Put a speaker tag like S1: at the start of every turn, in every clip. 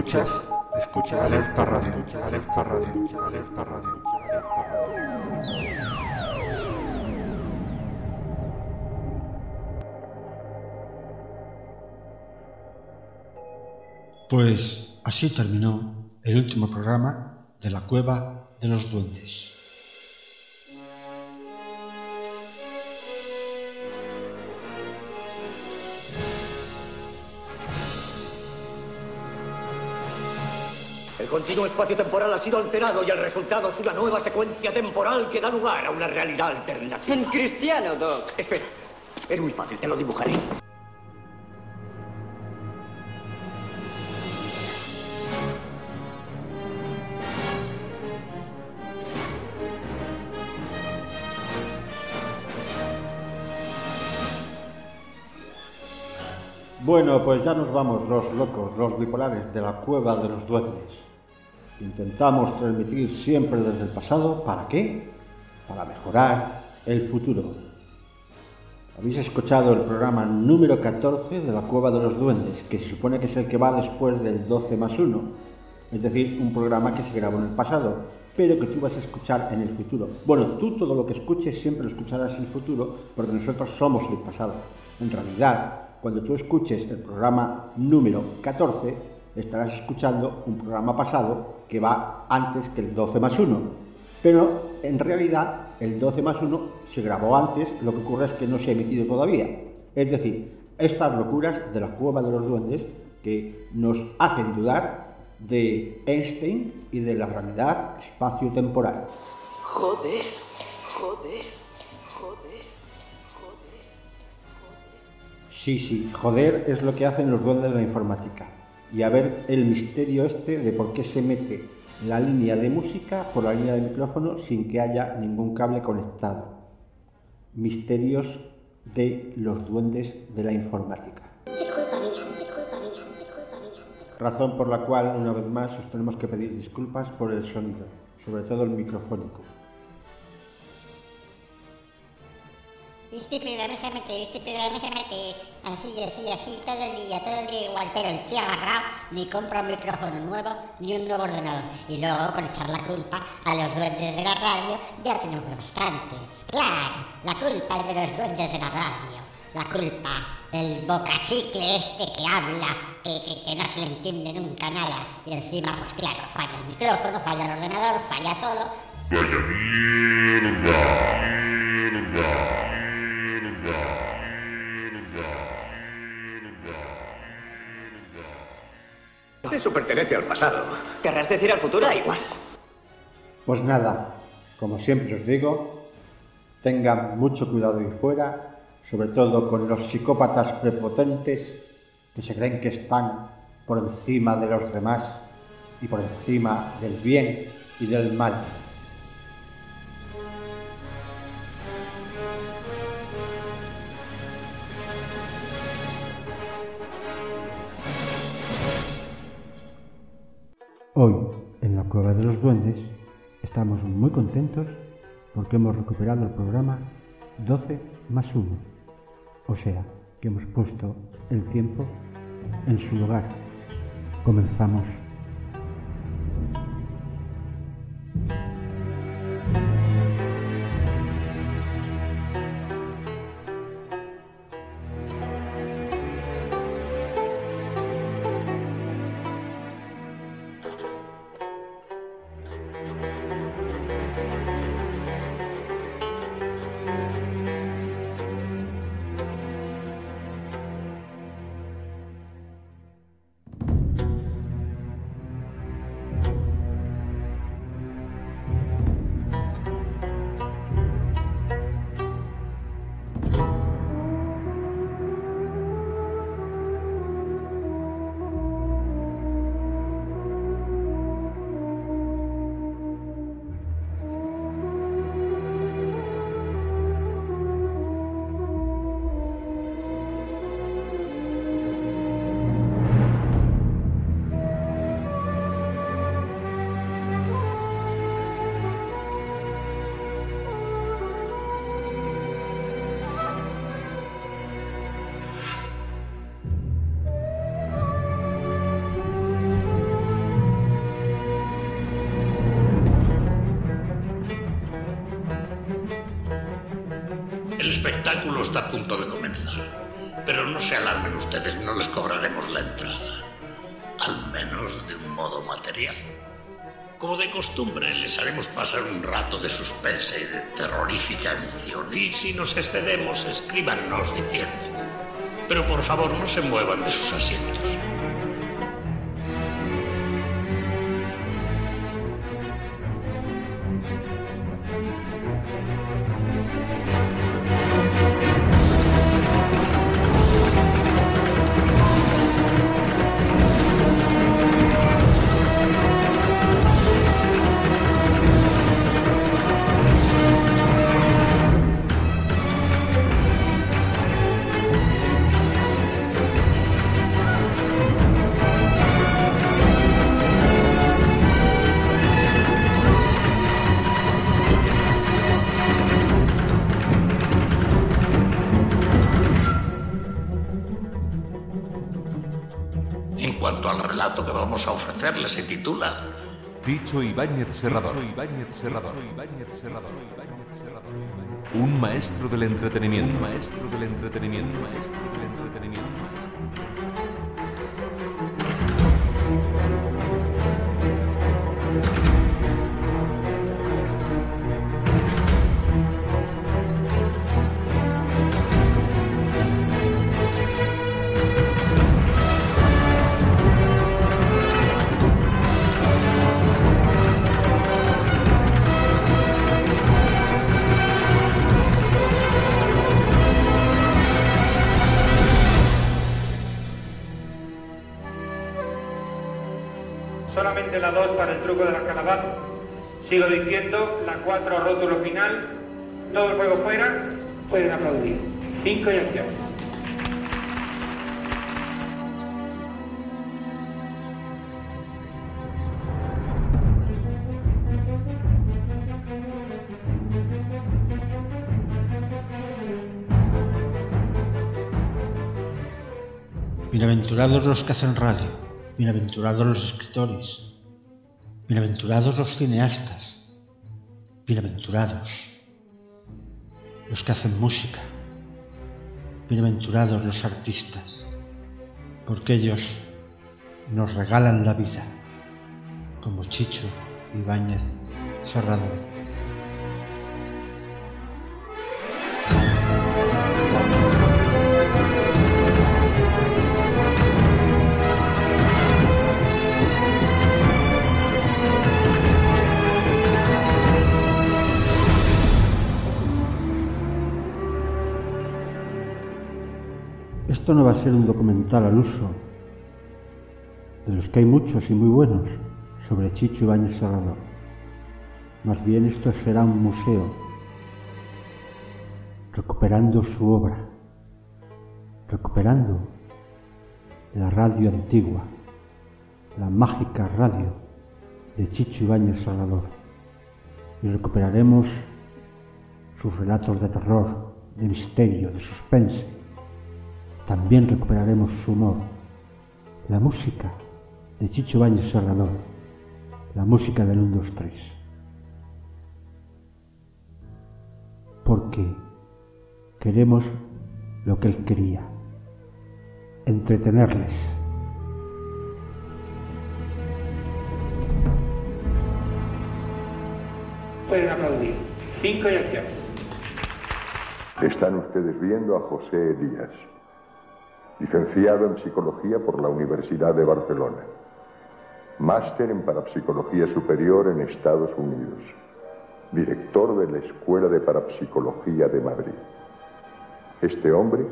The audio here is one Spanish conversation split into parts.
S1: Escuchas, escucha Alerta Radio, Alerta Radio, Alerta Radio, Alerta Radio.
S2: Pues así terminó el último programa de la Cueva de los Duendes.
S3: Continuo espacio-temporal ha sido alterado y el resultado es una nueva secuencia temporal que da lugar a una realidad alternativa.
S4: En cristiano, Doc.
S3: Espera, es muy fácil, te lo dibujaré.
S5: Bueno, pues ya nos vamos los locos, los bipolares de la cueva de los duendes. Intentamos transmitir siempre desde el pasado, ¿para qué? Para mejorar el futuro. Habéis escuchado el programa número 14 de la cueva de los duendes, que se supone que es el que va después del 12 más 1, es decir, un programa que se grabó en el pasado, pero que tú vas a escuchar en el futuro. Bueno, tú todo lo que escuches siempre lo escucharás en el futuro, porque nosotros somos el pasado. En realidad, cuando tú escuches el programa número 14, estarás escuchando un programa pasado que va antes que el 12 más 1. Pero en realidad el 12 más 1 se grabó antes, lo que ocurre es que no se ha emitido todavía. Es decir, estas locuras de la cueva de los duendes que nos hacen dudar de Einstein y de la realidad espacio-temporal.
S4: Joder, joder, joder, joder.
S5: Sí, sí, joder es lo que hacen los duendes de la informática. Y a ver el misterio este de por qué se mete la línea de música por la línea de micrófono sin que haya ningún cable conectado. Misterios de los duendes de la informática.
S6: Es culpa mía, es culpa mía, es culpa mía.
S5: Razón por la cual, una vez más, os tenemos que pedir disculpas por el sonido, sobre todo el microfónico.
S6: Este programa se mete, este programa se mete así, así, así, todo el día, todo el día igual, pero el tío agarrado ni compra un micrófono nuevo ni un nuevo ordenador. Y luego, con echar la culpa a los duendes de la radio, ya tenemos bastante. Claro, la culpa es de los duendes de la radio. La culpa, el bocachicle este que habla, que, que- que no se le entiende nunca nada. Y encima, pues claro, falla el micrófono, falla el ordenador, falla todo.
S7: Vaya mierda,
S3: Eso pertenece al pasado.
S4: ¿Querrás decir al futuro?
S3: Da igual.
S5: Pues nada, como siempre os digo, tengan mucho cuidado ahí fuera, sobre todo con los psicópatas prepotentes que se creen que están por encima de los demás y por encima del bien y del mal. Hoy, en la Cueva de los Duendes, estamos muy contentos porque hemos recuperado el programa 12 más 1. O sea, que hemos puesto el tiempo en su lugar. Comenzamos.
S8: Espectáculo está a punto de comenzar. Pero no se alarmen ustedes, no les cobraremos la entrada. Al menos de un modo material. Como de costumbre, les haremos pasar un rato de suspense y de terrorífica emoción. Y si nos excedemos, escríbanos diciendo. Pero por favor, no se muevan de sus asientos.
S9: Ibáñez Serrador. Un maestro del entretenimiento. Un maestro del entretenimiento. Un maestro del entretenimiento.
S10: 5 y acción.
S11: Bienaventurados los que hacen radio, bienaventurados los escritores, bienaventurados los cineastas, bienaventurados los que hacen música, bienaventurados los artistas, porque ellos nos regalan la vida, como Chicho Ibáñez Serrador.
S5: Esto no va a ser un documental al uso, de los que hay muchos y muy buenos, sobre Chicho Ibáñez Serrador. Más bien esto será un museo, recuperando su obra, recuperando la radio antigua, la mágica radio de Chicho Ibáñez Serrador. Y recuperaremos sus relatos de terror, de misterio, de suspense. También recuperaremos su humor, la música de Chicho Bañez Serrador, la música del 1, 2, 3. Porque queremos lo que él quería, entretenerles.
S10: Pueden aplaudir. 5 y acción.
S12: Están ustedes viendo a José Elías, licenciado en Psicología por la Universidad de Barcelona, máster en Parapsicología Superior en Estados Unidos, director de la Escuela de Parapsicología de Madrid. Este hombre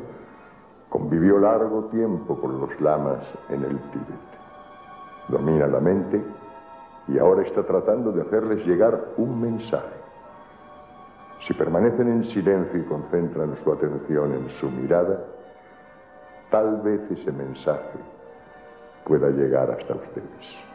S12: convivió largo tiempo con los lamas en el Tíbet. Domina la mente y ahora está tratando de hacerles llegar un mensaje. Si permanecen en silencio y concentran su atención en su mirada, tal vez ese mensaje pueda llegar hasta ustedes.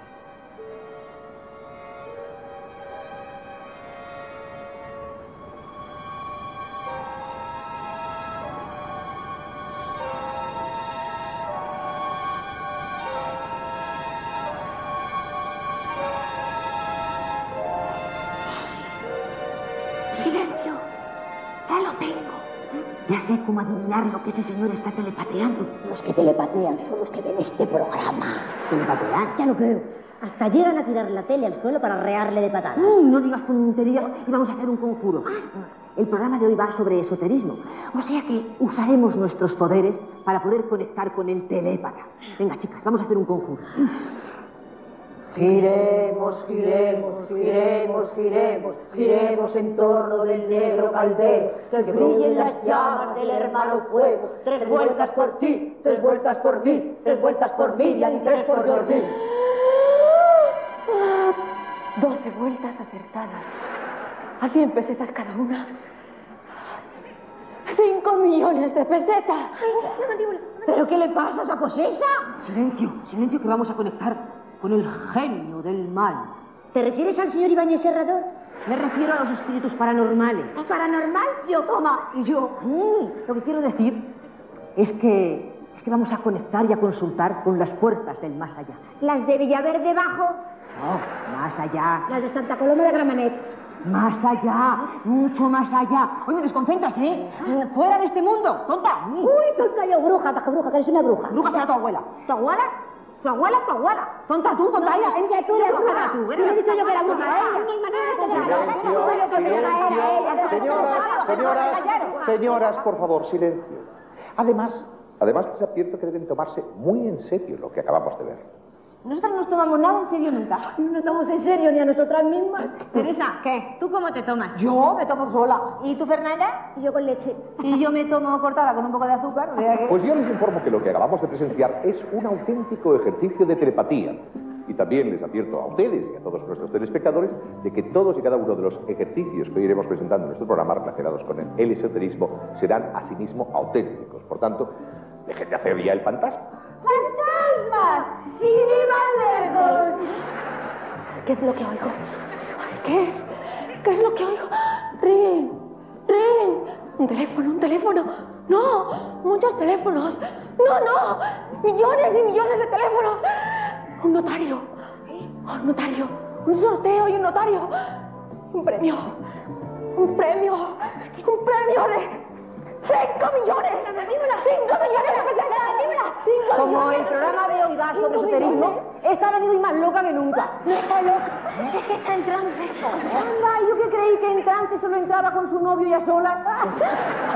S13: Lo
S14: que ese señor está telepateando.
S15: Los que telepatean son los que ven este programa.
S14: ¿Telepatear?
S15: Ya lo creo. Hasta llegan a tirar la tele al suelo para rearle de patadas.
S14: Mm, no digas tonterías y vamos a hacer un conjuro. El programa de hoy va sobre esoterismo. O sea que usaremos nuestros poderes para poder conectar con el telépata. Venga, chicas, vamos a hacer un conjuro. Giremos, giremos, giremos, giremos, giremos en torno del negro caldero, que brillen las llamas del hermano fuego. Tres vueltas por ti, tres vueltas por mí, tres vueltas por Miriam y tres por Jordi.
S16: Doce vueltas acertadas. A cien pesetas cada una. Cinco millones de pesetas.
S14: ¿Pero qué le pasa a esa posesa? Silencio, silencio que vamos a conectar con el genio del mal.
S15: ¿Te refieres al señor Ibáñez Serrador?
S14: Me refiero a los espíritus paranormales.
S15: ¿Paranormal? Yo, toma.
S14: Y yo, mm, lo que quiero decir es que es que vamos a conectar y a consultar con las puertas del más allá.
S15: ¿Las de Villaverde Bajo?
S14: No, más allá.
S15: ¿Las de Santa Coloma de Gramanet?
S14: Más allá, mucho más allá. Hoy me desconcentras, ¿eh? Fuera de este mundo, tonta.
S15: Uy, tonta yo, bruja, baja bruja, que eres una bruja.
S14: Bruja será tu abuela.
S15: ¿Tu abuela? ¿Tu abuela tu abuela?
S14: Tonta tú, tonta ella.
S15: Ella, tú eres bruja.
S14: tú.
S15: He dicho yo que era bruja, ella. No hay manera de que
S3: Silencio, señoras, señoras, señoras, por favor, silencio. Además, además les advierto que deben tomarse muy en serio lo que acabamos de ver.
S14: Nosotros no nos tomamos nada en serio nunca.
S15: No nos tomamos en serio ni a nosotras mismas.
S14: Teresa, ¿qué? ¿Tú cómo te tomas?
S15: Yo me tomo sola.
S14: ¿Y tú, Fernanda?
S15: Yo con leche.
S14: Y yo me tomo cortada con un poco de azúcar. o sea que-
S3: Pues yo les informo que lo que acabamos de presenciar es un auténtico ejercicio de telepatía. Y también les advierto a ustedes y a todos nuestros telespectadores de que todos y cada uno de los ejercicios que hoy iremos presentando en nuestro programa relacionados con el, el esoterismo serán asimismo auténticos. Por tanto, dejen de hacer ya el fantasma.
S16: ¡Fantasmas! ¡Sin ir más lejos! ¿Qué es lo que oigo? ¿Qué es? ¿Qué es lo que oigo? ¡Ring! ¡Ring! Un teléfono, un teléfono. ¡No! Muchos teléfonos. ¡No, no! Millones y millones de teléfonos. Un notario. Un notario. Un sorteo y un notario. Un premio. Un premio. Un premio de. ¡Cinco millones! ¡Cinco millones
S14: Como
S16: millones!
S14: el programa de hoy va sobre esoterismo, esta ha venido hoy más loca que nunca.
S16: No está loca. Es que está en trance.
S14: Anda, yo que creí que en trance solo entraba con su novio y a solas.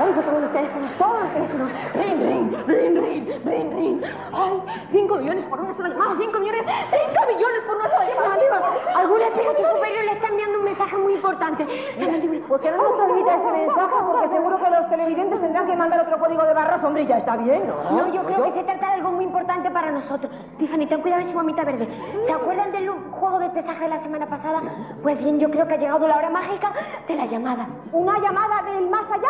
S16: Oigo todos los teléfonos, todos los teléfonos. Ring, ring, ring, ring, ring, ring. Ay, cinco millones por una sola llamada, cinco millones, cinco millones por una sola llamada. Algún espíritu superior le está enviando un mensaje muy importante. La mandíbula.
S14: Pues que no nos transmita ese mensaje porque seguro que los televidentes tendrán que mandar otro código de barras. Hombre, ya está bien, ¿no?
S16: No, yo creo que se trata de algo muy importante para nosotros. Tiffany, ten cuidado ese gomita verde. ¿Se acuerdan del juego de pesaje de la semana pasada? Pues bien, yo creo que ha llegado la hora mágica de la llamada.
S14: ¿Una llamada del más allá?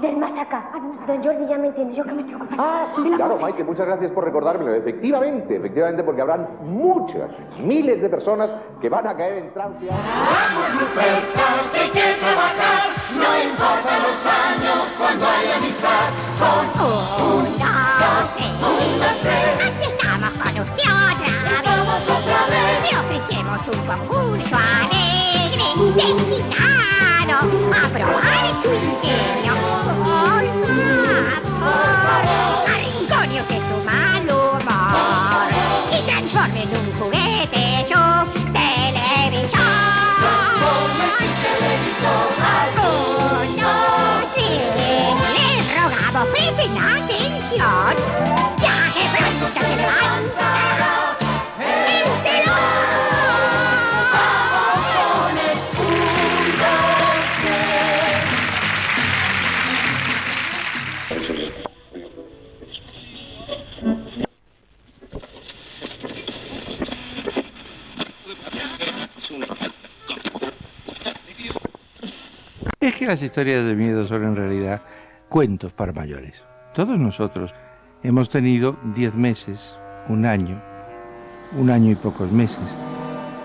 S16: Del más acá. Don Jordi, ya me entiendes, yo que me estoy ocupando.
S3: Ah, sí,
S16: de la
S3: claro,
S16: posesión.
S3: Maite, muchas gracias por recordármelo. Efectivamente, efectivamente, porque habrán muchas, miles de personas que van a caer en trance.
S17: que hay que trabajar, no importa los años cuando hay amistad. Con un, dos, un, dos, tres.
S18: Aquí estamos con usted otra
S17: otra vez.
S18: vez. Le ofrecemos un concurso alegre, destinado a probar presten atención, ya que pronto se levanta.
S1: Es que las historias de miedo son en realidad cuentos para mayores. Todos nosotros hemos tenido 10 meses, un año, un año y pocos meses,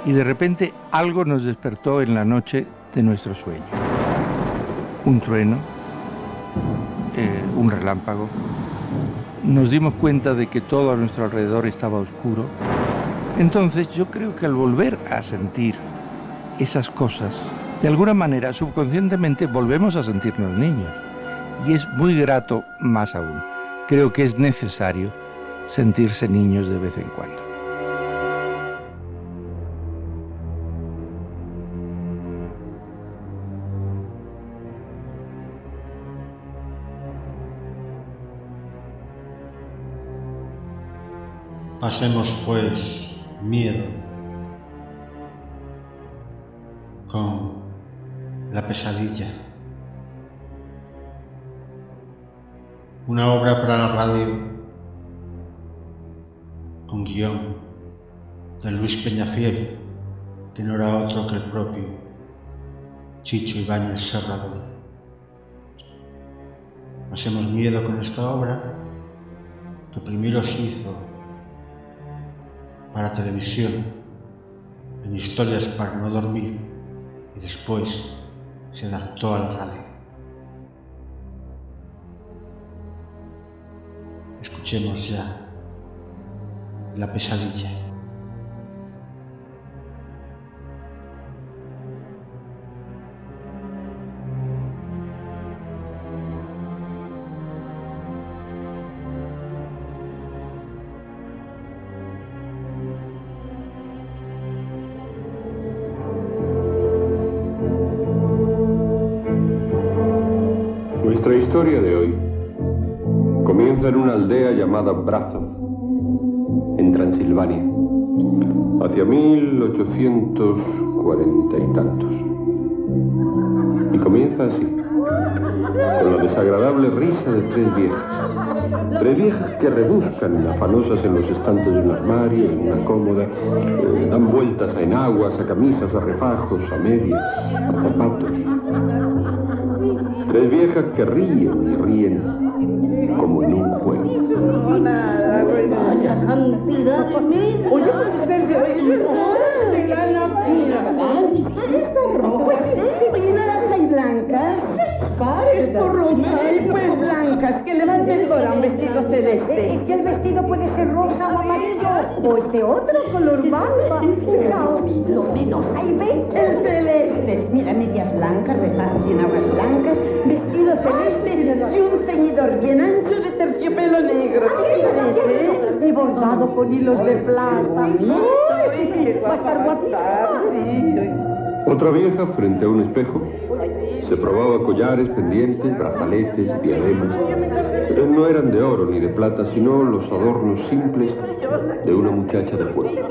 S1: y de repente algo nos despertó en la noche de nuestro sueño. Un trueno, eh, un relámpago. Nos dimos cuenta de que todo a nuestro alrededor estaba oscuro. Entonces yo creo que al volver a sentir esas cosas, de alguna manera subconscientemente volvemos a sentirnos niños.
S19: Y es muy grato más aún. Creo que es necesario sentirse niños de vez en cuando.
S5: Pasemos pues miedo con la pesadilla. Una obra para la radio con guion de Luis Peñafiel, que no era otro que el propio Chicho Ibáñez Serrador. Pasemos miedo con esta obra que primero se hizo para televisión, en historias para no dormir, y después se adaptó a la radio. Escuchemos ya la pesadilla.
S20: Que rebuscan afanosas en los estantes de un armario, en una cómoda, eh, dan vueltas a enaguas, a camisas, a refajos, a medias, a zapatos. Tres viejas que ríen y ríen como en un juego.
S21: Pues. Oye, pues blancas, que le van mejor a un vestido celeste. Es que el vestido puede ser rosa o amarillo. O este otro color malva. Fijaos, lo menos hay veinte. El celeste. Mira, medias blancas, refajos y enaguas blancas, vestido celeste y un ceñidor bien ancho de terciopelo negro. ¿Qué te parece? Y bordado con hilos de plata. Va a estar guapísima.
S20: Otra vieja, frente a un espejo, se probaba collares, pendientes, brazaletes, diademas. Pero no eran de oro ni de plata, sino los adornos simples de una muchacha de pueblo.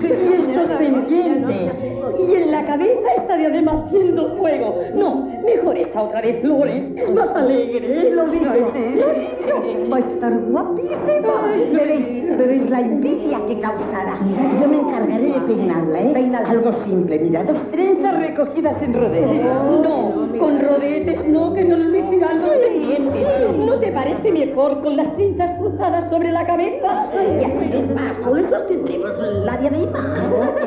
S21: ¿Qué estos pendientes? Y en la cabeza está diadema haciendo fuego. No, mejor esta otra de flores. Es más alegre. Lo dicho. Lo dicho. Va a estar guapísima. Veréis, veréis la envidia que causará. Yo me encargaré de peinarla, ¿eh? Algo simple, mira, dos trenzas recogidas en rodetes.
S16: No, con rodetes no, que no lo lucirán los pendientes. ¿No te parece mejor con las cintas cruzadas sobre la cabeza?
S21: Y así solo sostendremos de imagen.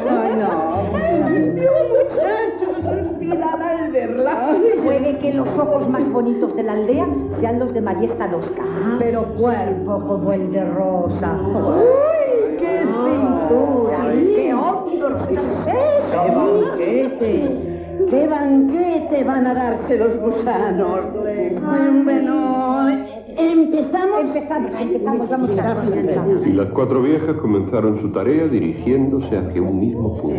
S16: Ay, no.
S21: Muchachos, suspirad al verla. Puede que los ojos más bonitos de la aldea sean los de María Stanosca. Pero cuerpo como el de Rosa. ¡Uy, qué cintura! ¡Qué hombros! ¡Qué ¡Qué banquete! ¡Qué banquete van a darse los gusanos! Bueno, empezamos. Empezamos, empezamos, vamos a.
S20: Y las cuatro viejas comenzaron su tarea dirigiéndose hacia un mismo punto.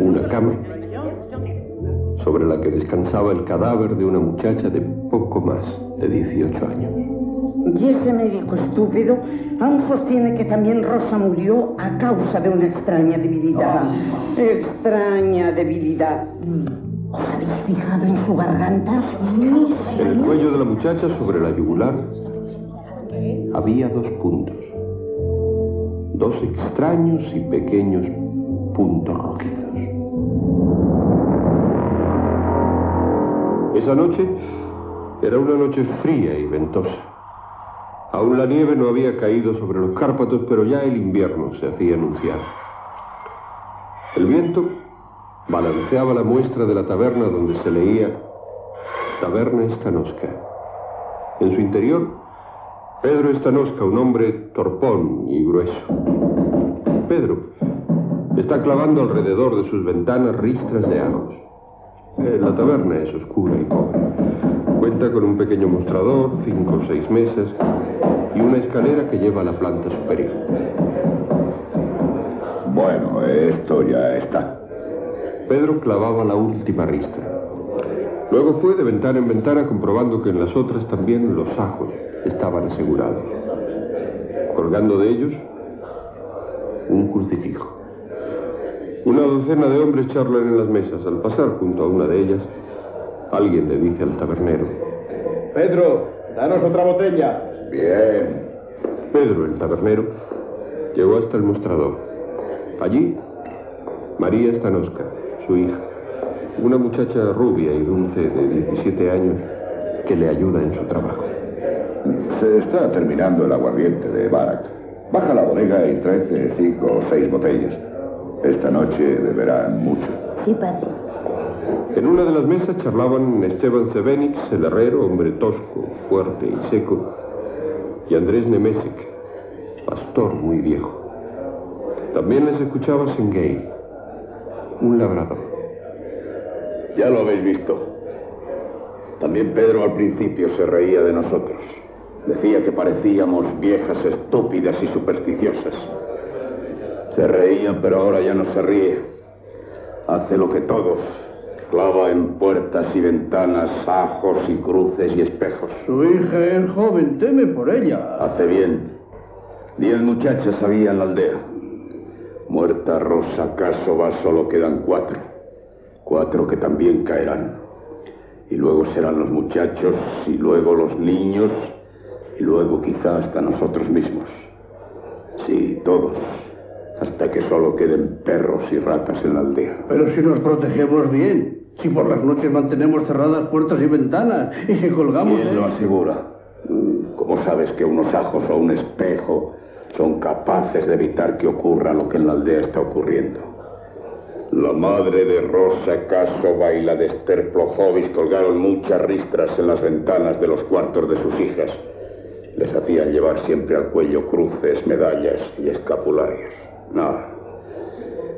S20: Una cama sobre la que descansaba el cadáver de una muchacha de poco más de 18 años.
S21: Y ese médico estúpido aún sostiene que también Rosa murió a causa de una extraña debilidad. Extraña debilidad. ¿Os habéis fijado en su garganta?
S20: En el cuello de la muchacha, sobre la yugular, había dos puntos. Dos extraños y pequeños puntos rojizos. Esa noche era una noche fría y ventosa. Aún la nieve no había caído sobre los Cárpatos, pero ya el invierno se hacía anunciar. El viento balanceaba la muestra de la taberna donde se leía Taberna Estanosca. En su interior, Pedro Estanosca, un hombre torpón y grueso. Pedro está clavando alrededor de sus ventanas ristras de ajos. Eh, La taberna es oscura y pobre. Cuenta con un pequeño mostrador, cinco o seis mesas y una escalera que lleva a la planta superior.
S22: Bueno, esto ya está.
S20: Pedro clavaba la última ristra. Luego fue de ventana en ventana comprobando que en las otras también los ajos estaban asegurados. Colgando de ellos, un crucifijo. Una docena de hombres charlan en las mesas. Al pasar junto a una de ellas, alguien le dice al tabernero.
S23: Pedro, danos otra botella.
S22: Bien.
S20: Pedro, el tabernero, llegó hasta el mostrador. Allí, María Stanosca, su hija, una muchacha rubia y dulce de 17 años que le ayuda en su trabajo.
S22: Se está terminando el aguardiente de Barak. Baja a la bodega y tráete cinco o seis botellas. Esta noche beberán mucho.
S24: Sí, padre.
S20: En una de las mesas charlaban Esteban Sebenix, el herrero, hombre tosco, fuerte y seco, y Andrés Nemesek, pastor muy viejo. También les escuchaba Sengay, un labrador.
S25: Ya lo habéis visto. También Pedro al principio se reía de nosotros. Decía que parecíamos viejas estúpidas y supersticiosas. Se reía, pero ahora ya no se ríe. Hace lo que todos. Clava en puertas y ventanas ajos y cruces y espejos.
S23: Su hija es joven, teme por ella.
S25: Hace bien. Diez muchachas había en la aldea. Muerta Rosa Casova solo quedan cuatro. Cuatro que también caerán. Y luego serán los muchachos, y luego los niños, y luego quizá hasta nosotros mismos. Sí, todos. Hasta que solo queden perros y ratas en la aldea.
S23: Pero si nos protegemos bien, si por las noches mantenemos cerradas puertas y ventanas, y si colgamos...
S25: ¿Quién lo asegura? Mm, ¿Cómo sabes que unos ajos o un espejo son capaces de evitar que ocurra lo que en la aldea está ocurriendo? La madre de Rosa Casova y la de Esther Plojovis colgaron muchas ristras en las ventanas de los cuartos de sus hijas. Les hacían llevar siempre al cuello cruces, medallas y escapularios. Nada.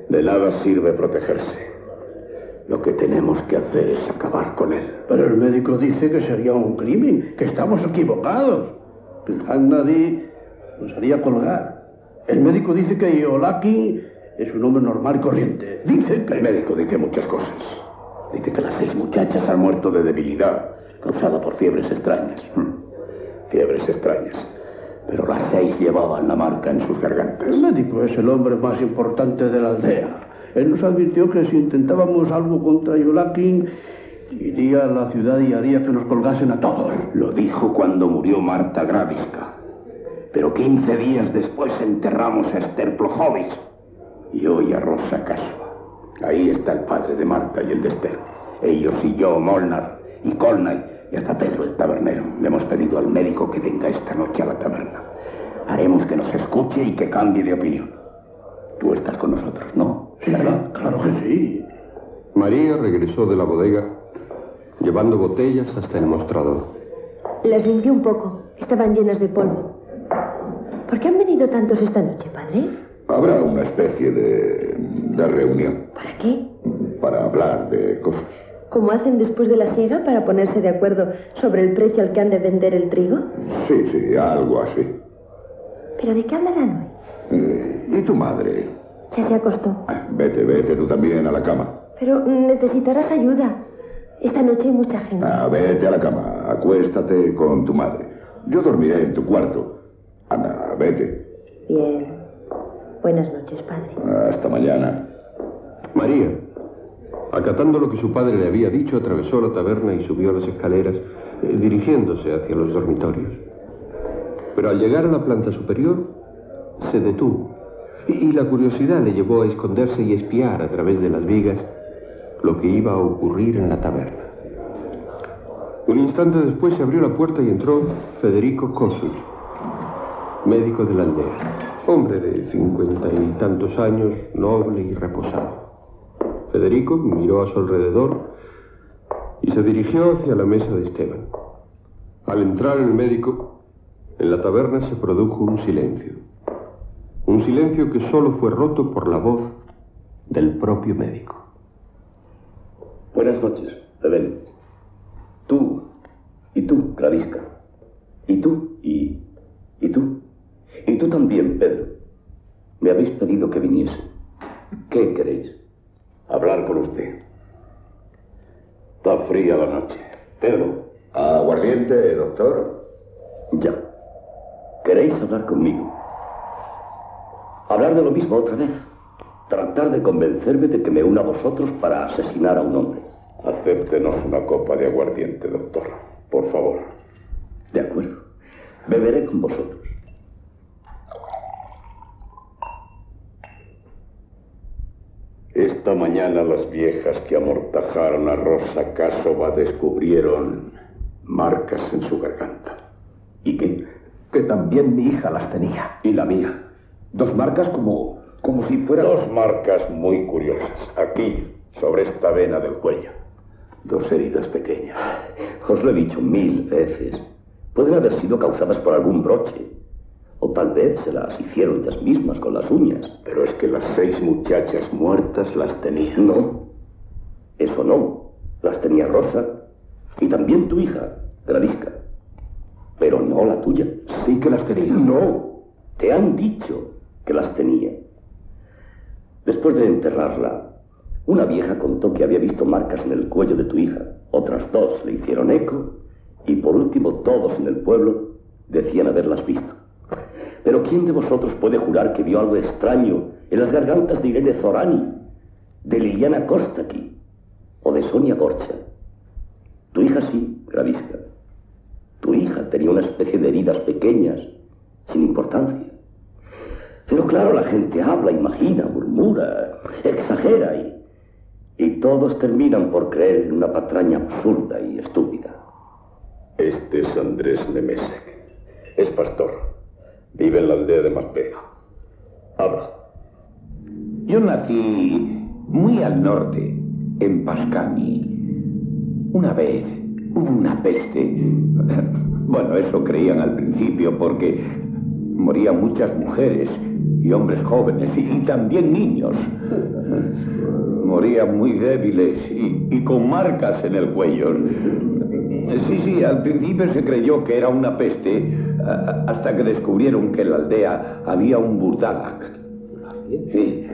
S25: De nada sirve protegerse. Lo que tenemos que hacer es acabar con él.
S23: Pero el médico dice que sería un crimen, que estamos equivocados. Que Hannady nos haría colgar. El médico dice que Iolaki es un hombre normal y corriente. Dice que...
S25: El médico dice muchas cosas. Dice que las seis muchachas han muerto de debilidad, causada por fiebres extrañas. Hmm. Fiebres extrañas. Pero las seis llevaban la marca en sus gargantas.
S23: El médico es el hombre más importante de la aldea. Él nos advirtió que si intentábamos algo contra Yolakin, iría a la ciudad y haría que nos colgasen a todos.
S25: Lo dijo cuando murió Marta Graviska. Pero 15 días después enterramos a Esther Plojovis y hoy a Rosa Casua. Ahí está el padre de Marta y el de Esther. Ellos y yo, Molnar y Colnay y hasta Pedro el tabernero. Le hemos pedido al médico que venga esta noche a la taberna. Haremos que nos escuche y que cambie de opinión. Tú estás con nosotros, ¿no?
S23: Sí, claro, claro que sí.
S20: María regresó de la bodega llevando botellas hasta el mostrador.
S24: Las limpié un poco. Estaban llenas de polvo. ¿Por qué han venido tantos esta noche, padre?
S22: Habrá una especie de, de reunión
S24: ¿Para qué?
S22: para hablar de cosas.
S24: ¿Como hacen después de la siega para ponerse de acuerdo sobre el precio al que han de vender el trigo?
S22: Sí, sí, algo así.
S24: ¿Pero de qué hablarán hoy?
S22: Eh, ¿Y tu madre?
S24: Ya se acostó.
S22: Vete, vete tú también a la cama.
S24: Pero necesitarás ayuda. Esta noche hay mucha gente.
S22: Ah, vete a la cama, acuéstate con tu madre. Yo dormiré en tu cuarto. Anda, vete.
S24: Bien. Buenas noches, padre.
S22: Hasta mañana.
S20: María, acatando lo que su padre le había dicho, atravesó la taberna y subió las escaleras, eh, dirigiéndose hacia los dormitorios. Pero al llegar a la planta superior, se detuvo. Y, y la curiosidad le llevó a esconderse y espiar a través de las vigas lo que iba a ocurrir en la taberna. Un instante después se abrió la puerta y entró Federico Cosur, médico de la aldea, hombre de cincuenta y tantos años, noble y reposado. Federico miró a su alrededor y se dirigió hacia la mesa de Esteban. Al entrar el médico, en la taberna se produjo un silencio. Un silencio que solo fue roto por la voz del propio médico.
S25: Buenas noches, Eben. Tú,
S26: Y tú, Gradisca. Y tú, y... y tú. Y tú también, Pedro. Me habéis pedido que viniese. ¿Qué queréis?
S25: Hablar con usted. Está fría la noche. Pedro.
S12: Aguardiente, doctor.
S26: Ya. ¿Queréis hablar conmigo? Hablar de lo mismo otra vez. Tratar de convencerme de que me una a vosotros para asesinar a un hombre.
S25: Acéptenos una copa de aguardiente, doctor. Por favor.
S26: De acuerdo. Beberé con vosotros.
S25: Esta mañana las viejas que amortajaron a Rosa Casova descubrieron marcas en su garganta.
S26: ¿Y qué?
S27: Que también mi hija las tenía.
S26: Y la mía.
S27: Dos marcas como, como si fueran...
S25: Dos marcas muy curiosas. Aquí, sobre esta vena del cuello. Dos heridas pequeñas.
S26: Os lo he dicho mil veces. Pueden haber sido causadas por algún broche. O tal vez se las hicieron ellas mismas con las uñas.
S25: Pero es que las seis muchachas muertas las tenían.
S26: No. Eso no. Las tenía Rosa. Y también tu hija, Gradisca. Pero no la tuya.
S27: Sí que las tenía.
S26: No. Te han dicho que las tenía. Después de enterrarla, una vieja contó que había visto marcas en el cuello de tu hija. Otras dos le hicieron eco. Y por último, todos en el pueblo decían haberlas visto. Pero ¿quién de vosotros puede jurar que vio algo extraño en las gargantas de Irene Zorani, de Liliana Kostaki o de Sonia Gorcha? Tu hija sí, Gravisca. Tu hija tenía una especie de heridas pequeñas, sin importancia. Pero claro, la gente habla, imagina, murmura, exagera y, y todos terminan por creer en una patraña absurda y estúpida.
S25: Este es Andrés Nemesek. Es pastor. Vive en la aldea de Macbeth. Habla.
S27: Yo nací muy al norte, en Pascani. Una vez hubo una peste. Bueno, eso creían al principio porque morían muchas mujeres y hombres jóvenes y, también niños. Morían muy débiles y, y con marcas en el cuello. Sí, sí, al principio se creyó que era una peste hasta que descubrieron que en la aldea había un burdalak. Sí.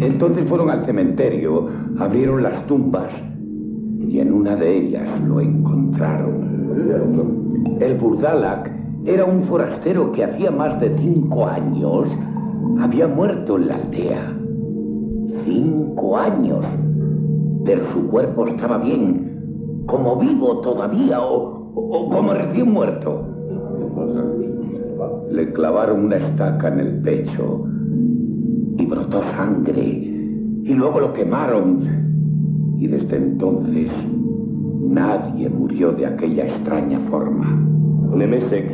S27: Entonces fueron al cementerio, abrieron las tumbas y en una de ellas lo encontraron. El burdalak era un forastero que hacía más de cinco años había muerto en la aldea. Cinco años. Pero su cuerpo estaba bien, como vivo todavía o como recién muerto. Le clavaron una estaca en el pecho y brotó sangre y luego lo quemaron. Y desde entonces nadie murió de aquella extraña forma.
S26: Nemesek,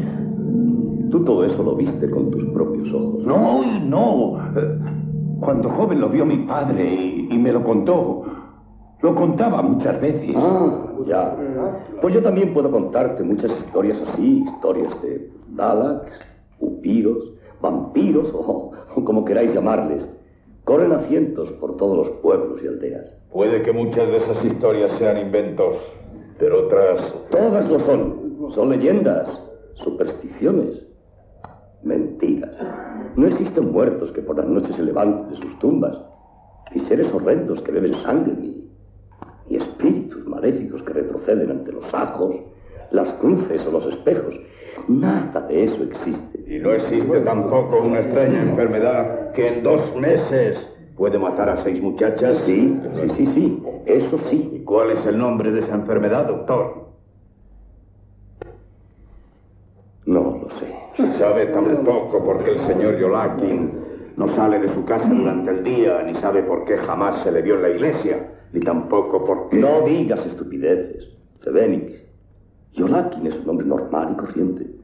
S26: tú todo eso lo viste con tus propios ojos.
S27: No, y no. Cuando joven lo vio mi padre y, y me lo contó. Lo contaba muchas veces.
S26: Ah, ya. Pues yo también puedo contarte muchas historias así, historias de Daleks, upiros, vampiros o, o como queráis llamarles. Corren a cientos por todos los pueblos y aldeas.
S25: Puede que muchas de esas historias sean inventos, pero otras...
S26: Todas lo son. Son leyendas, supersticiones, mentiras. No existen muertos que por las noches se levanten de sus tumbas, ni seres horrendos que beben sangre, ni, ni espíritus maléficos que retroceden ante los ajos, las cruces o los espejos. Nada de eso existe.
S25: Y no existe tampoco una extraña enfermedad que en dos meses puede matar a seis muchachas.
S26: Sí, sí, sí, sí, eso sí.
S25: ¿Y cuál es el nombre de esa enfermedad, doctor?
S26: No lo sé.
S25: Sabe tampoco por qué el señor Yolakin no sale de su casa durante el día, ni sabe por qué jamás se le vio en la iglesia, ni tampoco por qué...
S26: No digas estupideces, Cebenix. Yolakin es un hombre normal y corriente.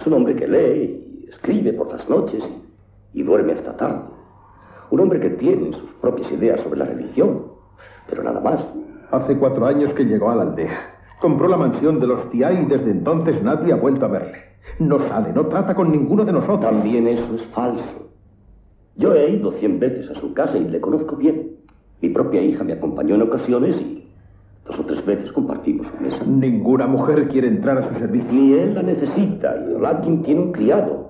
S26: Es un hombre que lee y escribe por las noches y, y duerme hasta tarde. Un hombre que tiene sus propias ideas sobre la religión, pero nada más.
S27: Hace cuatro años que llegó a la aldea. Compró la mansión de los Tia y desde entonces nadie ha vuelto a verle. No sale, no trata con ninguno de nosotros.
S26: También eso es falso. Yo he ido cien veces a su casa y le conozco bien. Mi propia hija me acompañó en ocasiones y Dos o tres veces compartimos su mesa.
S3: Ninguna mujer quiere entrar a su servicio.
S26: Ni él la necesita, y Olakin tiene un criado.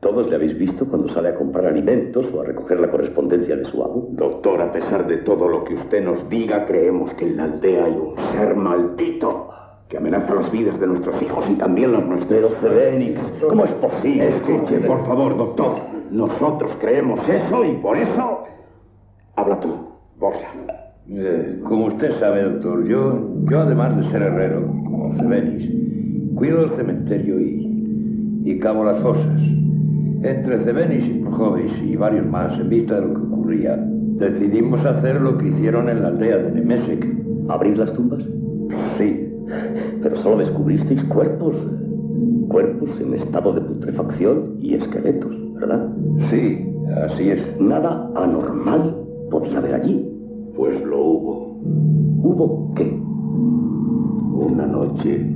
S26: Todos le habéis visto cuando sale a comprar alimentos o a recoger la correspondencia de su amo.
S25: Doctor, a pesar de todo lo que usted nos diga, creemos que en la aldea hay un ser maldito que amenaza las vidas de nuestros hijos y también las nuestras.
S26: Pero, Fénix, ¿cómo es posible?
S25: Escuche, por favor, doctor. Nosotros creemos eso y por eso... Habla tú, Borsa.
S28: Eh, como usted sabe, doctor, yo, yo además de ser herrero, como Cebenis, cuido del cementerio y, y cavo las fosas. Entre Cebenis y Projovis y varios más, en vista de lo que ocurría, decidimos hacer lo que hicieron en la aldea de Nemesek.
S26: ¿Abrir las tumbas?
S28: Sí.
S26: Pero solo descubristeis cuerpos. Cuerpos en estado de putrefacción y esqueletos, ¿verdad?
S28: Sí, así es.
S26: Nada anormal podía haber allí.
S25: Pues lo hubo.
S26: ¿Hubo qué?
S25: Una noche.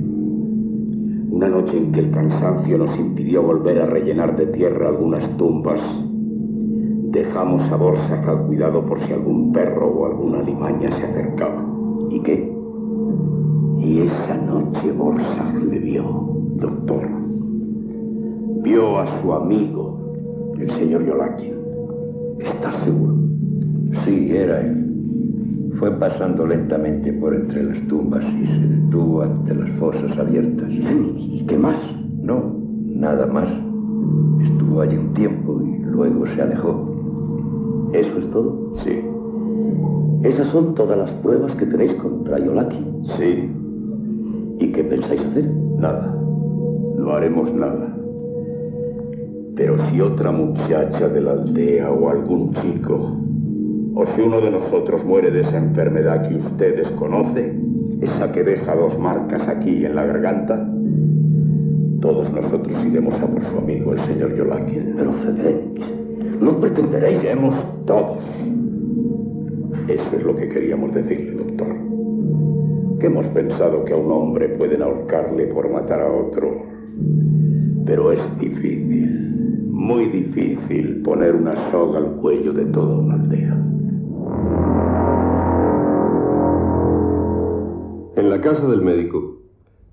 S25: Una noche en que el cansancio nos impidió volver a rellenar de tierra algunas tumbas. Dejamos a Borsak al cuidado por si algún perro o alguna alimaña se acercaba.
S26: ¿Y qué?
S25: Y esa noche Borsak le vio, doctor. Vio a su amigo, el señor Yolakin.
S26: ¿Estás seguro?
S28: Sí, era él. Fue pasando lentamente por entre las tumbas y se detuvo ante las fosas abiertas.
S26: ¿Y qué más?
S28: No, nada más. Estuvo allí un tiempo y luego se alejó.
S26: ¿Eso es todo?
S25: Sí.
S26: ¿Esas son todas las pruebas que tenéis contra Yolaki?
S25: Sí.
S26: ¿Y qué pensáis hacer?
S25: Nada. No haremos nada. Pero si otra muchacha de la aldea o algún chico, o si uno de nosotros muere de esa enfermedad que usted desconoce, esa que deja dos marcas aquí en la garganta, todos nosotros iremos a por su amigo, el señor Yolakin.
S26: Pero Fénix, no pretenderéis.
S25: Iremos todos. Eso es lo que queríamos decirle, doctor. Que hemos pensado que a un hombre pueden ahorcarle por matar a otro. Pero es difícil, muy difícil poner una soga al cuello de toda una aldea.
S20: En la casa del médico,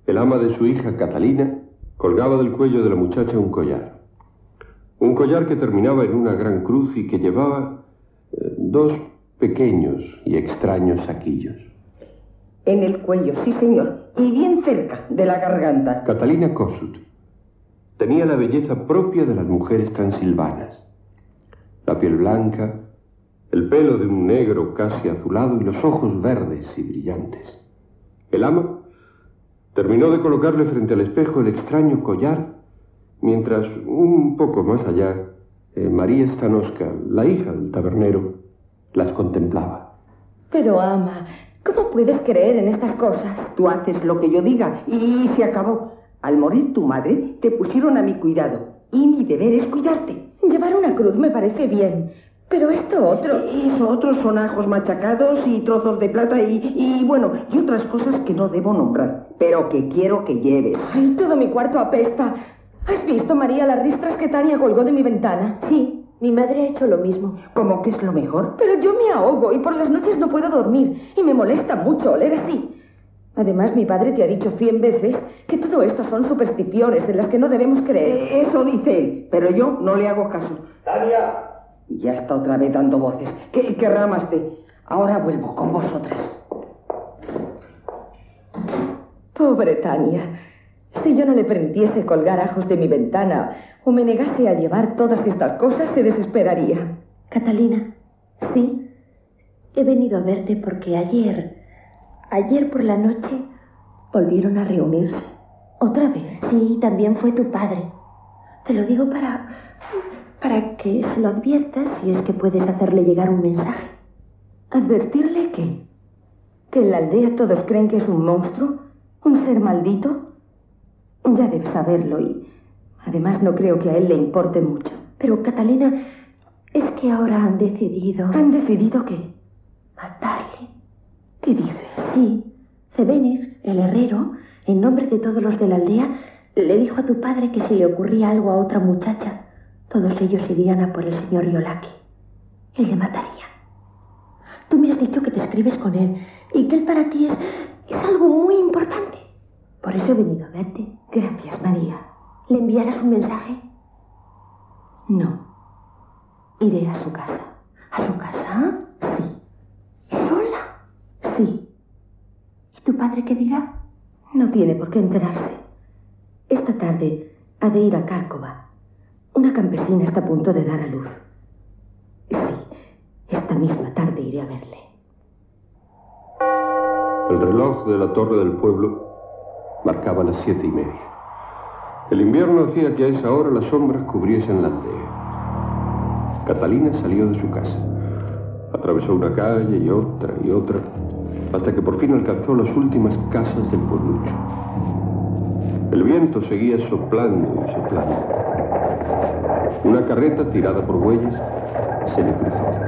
S20: el ama de su hija, Catalina, colgaba del cuello de la muchacha un collar. Un collar que terminaba en una gran cruz y que llevaba eh, dos pequeños y extraños saquillos.
S29: En el cuello, sí señor, y bien cerca de la garganta.
S20: Catalina Kossuth tenía la belleza propia de las mujeres transilvanas. La piel blanca, el pelo de un negro casi azulado y los ojos verdes y brillantes. El ama terminó de colocarle frente al espejo el extraño collar, mientras un poco más allá, eh, María Stanoska, la hija del tabernero, las contemplaba.
S30: Pero, ama, ¿cómo puedes creer en estas cosas?
S29: Tú haces lo que yo diga y se acabó. Al morir tu madre, te pusieron a mi cuidado y mi deber es cuidarte.
S30: Llevar una cruz me parece bien, pero esto otro...
S29: Eso otros son ajos machacados y trozos de plata y, y bueno, y otras cosas que no debo nombrar, pero que quiero que lleves.
S30: Ay, todo mi cuarto apesta. ¿Has visto, María, las ristras que Tania colgó de mi ventana?
S24: Sí, mi madre ha hecho lo mismo.
S29: ¿Cómo que es lo mejor?
S30: Pero yo me ahogo y por las noches no puedo dormir y me molesta mucho oler así. Además, mi padre te ha dicho cien veces que todo esto son supersticiones en las que no debemos creer.
S29: Eh, eso dice él, pero yo no le hago caso.
S25: ¡Tania!
S29: Ya está otra vez dando voces. ¿Qué, qué ramas de...? Ahora vuelvo con vosotras.
S30: Pobre Tania. Si yo no le permitiese colgar ajos de mi ventana o me negase a llevar todas estas cosas, se desesperaría.
S24: Catalina, sí, he venido a verte porque ayer, ayer por la noche, volvieron a reunirse.
S30: ¿Otra vez?
S24: Sí, también fue tu padre. Te lo digo para, para que se lo adviertas si es que puedes hacerle llegar un mensaje.
S30: ¿Advertirle qué? ¿Que en la aldea todos creen que es un monstruo? ¿Un ser maldito? Ya debes saberlo y además no creo que a él le importe mucho.
S24: Pero, Catalina, es que ahora han decidido...
S30: ¿Han decidido qué?
S24: Matarle.
S30: ¿Qué dices?
S24: Sí. Cebenis, el herrero, en nombre de todos los de la aldea, le dijo a tu padre que si le ocurría algo a otra muchacha, todos ellos irían a por el señor Yolaki y le matarían. Tú me has dicho que te escribes con él y y que él para ti es, es algo muy importante. Por eso he venido a verte.
S30: Gracias, María.
S24: ¿Le enviarás un mensaje?
S30: No. Iré a su casa.
S24: ¿A su casa?
S30: Sí.
S24: ¿Sola?
S30: Sí.
S24: ¿Y tu padre qué dirá?
S30: No tiene por qué enterarse. Esta tarde ha de ir a Cárcova. Una campesina está a punto de dar a luz. Sí, esta misma tarde iré a verle.
S20: El reloj de la torre del pueblo marcaba las siete y media. El invierno hacía que a esa hora las sombras cubriesen la aldea. Catalina salió de su casa. Atravesó una calle y otra y otra, hasta que por fin alcanzó las últimas casas del pueblucho. El viento seguía soplando y soplando. Una carreta tirada por bueyes se le cruzó.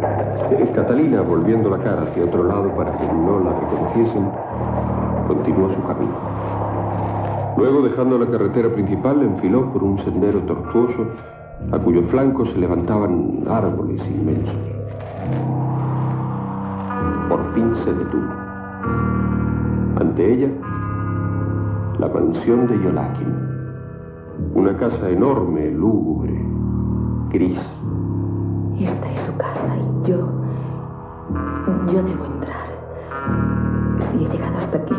S20: Eh, Catalina, volviendo la cara hacia otro lado para que no la reconociesen, continuó su camino. Luego, dejando la carretera principal, enfiló por un sendero tortuoso a cuyo flanco se levantaban árboles inmensos. Por fin se detuvo. Ante ella, la mansión de Yolakin. Una casa enorme, lúgubre, gris.
S30: Esta es su casa y yo... Yo debo entrar. Si he llegado hasta aquí,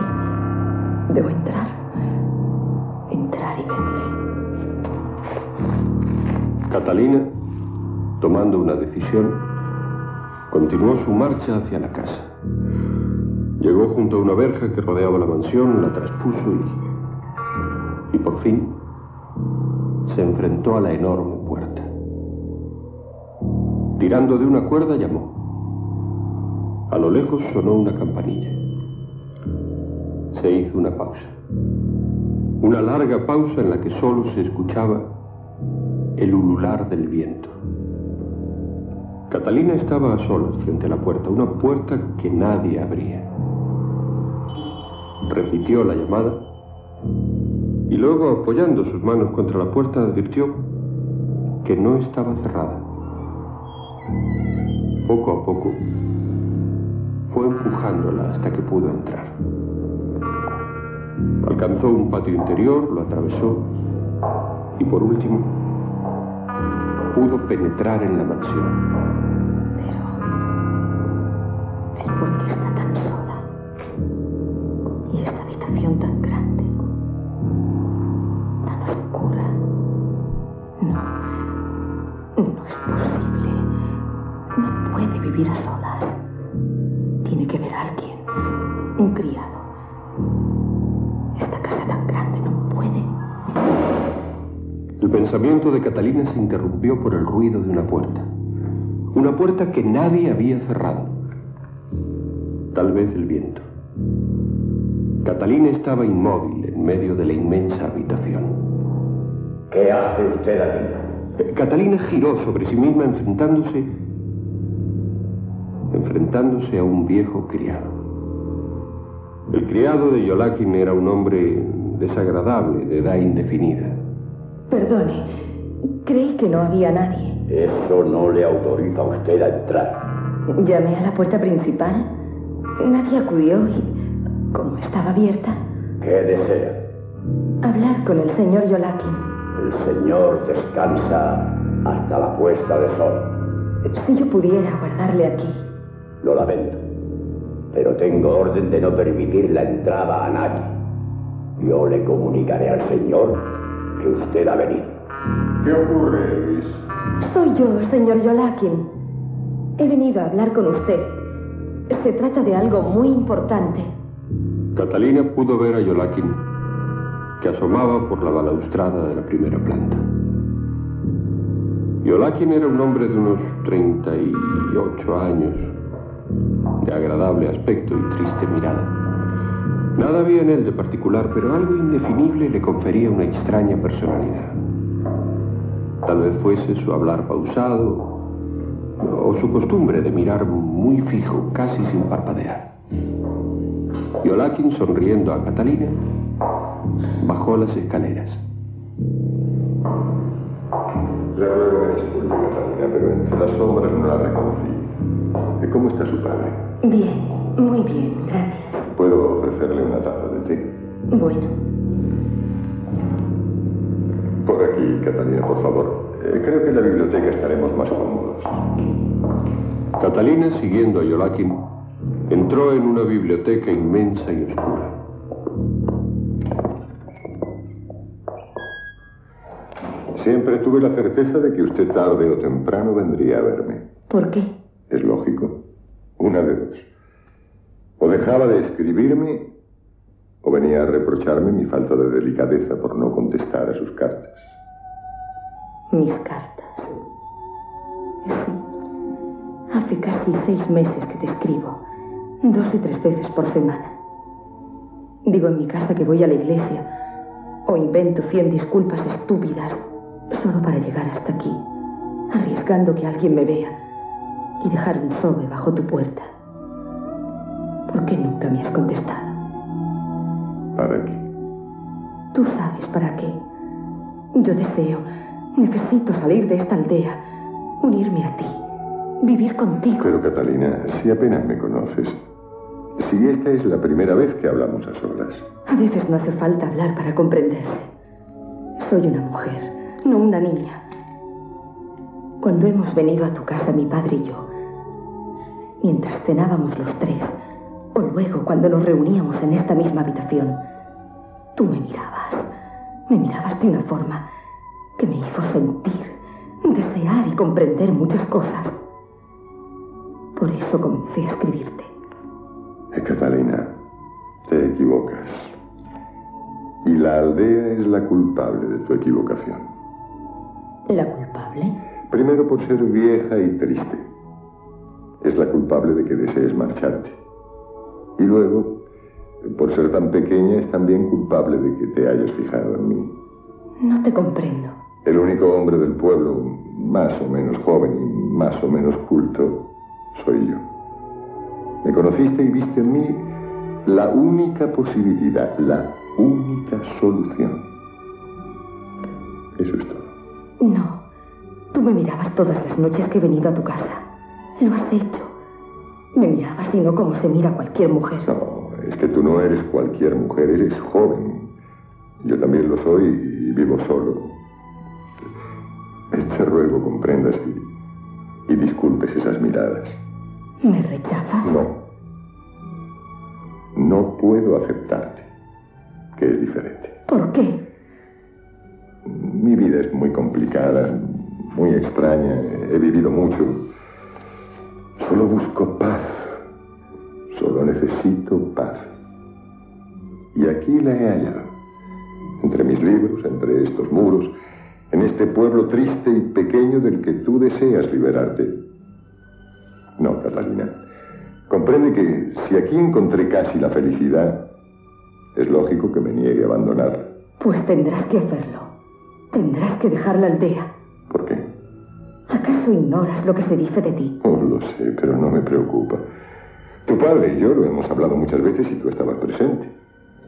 S30: debo entrar. Entrar y verle.
S20: Catalina, tomando una decisión, continuó su marcha hacia la casa. Llegó junto a una verja que rodeaba la mansión, la traspuso y, y por fin se enfrentó a la enorme puerta. Tirando de una cuerda llamó. A lo lejos sonó una campanilla. Se hizo una pausa. Una larga pausa en la que solo se escuchaba el ulular del viento. Catalina estaba a solas frente a la puerta, una puerta que nadie abría. Repitió la llamada y luego, apoyando sus manos contra la puerta, advirtió que no estaba cerrada. Poco a poco fue empujándola hasta que pudo entrar. Alcanzó un patio interior, lo atravesó y por último pudo penetrar en la mansión. Pensamiento de Catalina se interrumpió por el ruido de una puerta. Una puerta que nadie había cerrado. Tal vez el viento. Catalina estaba inmóvil en medio de la inmensa habitación.
S26: ¿Qué hace usted aquí?
S20: Eh, Catalina giró sobre sí misma enfrentándose enfrentándose a un viejo criado. El criado de Yolakin era un hombre desagradable, de edad indefinida.
S30: Perdone, creí que no había nadie.
S26: Eso no le autoriza a usted a entrar.
S30: Llamé a la puerta principal. Nadie acudió y, como estaba abierta,
S26: ¿Qué desea?
S30: hablar con el señor Yolakin.
S26: El señor descansa hasta la puesta de sol.
S30: Si yo pudiera guardarle aquí.
S26: Lo lamento. Pero tengo orden de no permitir la entrada a nadie. Yo le comunicaré al señor que usted ha venido.
S12: ¿Qué ocurre, Luis?
S30: Soy yo, señor Yolakin. He venido a hablar con usted. Se trata de algo muy importante.
S20: Catalina pudo ver a Yolakin, que asomaba por la balaustrada de la primera planta. Yolakin era un hombre de unos 38 años, de agradable aspecto y triste mirada. Nada había en él de particular, pero algo indefinible le confería una extraña personalidad. Tal vez fuese su hablar pausado o su costumbre de mirar muy fijo, casi sin parpadear. Yolakin, sonriendo a Catalina, bajó las escaleras.
S12: Le ruego me disculpe, Catalina, pero entre las sombras no la reconocí. ¿Y ¿Cómo está su padre?
S30: Bien, muy bien, gracias. Bueno,
S12: Por aquí, Catalina, por favor. Eh, creo que en la biblioteca estaremos más cómodos.
S20: Catalina, siguiendo a Yolakin, entró en una biblioteca inmensa y oscura.
S12: Siempre tuve la certeza de que usted tarde o temprano vendría a verme.
S30: ¿por qué?
S12: Es lógico. Una de dos. O dejaba de escribirme o venía a reprocharme mi falta de delicadeza por no contestar a sus cartas.
S30: Mis cartas. Sí. Hace casi seis meses que te escribo. Dos y tres veces por semana. Digo en mi casa que voy a la iglesia. O invento cien disculpas estúpidas solo para llegar hasta aquí. Arriesgando que alguien me vea. Y dejar un sobre bajo tu puerta. ¿Por qué nunca me has contestado?
S12: ¿Para qué?
S30: Tú sabes para qué. Yo deseo, necesito salir de esta aldea, unirme a ti, vivir contigo.
S12: Pero Catalina, si apenas me conoces, si esta es la primera vez que hablamos a solas,
S30: A veces no hace falta hablar para comprenderse. Soy una mujer, no una niña. Cuando hemos venido a tu casa, mi padre y yo, mientras cenábamos los tres, o luego cuando nos reuníamos en esta misma habitación, tú me mirabas, me mirabas de una forma que me hizo sentir, desear y comprender muchas cosas. Por eso comencé a escribirte.
S12: Catalina, te equivocas. Y la aldea es la culpable de tu equivocación.
S30: ¿La culpable?
S12: Primero por ser vieja y triste. Es la culpable de que desees marcharte. Y luego, por ser tan pequeña, es también culpable de que te hayas fijado en mí.
S30: No te comprendo.
S12: El único hombre del pueblo, más o menos joven y más o menos culto, soy yo. Me conociste y viste en mí la única posibilidad, la única solución. Eso es todo.
S30: No. Tú me mirabas todas las noches que he venido a tu casa. Lo has hecho. Me mirabas y no como se mira cualquier mujer.
S12: No, es que tú no eres cualquier mujer, eres joven. Yo también lo soy y vivo solo. Te ruego comprendas y, y disculpes esas miradas.
S30: ¿Me rechazas?
S12: No. No puedo aceptarte, que es diferente.
S30: ¿Por qué?
S12: Mi vida es muy complicada, muy extraña, he vivido mucho. Solo busco paz. Solo necesito paz. Y aquí la he hallado. Entre mis libros, entre estos muros, en este pueblo triste y pequeño del que tú deseas liberarte. No, Catalina. Comprende que si aquí encontré casi la felicidad, es lógico que me niegue a abandonarla.
S30: Pues tendrás que hacerlo. Tendrás que dejar la aldea. ¿Acaso ignoras lo que se dice de ti?
S12: Oh, lo sé, pero no me preocupa. Tu padre y yo lo hemos hablado muchas veces y tú estabas presente.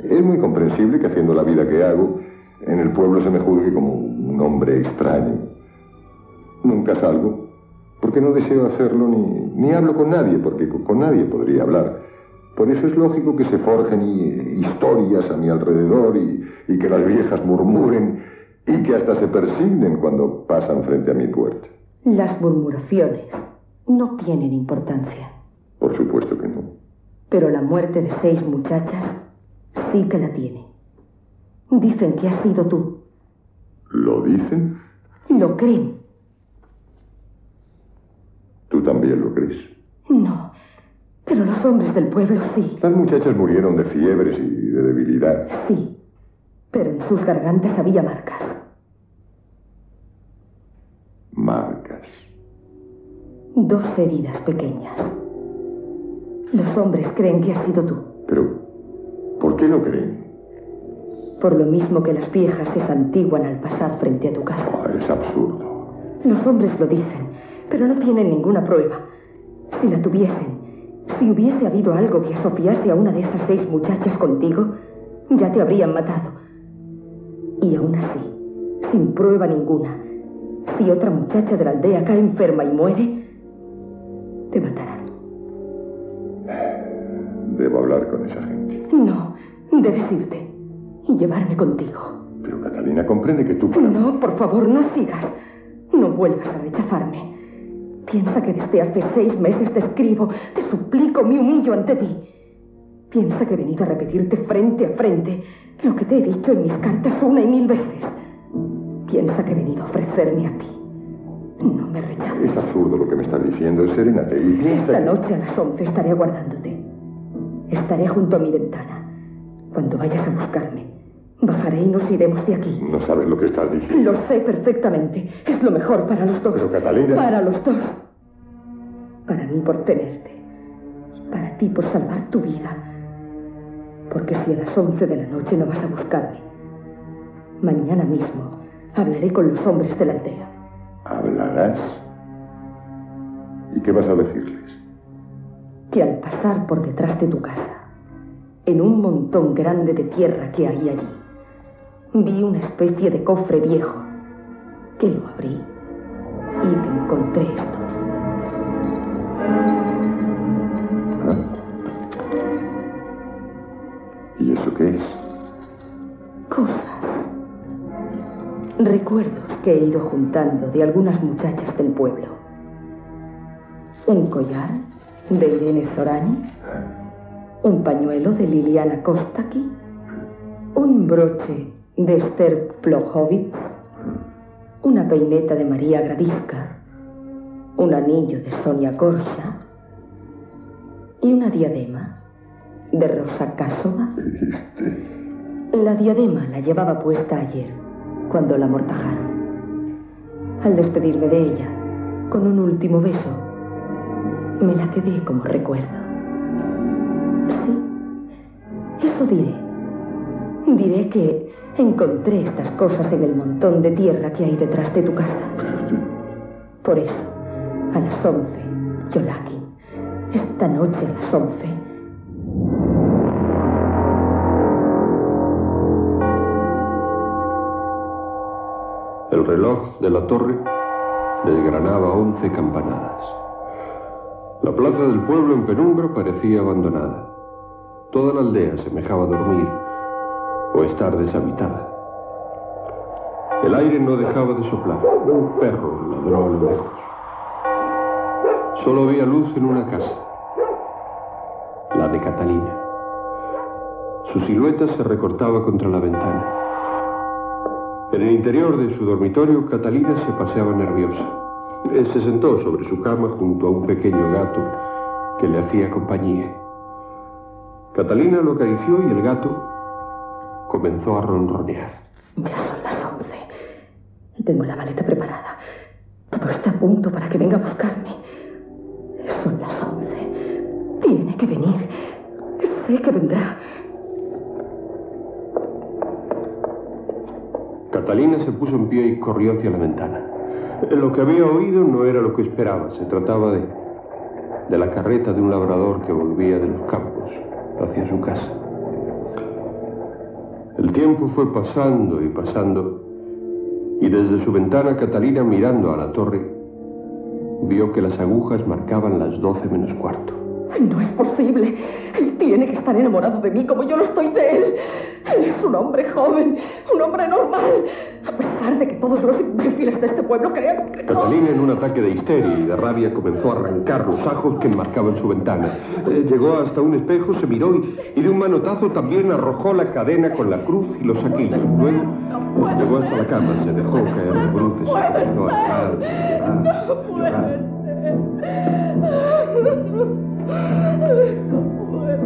S12: Es muy comprensible que haciendo la vida que hago, en el pueblo se me juzgue como un hombre extraño. Nunca salgo, porque no deseo hacerlo ni, ni hablo con nadie, porque con, nadie podría hablar. Por eso es lógico que se forjen i- historias a mi alrededor y, y que las viejas murmuren y que hasta se persignen cuando pasan frente a mi puerta.
S30: Las murmuraciones no tienen importancia.
S12: Por supuesto que no.
S30: Pero la muerte de seis muchachas sí que la tiene. Dicen que has sido tú.
S12: ¿Lo dicen?
S30: Lo creen.
S12: ¿Tú también lo crees?
S30: No. Pero los hombres del pueblo sí.
S12: Las muchachas murieron de fiebres y de debilidad.
S30: Sí. Pero en sus gargantas había marcas.
S12: Marcas.
S30: Dos heridas pequeñas. Los hombres creen que has sido tú.
S12: Pero, ¿por qué lo creen?
S30: Por lo mismo que las viejas se santiguan al pasar frente a tu casa.
S12: Ah, es absurdo.
S30: Los hombres lo dicen, pero no tienen ninguna prueba. Si la tuviesen, si hubiese habido algo que asociase a una de esas seis muchachas contigo, ya te habrían matado. Y aún así, sin prueba ninguna, si otra muchacha de la aldea cae enferma y muere, te matarán.
S12: Debo hablar con esa gente.
S30: No, debes irte. y llevarme contigo.
S12: Pero Catalina comprende que tú...
S30: No, por favor, no sigas. No vuelvas a rechazarme. Piensa que desde hace seis meses te escribo, te suplico, me humillo ante ti. Piensa que he venido a repetirte frente a frente lo que te he dicho en mis cartas una y mil veces. Piensa que he venido a ofrecerme a ti. No me rechaces.
S12: Es absurdo lo que me estás diciendo. Serénate y piensa...
S30: Esta noche a las once estaré aguardándote. Estaré junto a mi ventana. Cuando vayas a buscarme, bajaré y nos iremos de aquí.
S12: No sabes lo que estás diciendo.
S30: Lo sé perfectamente. Es lo mejor para los dos.
S12: Pero Catalina...
S30: Para los dos. Para mí por tenerte. Y para ti por salvar tu vida. Porque si a las once de la noche no vas a buscarme, mañana mismo hablaré con los hombres de la aldea.
S12: ¿Hablarás? ¿Y qué vas a decirles?
S30: Que al pasar por detrás de tu casa, en un montón grande de tierra que hay allí, vi una especie de cofre viejo, que lo abrí y que encontré esto.
S12: ¿Y eso qué es?
S30: Cosas. Recuerdos que he ido juntando de algunas muchachas del pueblo. Un collar de Irene Zorani. Un pañuelo de Liliana Kostaki. Un broche de Esther Plohowitz. Una peineta de María Gradiska. Un anillo de Sonia Gorsha. Y una diadema de Rosa Kásova. La diadema la llevaba puesta ayer, cuando la amortajaron. Al despedirme de ella, con un último beso, me la quedé como recuerdo. Sí, eso diré. Diré que encontré estas cosas en el montón de tierra que hay detrás de tu casa. Por eso, a las once, Yolaki, esta noche a las once,
S20: El reloj de la torre desgranaba once campanadas. La plaza del pueblo en penumbra parecía abandonada. Toda la aldea semejaba dormir o estar deshabitada. El aire no dejaba de soplar. Un perro ladró a lo lejos. Solo había luz en una casa, la de Catalina. Su silueta se recortaba contra la ventana. En el interior de su dormitorio, Catalina se paseaba nerviosa. Él se sentó sobre su cama junto a un pequeño gato que le hacía compañía. Catalina lo acarició y el gato comenzó a ronronear.
S30: Ya son las once. Y tengo la maleta preparada. Todo está a punto para que venga a buscarme. Son las once. Tiene que venir. Sé que vendrá.
S20: Catalina se puso en pie y corrió hacia la ventana. Lo que había oído no era lo que esperaba. Se trataba de, de la carreta de un labrador que volvía de los campos hacia su casa. El tiempo fue pasando y pasando, y desde su ventana Catalina mirando a la torre, vio que las agujas marcaban las doce menos cuarto.
S30: No es posible. Él tiene que estar enamorado de mí como yo lo estoy de él. Él es un hombre joven, un hombre normal. A pesar de que todos los imbéciles de este pueblo crean que no.
S20: Catalina, en un ataque de histeria y de rabia, comenzó a arrancar los ajos que enmarcaban su ventana. Eh, llegó hasta un espejo, se miró y, y de un manotazo también arrojó la cadena con la cruz y los saquillos. Luego llegó hasta la cama, se dejó caer de bruces y comenzó a llorar, llorar, llorar.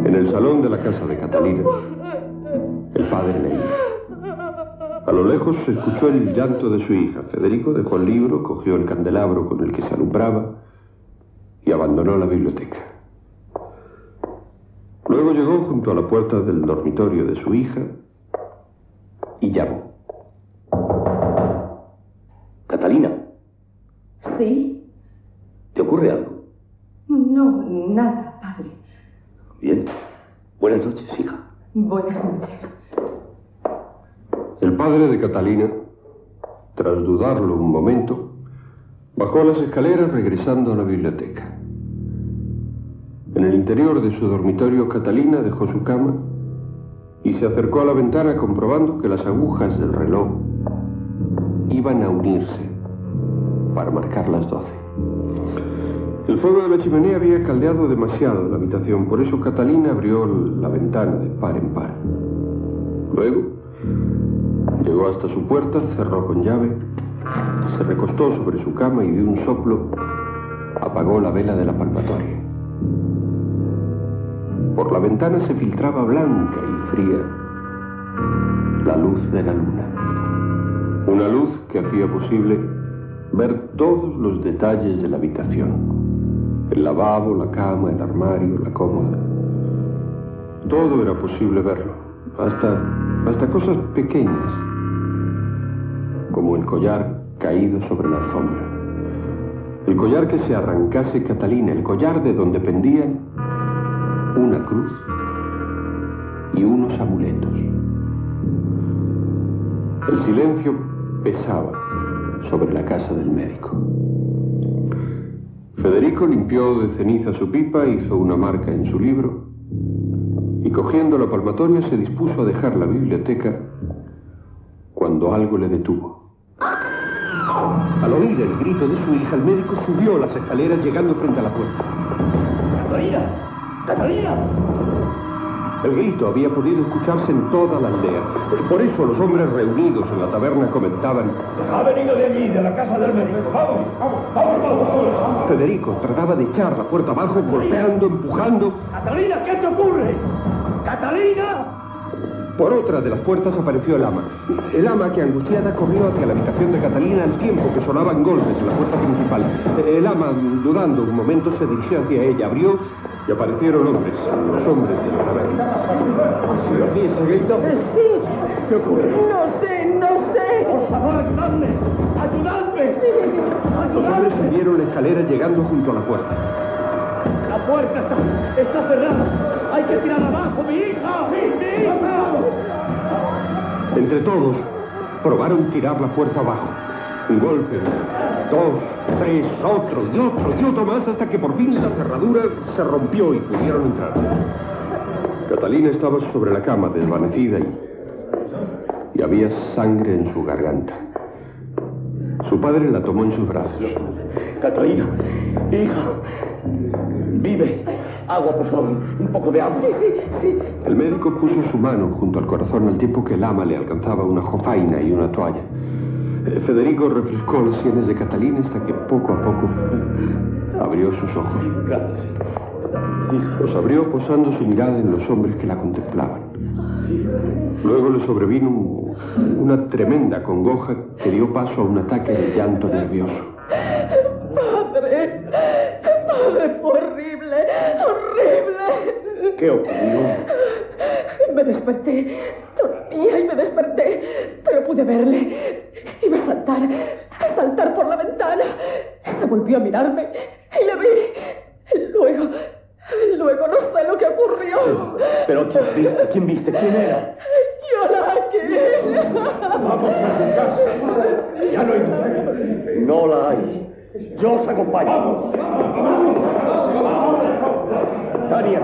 S20: En el salón de la casa de Catalina, el padre leía. A lo lejos se escuchó el llanto de su hija. Federico dejó el libro, cogió el candelabro con el que se alumbraba y abandonó la biblioteca. Luego llegó junto a la puerta del dormitorio de su hija y llamó.
S26: Catalina,
S30: ¿Sí?
S26: ¿te ocurre algo?
S30: No, nada, padre.
S26: Bien. Buenas noches, hija.
S30: Buenas noches.
S20: El padre de Catalina, tras dudarlo un momento, bajó las escaleras regresando a la biblioteca. En el interior de su dormitorio, Catalina dejó su cama y se acercó a la ventana comprobando que las agujas del reloj iban a unirse para marcar las doce. El fuego de la chimenea había caldeado demasiado la habitación, por eso Catalina abrió la ventana de par en par. Luego llegó hasta su puerta, cerró con llave, se recostó sobre su cama y de un soplo apagó la vela de la palmatoria. Por la ventana se filtraba blanca y fría la luz de la luna. Una luz que hacía posible ver todos los detalles de la habitación. El lavabo, la cama, el armario, la cómoda. Todo era posible verlo, hasta, hasta cosas pequeñas, como el collar caído sobre la alfombra. El collar que se arrancase Catalina, el collar de donde pendían una cruz y unos amuletos. El silencio pesaba sobre la casa del médico. Federico limpió de ceniza su pipa, hizo una marca en su libro y cogiendo la palmatoria se dispuso a dejar la biblioteca cuando algo le detuvo. Al oír el grito de su hija, el médico subió las escaleras llegando frente a la puerta.
S26: ¡Catalina! ¡Catalina!
S20: El grito había podido escucharse en toda la aldea. Por eso los hombres reunidos en la taberna comentaban...
S27: Ha venido de allí, de la casa del médico. Vamos, vamos, vamos todos.
S20: Federico trataba de echar la puerta abajo, golpeando, empujando.
S27: ¡Catalina, qué te ocurre! ¡Catalina!
S20: Por otra de las puertas apareció el ama. El ama, que angustiada corrió hacia la habitación de Catalina al tiempo que sonaban golpes en la puerta principal. El ama, dudando un momento, se dirigió hacia ella, abrió y aparecieron hombres, los hombres de.
S27: ¿Sí ese grito?
S21: Sí.
S27: ¿Qué ocurre?
S21: No sé, no sé.
S27: Por favor, ayudadme. ¡Ayudadme!
S20: Los hombres subieron la escalera llegando junto a la puerta.
S27: La puerta está, está cerrada. Hay que tirar abajo, mi hija. Sí, mi hija.
S20: Entre todos, probaron tirar la puerta abajo. Un golpe, dos, tres, otro y otro y otro más hasta que por fin la cerradura se rompió y pudieron entrar. Catalina estaba sobre la cama, desvanecida y, y había sangre en su garganta. Su padre la tomó en sus brazos.
S26: Catalina, hija, vive. Agua, por favor, un poco de agua.
S21: Sí, sí, sí.
S20: El médico puso su mano junto al corazón al tiempo que el ama le alcanzaba una jofaina y una toalla. Eh, Federico refrescó las sienes de Catalina hasta que poco a poco abrió sus ojos.
S26: Gracias.
S20: Los abrió posando su mirada en los hombres que la contemplaban. Luego le sobrevino un- una tremenda congoja que dio paso a un ataque de llanto nervioso.
S21: Padre, padre, fue horrible, horrible.
S26: ¿Qué ocurrió?
S21: Me desperté, dormía y me desperté, pero pude verle. Iba a saltar, a saltar por la ventana. Se volvió a mirarme y le vi. Luego, luego no sé lo que ocurrió.
S26: ¿Pero quién viste? ¿Quién viste? ¿Quién era?
S21: Yo
S27: Vamos a su casa. Ya no hay mujer.
S26: No la hay. Yo os acompaño. Tania,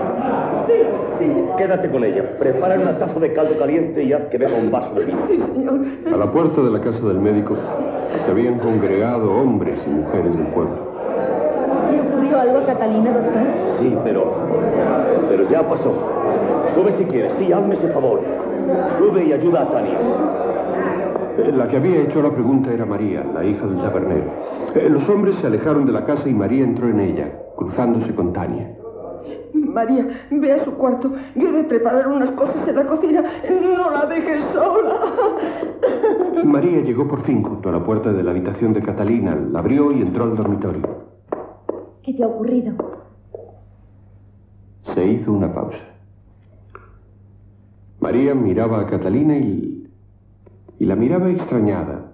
S21: Sí, sí,
S26: quédate con ella. Prepara una taza de caldo caliente y haz que beba un vaso de vino.
S21: sí, señor.
S20: A la puerta de la casa del médico se habían congregado hombres y mujeres del pueblo.
S16: ¿Le ocurrió algo a Catalina, doctor?
S26: Sí, pero. Pero ya pasó. Sube si quieres. Sí, hazme ese favor. Sube y ayuda a Tania.
S20: Eh, La que había hecho la pregunta era María, la hija del tabernero. Eh, Los hombres se alejaron de la casa y María entró en ella, cruzándose con Tania.
S21: María, ve a su cuarto. Yo he de preparar unas cosas en la cocina. No la dejes sola.
S20: María llegó por fin junto a la puerta de la habitación de Catalina, la abrió y entró al dormitorio.
S16: ¿Qué te ha ocurrido?
S20: Se hizo una pausa. María miraba a Catalina y, y la miraba extrañada,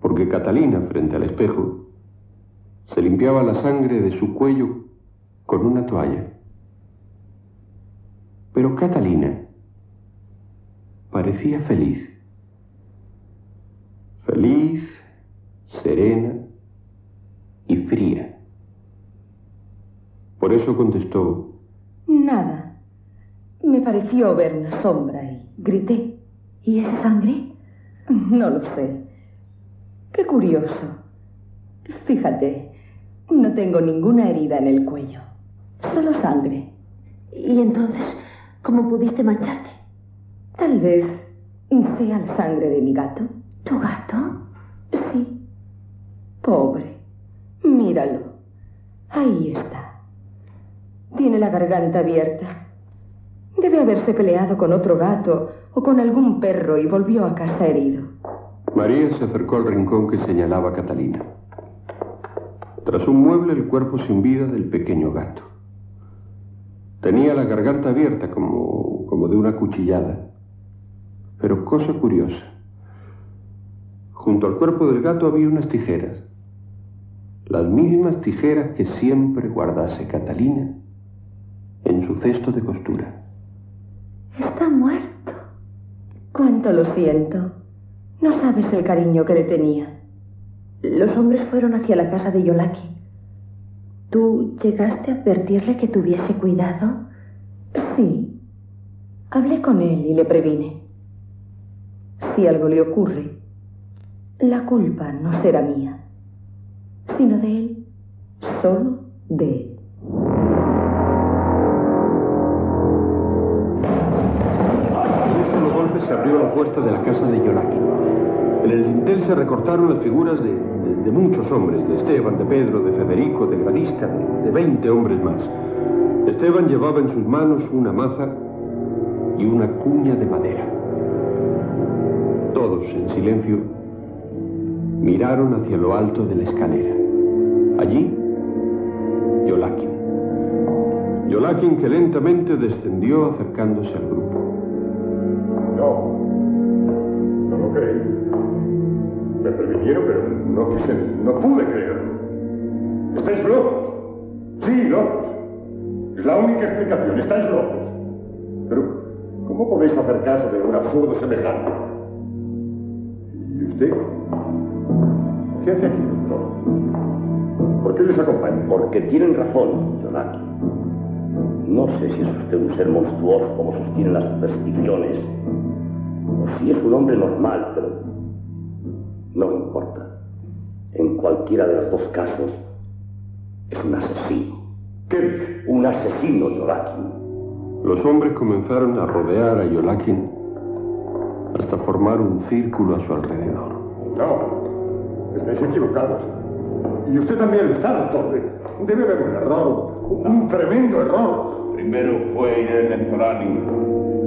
S20: porque Catalina, frente al espejo, se limpiaba la sangre de su cuello con una toalla. Pero Catalina parecía feliz. Feliz, serena y fría. Por eso contestó,
S16: Nada. Me
S30: pareció ver una sombra y grité.
S21: ¿Y esa sangre?
S30: No lo sé. Qué curioso. Fíjate, no tengo ninguna herida en el cuello. Solo sangre.
S21: ¿Y entonces cómo pudiste mancharte?
S30: Tal vez sea la sangre de mi gato.
S21: ¿Tu gato?
S30: Sí. Pobre. Míralo. Ahí está. Tiene la garganta abierta. Debe haberse peleado con otro gato o con algún perro y volvió a casa herido.
S20: María se acercó al rincón que señalaba Catalina. Tras un mueble, el cuerpo sin vida del pequeño gato. Tenía la garganta abierta como, como de una cuchillada. Pero cosa curiosa. Junto al cuerpo del gato había unas tijeras. Las mismas tijeras que siempre guardase Catalina en su cesto de costura.
S21: Está muerto.
S30: Cuánto lo siento. No sabes el cariño que le tenía.
S21: Los hombres fueron hacia la casa de Yolaki. ¿Tú llegaste a advertirle que tuviese cuidado?
S30: Sí. Hablé con él y le previne. Si algo le ocurre, la culpa no será mía, sino de él, solo de él.
S20: Golpe se abrió la puerta de la casa de. Se recortaron las figuras de, muchos hombres, de Esteban, de Pedro, de Federico, de Gradisca, de, de 20 hombres más. Esteban llevaba en sus manos una maza y una cuña de madera. Todos, en silencio, miraron hacia lo alto de la escalera. Allí, Yolakin. Yolakin que lentamente descendió acercándose al grupo.
S12: No Me pero no quise, no pude creerlo. ¿Estáis locos? Sí, locos. Es la única explicación, estáis locos. Pero, ¿cómo podéis hacer caso de un absurdo semejante? ¿Y usted? ¿Qué hace aquí, doctor? ¿Por qué les acompaña?
S26: Porque tienen razón, Yolaki. No sé si es usted un ser monstruoso como sostienen las supersticiones, o si es un hombre normal, pero no importa. En cualquiera de los dos casos, es un asesino.
S12: ¿Qué dice?
S26: Un asesino, Yolaki.
S20: Los hombres comenzaron a rodear a Yolakin hasta formar un círculo a su alrededor.
S12: No, estáis equivocados. Y usted también lo está, doctor. Debe haber un error, un tremendo error.
S25: Primero fue Irene Zorani,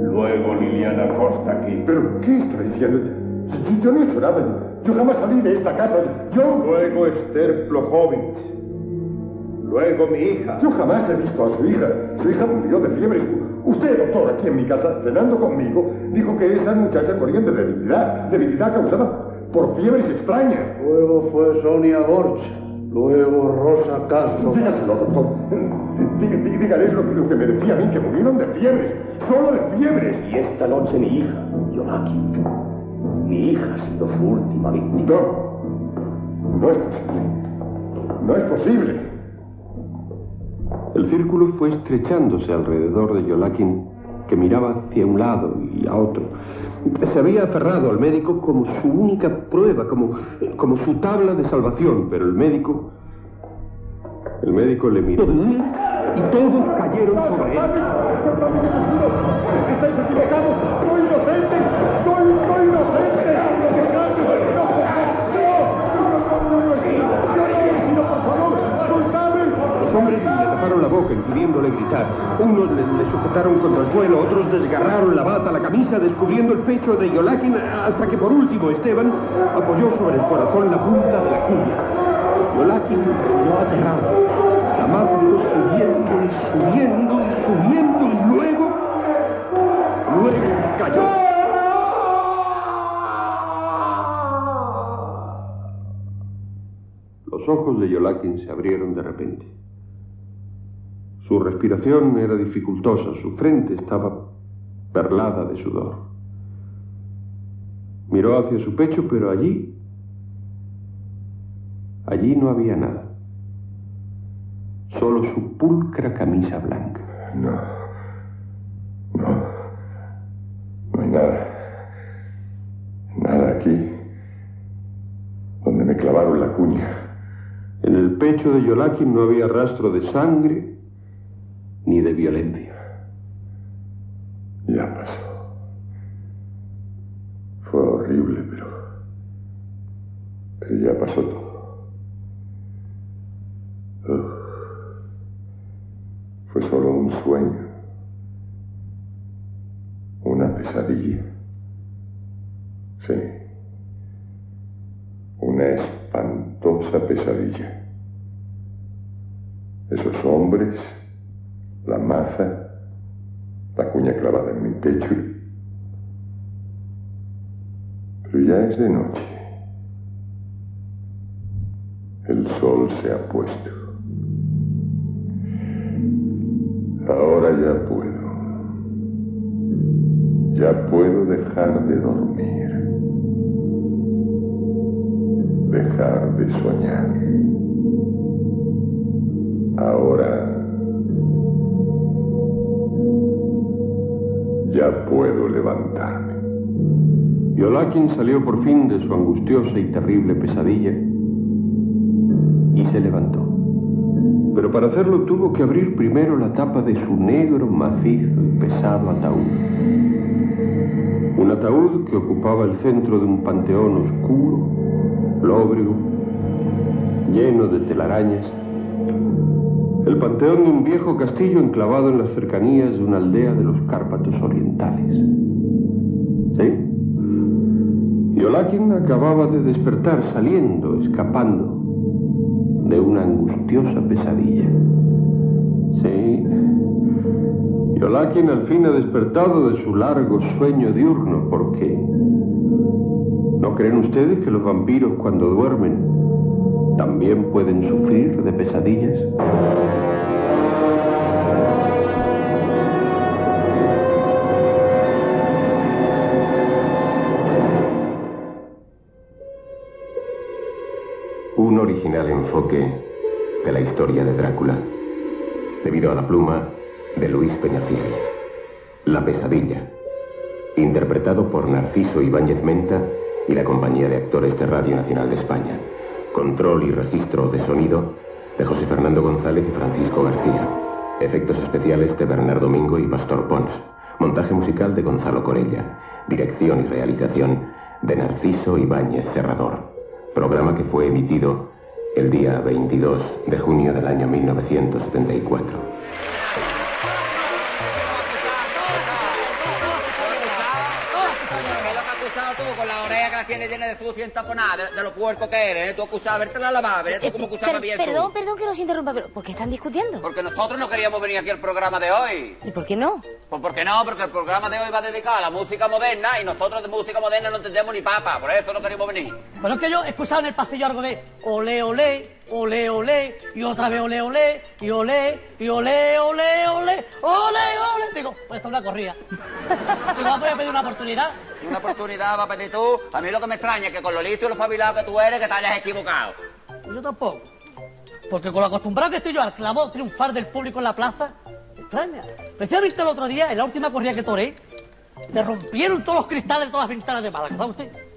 S25: luego Liliana Costa aquí.
S12: ¿Pero qué está diciendo? Yo, yo no he hecho nada. Yo jamás salí de esta casa. Yo...
S25: Luego Esther Plojovic. Luego mi hija.
S12: Yo jamás he visto a su hija. Su hija murió de fiebre. Usted, doctor, aquí en mi casa, cenando conmigo, dijo que esas muchachas morían de debilidad. Debilidad causada por fiebres extrañas.
S23: Luego fue Sonia Borch, luego Rosa Caso.
S12: Dígaselo, doctor. Dí- dí- Dígales lo, que- lo que me decía a mí, que murieron de fiebres. Solo de fiebres.
S26: Y esta noche mi hija, Yolaki. Mi hija ha sido su última víctima.
S12: No. No es posible. No es posible.
S20: El círculo fue estrechándose alrededor de Yolakin, que miraba hacia un lado y a otro. Se había aferrado al médico como su única prueba, como, como su tabla de salvación, pero el médico... El médico le miró y todos cayeron sobre él.
S12: ¡Estáis equivocados! ¡Soy inocente! ¡Soy, soy inocente!
S20: Los hombres le taparon la boca, impidiéndole gritar. Unos le, sujetaron contra el suelo, otros desgarraron la bata, la camisa, descubriendo el pecho de Yolakin, hasta que por último Esteban apoyó sobre el corazón la punta de la cuña. Yolakin cayó aterrado. La fue subiendo y subiendo y subiendo y luego... Luego cayó. Los ojos de Yolakin se abrieron de repente. Su respiración era dificultosa, su frente estaba perlada de sudor. Miró hacia su pecho, pero allí, allí no había nada. Solo su pulcra camisa blanca.
S12: No. No. Nada. Nada aquí. Donde me clavaron la cuña.
S20: En el pecho de Yolakin no había rastro de sangre ni de violencia.
S12: Ya pasó. Fue horrible, pero. Pero ya pasó todo. Uf. Fue solo un sueño. Una pesadilla. Sí. Una espantosa pesadilla. Esos hombres, la maza, la cuña clavada en mi pecho. Pero ya es de noche. El sol se ha puesto. Ahora ya puedo. Ya puedo dejar de dormir. Dejar de soñar. Ahora ya puedo levantarme.
S20: Yolakin salió por fin de su angustiosa y terrible pesadilla y se levantó. Pero para hacerlo tuvo que abrir primero la tapa de su negro, macizo y pesado ataúd. Un ataúd que ocupaba el centro de un panteón oscuro, lóbrego, lleno de telarañas. El panteón de un viejo castillo enclavado en las cercanías de una aldea de los Cárpatos orientales. ¿Sí? Yolakin acababa de despertar saliendo, escapando de una angustiosa pesadilla. Sí. Yolakin al fin ha despertado de su largo sueño diurno porque... ¿No creen ustedes que los vampiros cuando duermen también pueden sufrir de pesadillas?
S31: Un original enfoque de la historia de Drácula, debido a la pluma de Luis Peñafiel. La pesadilla, interpretado por Narciso Ibáñez Menta y la compañía de actores de Radio Nacional de España. Control y registro de sonido de José Fernando González y Francisco García. Efectos especiales de Bernardo Domingo y Pastor Pons. Montaje musical de Gonzalo Corella. Dirección y realización de Narciso Ibáñez Serrador. Programa que fue emitido el día 22 de junio del año 1974.
S32: La tienes llena de sucio entaponada, de, de lo puerco que eres? ¿eh? Tú acusabas haberte la lavado, ¿eh? Tú como acusabas
S33: Per-
S32: bien
S33: perdón,
S32: tú.
S33: perdón que nos interrumpa, pero ¿por qué están discutiendo?
S32: Porque nosotros no queríamos venir aquí al programa de hoy.
S33: ¿Y por qué no?
S32: Pues ¿por qué no? Porque el programa de hoy va dedicado a la música moderna y nosotros de música moderna no entendemos ni papa, por eso no queríamos venir.
S34: Bueno, es que yo he escuchado en el pasillo algo de olé, olé, olé, olé, y otra vez olé, olé, y olé, y olé, olé, olé, olé, olé. Digo, pues esto es una corrida. Digo, voy a pedir una oportunidad.
S32: Una oportunidad va a pedir tú. A mí lo que me extraña es que con lo listo y lo fabilado que tú eres, que te hayas equivocado.
S34: Yo tampoco. Porque con lo acostumbrado que estoy yo al clavo triunfar del público en la plaza, me extraña. Precisamente el otro día, en la última corrida que toré, se rompieron todos los cristales de todas las ventanas de Málaga, ¿sabe usted?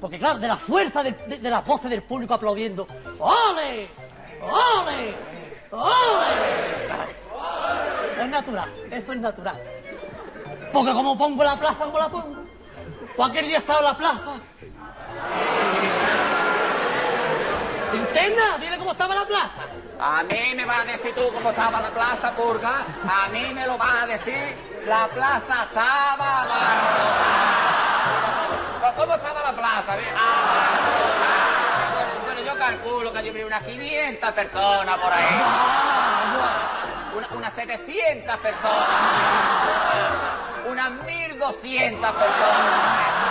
S34: Porque claro, de la fuerza de, de- las voces del público aplaudiendo, ¡Ole! ¡Ole! ¡Ole! Es natural, eso es natural. Porque como pongo la plaza, como la pongo. Cualquier día estaba en la plaza. Linterna, dile cómo estaba la plaza.
S32: A mí me vas a decir tú cómo estaba la plaza, Purga. A mí me lo vas a decir. La plaza estaba abarrotada. ¿Cómo estaba la plaza? Abarrotada. Bueno, bueno, yo calculo que hay unas 500 personas por ahí. Una- unas 700 personas. Unas 1200 personas.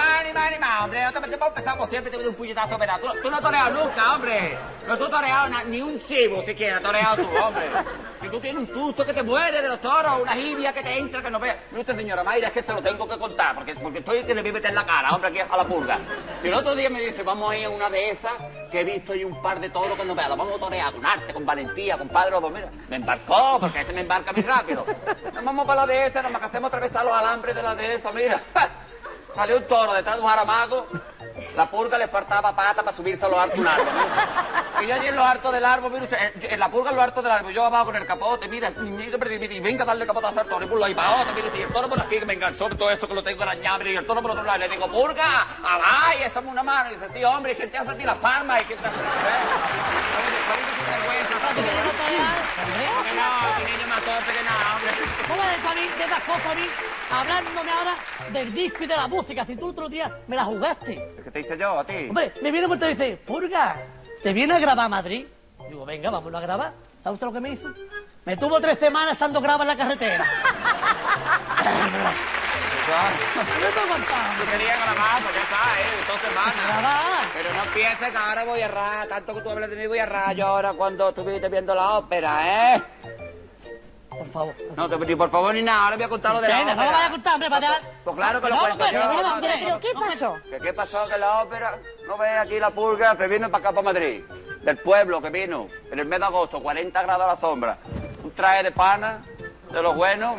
S32: ¿Qué- ¿Qué más, ni más, ni más, hombre. Otra vez empezamos siempre te doy un puñetazo operado. Tú, tú no has toreado nunca, hombre. No tú toreado ni un chivo siquiera, has toreado tú, hombre. Si tú tienes un susto que te muere de los toros, una jibia que te entra, que no veas. Mire usted, señora Mayra, es que se lo tengo que contar, porque, porque estoy que le voy a meter la cara, hombre, aquí a la purga. Si el otro día me dice, vamos a ir a una de esas, que he visto y un par de toros que no veas, lo vamos a torear con arte, con valentía, con padre mira. Me embarcó, porque este me embarca muy rápido. Nos vamos para la de esa, nos hacemos atravesar los alambres de la de esa, mira. Salió un toro detrás de un jaramago. La purga le faltaba pata para subirse a los hartos de un árbol. Y yo allí en los hartos del árbol, mira usted, en- la purga en los hartos del árbol, yo abajo con el capote, mira, y venga a darle capotazo al toro, y por y para otro, mira, y el toro por aquí que me enganchó todo esto que lo tengo arañado, mira, y el toro por otro lado, y le digo, purga, abajo, y esa una mano, y dice, sí, hombre, ¿y quién te hace a ti las palmas? ¿Y quién te hace? Porque no, más que nada, hombre.
S34: ¿Cómo de, mí, de esas cosas hablándome ahora del disco y de la música? Si tú el otro día me la jugaste.
S32: ¿Qué te hice yo a ti?
S34: Hombre, me viene por y dice, Purga, ¿te viene a grabar a Madrid? Digo, venga, vámonos a grabar. ¿Sabe usted lo que me hizo? Me tuvo tres semanas dando graba en la carretera.
S32: Tú querías grabar, pues ya está, ¿eh? Dos semanas.
S34: Grabar.
S32: Pero no pienses que ahora voy a errar, tanto que tú hablas de mí voy a errar yo ahora cuando estuviste viendo la ópera, ¿eh?
S34: Por favor.
S32: No, te, ni por favor ni nada, ahora voy a contar lo de la ópera.
S34: no lo vaya a contar, hombre, para.
S32: Pues claro que lo
S34: No,
S32: cuento yo.
S34: pero, ¿qué pasó?
S32: ¿Que ¿Qué pasó? Que la ópera, no ve aquí la purga, se vino para acá, para Madrid. Del pueblo que vino, en el mes de agosto, 40 grados a la sombra. Un traje de pana, de los buenos.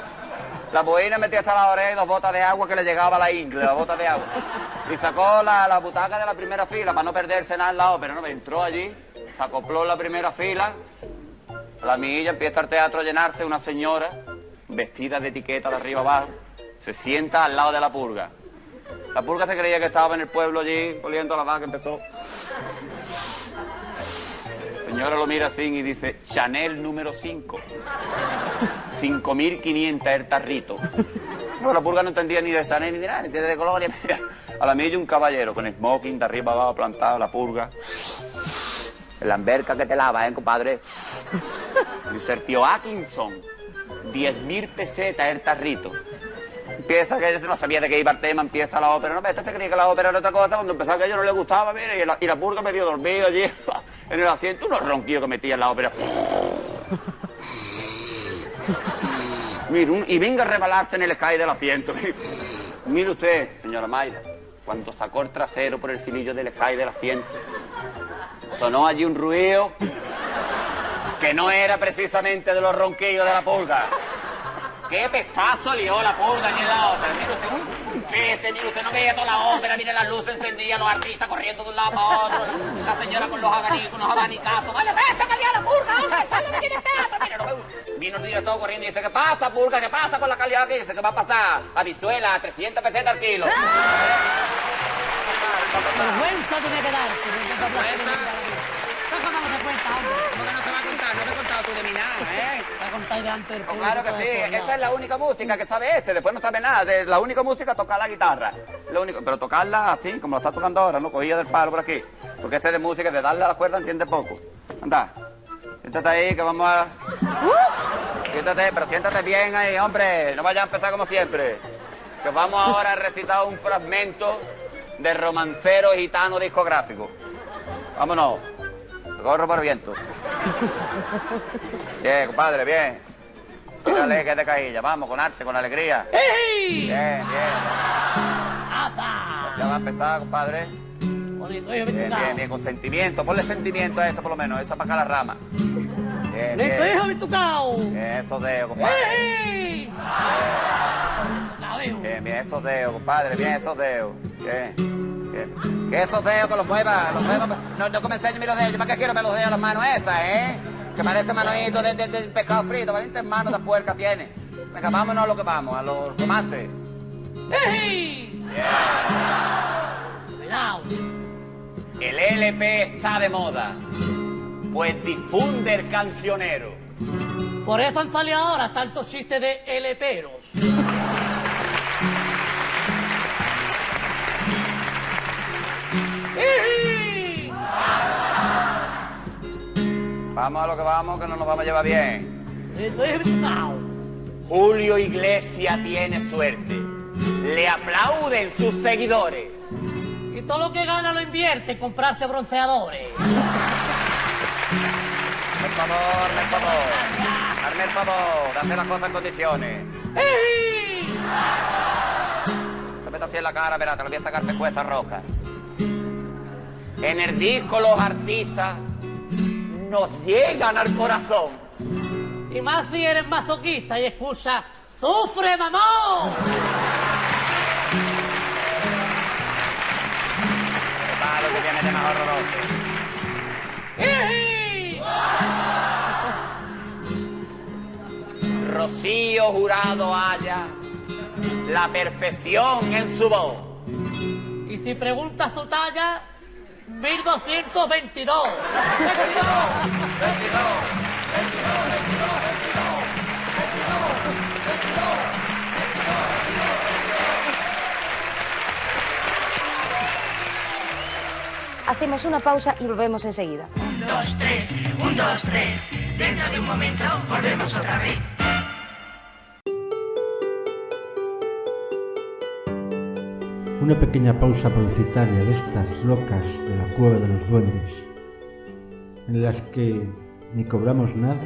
S32: La boina metía hasta la oreja y dos botas de agua que le llegaba a la ingle, la bota de agua. Y sacó la, la butaca de la primera fila para no perderse nada en la ópera, ¿no? Entró allí, se acopló en la primera fila. A la milla empieza el teatro a llenarse, una señora, vestida de etiqueta de arriba abajo, se sienta al lado de la purga. La purga se creía que estaba en el pueblo allí, oliendo a la vaca, empezó. La señora lo mira así y dice, Chanel número 5. 5.500 el tarrito. No, la purga no entendía ni de Chanel ni de nada, ni de. Mira, a la milla un caballero con smoking de arriba abajo plantado, la purga. La alberca que te lava, ¿eh, compadre? Dice el tío Atkinson, 10.000 pesetas el tarrito. Empieza que no sabía de qué iba el tema, empieza la ópera. No, este se creía que la ópera era otra cosa, cuando empezó aquello no le gustaba, mire, y la, y la purga medio dormido allí en el asiento, unos ronquillos que metía en la ópera. Mire, un- y venga a rebalarse en el sky del asiento. Mire usted, señora Mayra, cuando sacó el trasero por el filillo del sky del asiento, sonó allí un ruido que no era precisamente de los ronquillos de la pulga. ¡Qué pestazo lió la allí en la ópera! Mire usted, un peste, mire usted, no veía toda la ópera, mire las luces encendidas, los artistas corriendo de un lado para otro, la señora con los abanicos, unos abanicazos, ¡vale, peste, que lía la purga, hombre, de aquí del teatro! Mire, no Vino el director corriendo y dice, ¿qué pasa, purga? ¿Qué pasa con la calidad que dice? ¿Qué va a pasar? A Visuela, 300 pesetas al kilo.
S34: Vergüenza tenía que. ¿Cuándo no se cuenta, hombre?
S32: ¿Cómo que no se va a contar? No me he contado tú de mi nada, ¿eh?
S34: Te voy a contar de antes del público
S32: claro que sí,
S34: esto,
S32: esa es la única música que sabe este, después no sabe nada. De la única música tocar la guitarra. Lo único, pero tocarla así, como la está tocando ahora, ¿no? Cogida del palo por aquí. Porque este de música, de darle a la cuerda, entiende poco. Anda, siéntate ahí que vamos a. Siéntate, pero siéntate bien ahí, hombre. No vayas a empezar como siempre. Que vamos ahora a recitar un fragmento de romancero gitano discográfico. Vámonos. Corro por viento. Bien, compadre, bien. Tírale, que de caílla. Vamos, con arte, con alegría.
S34: ¡Ey!
S32: Bien, bien.
S34: ¡Ata!
S32: Ya va a empezar, compadre.
S34: Bonito,
S32: Bien, bien, bien, con sentimiento. Ponle sentimiento a esto, por lo menos. Esa para acá la rama. Bien, bien. esos dedos, compadre.
S34: ¡Ey!
S32: Bien, bien, esos dedos, compadre. Bien, esos dedos. Bien. bien. Que esos dedos que los mueva, los mueva. No, no que me enseñe los dedos. Yo para qué quiero ver los dedos las manos estas, ¿eh? Que parece manojito de, de, de pescado frito. Valientes manos de puerca tiene. Venga, vámonos a lo que vamos, a los romances.
S34: ¡Ey! Cuidado.
S32: El LP está de moda, pues difunde el cancionero.
S34: Por eso han salido ahora tantos chistes de LPeros.
S32: Vamos a lo que vamos, que no nos vamos a llevar bien. Julio Iglesias tiene suerte. le aplauden sus seguidores.
S34: Y todo lo que gana lo invierte en comprarse bronceadores.
S32: Por favor, por favor. Hazme el favor, hazme las cosas en condiciones. Te meto así en la cara, verá, te lo voy a sacar pecuezas rojas. En el disco los artistas nos llegan al corazón.
S34: Y más si eres masoquista y escucha ¡Sufre, mamón!
S32: Lo que horroroso. Rocío Jurado haya la perfección en su voz.
S34: Y si preguntas su talla, 1222. 22,
S16: Hacemos una pausa y volvemos enseguida.
S35: Un, dos, tres, un, dos, tres. Dentro de un momento volvemos otra vez.
S23: Una pequeña pausa publicitaria de estas locas de la cueva de los duendes, en las que ni cobramos nada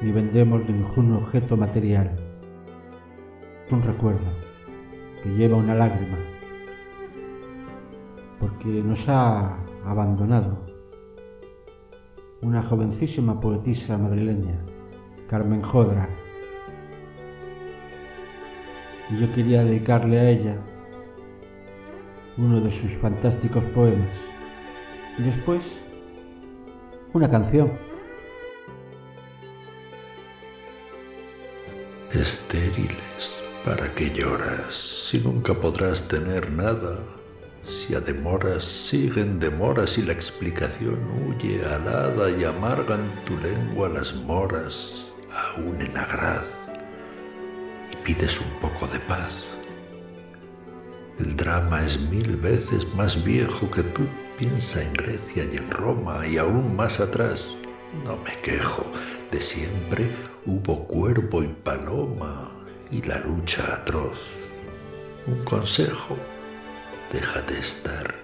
S23: ni vendemos ningún objeto material. Un recuerdo que lleva una lágrima, porque nos ha abandonado una jovencísima poetisa madrileña, Carmen Jodra. Y yo quería dedicarle a ella uno de sus fantásticos poemas. Y después, una canción.
S36: Estériles, ¿para qué lloras si nunca podrás tener nada? Si a demoras siguen demoras y la explicación huye alada y amargan tu lengua las moras, aún en agraz, y pides un poco de paz. El drama es mil veces más viejo que tú, piensa en Grecia y en Roma y aún más atrás. No me quejo, de siempre hubo cuervo y paloma y la lucha atroz. Un consejo, deja de estar,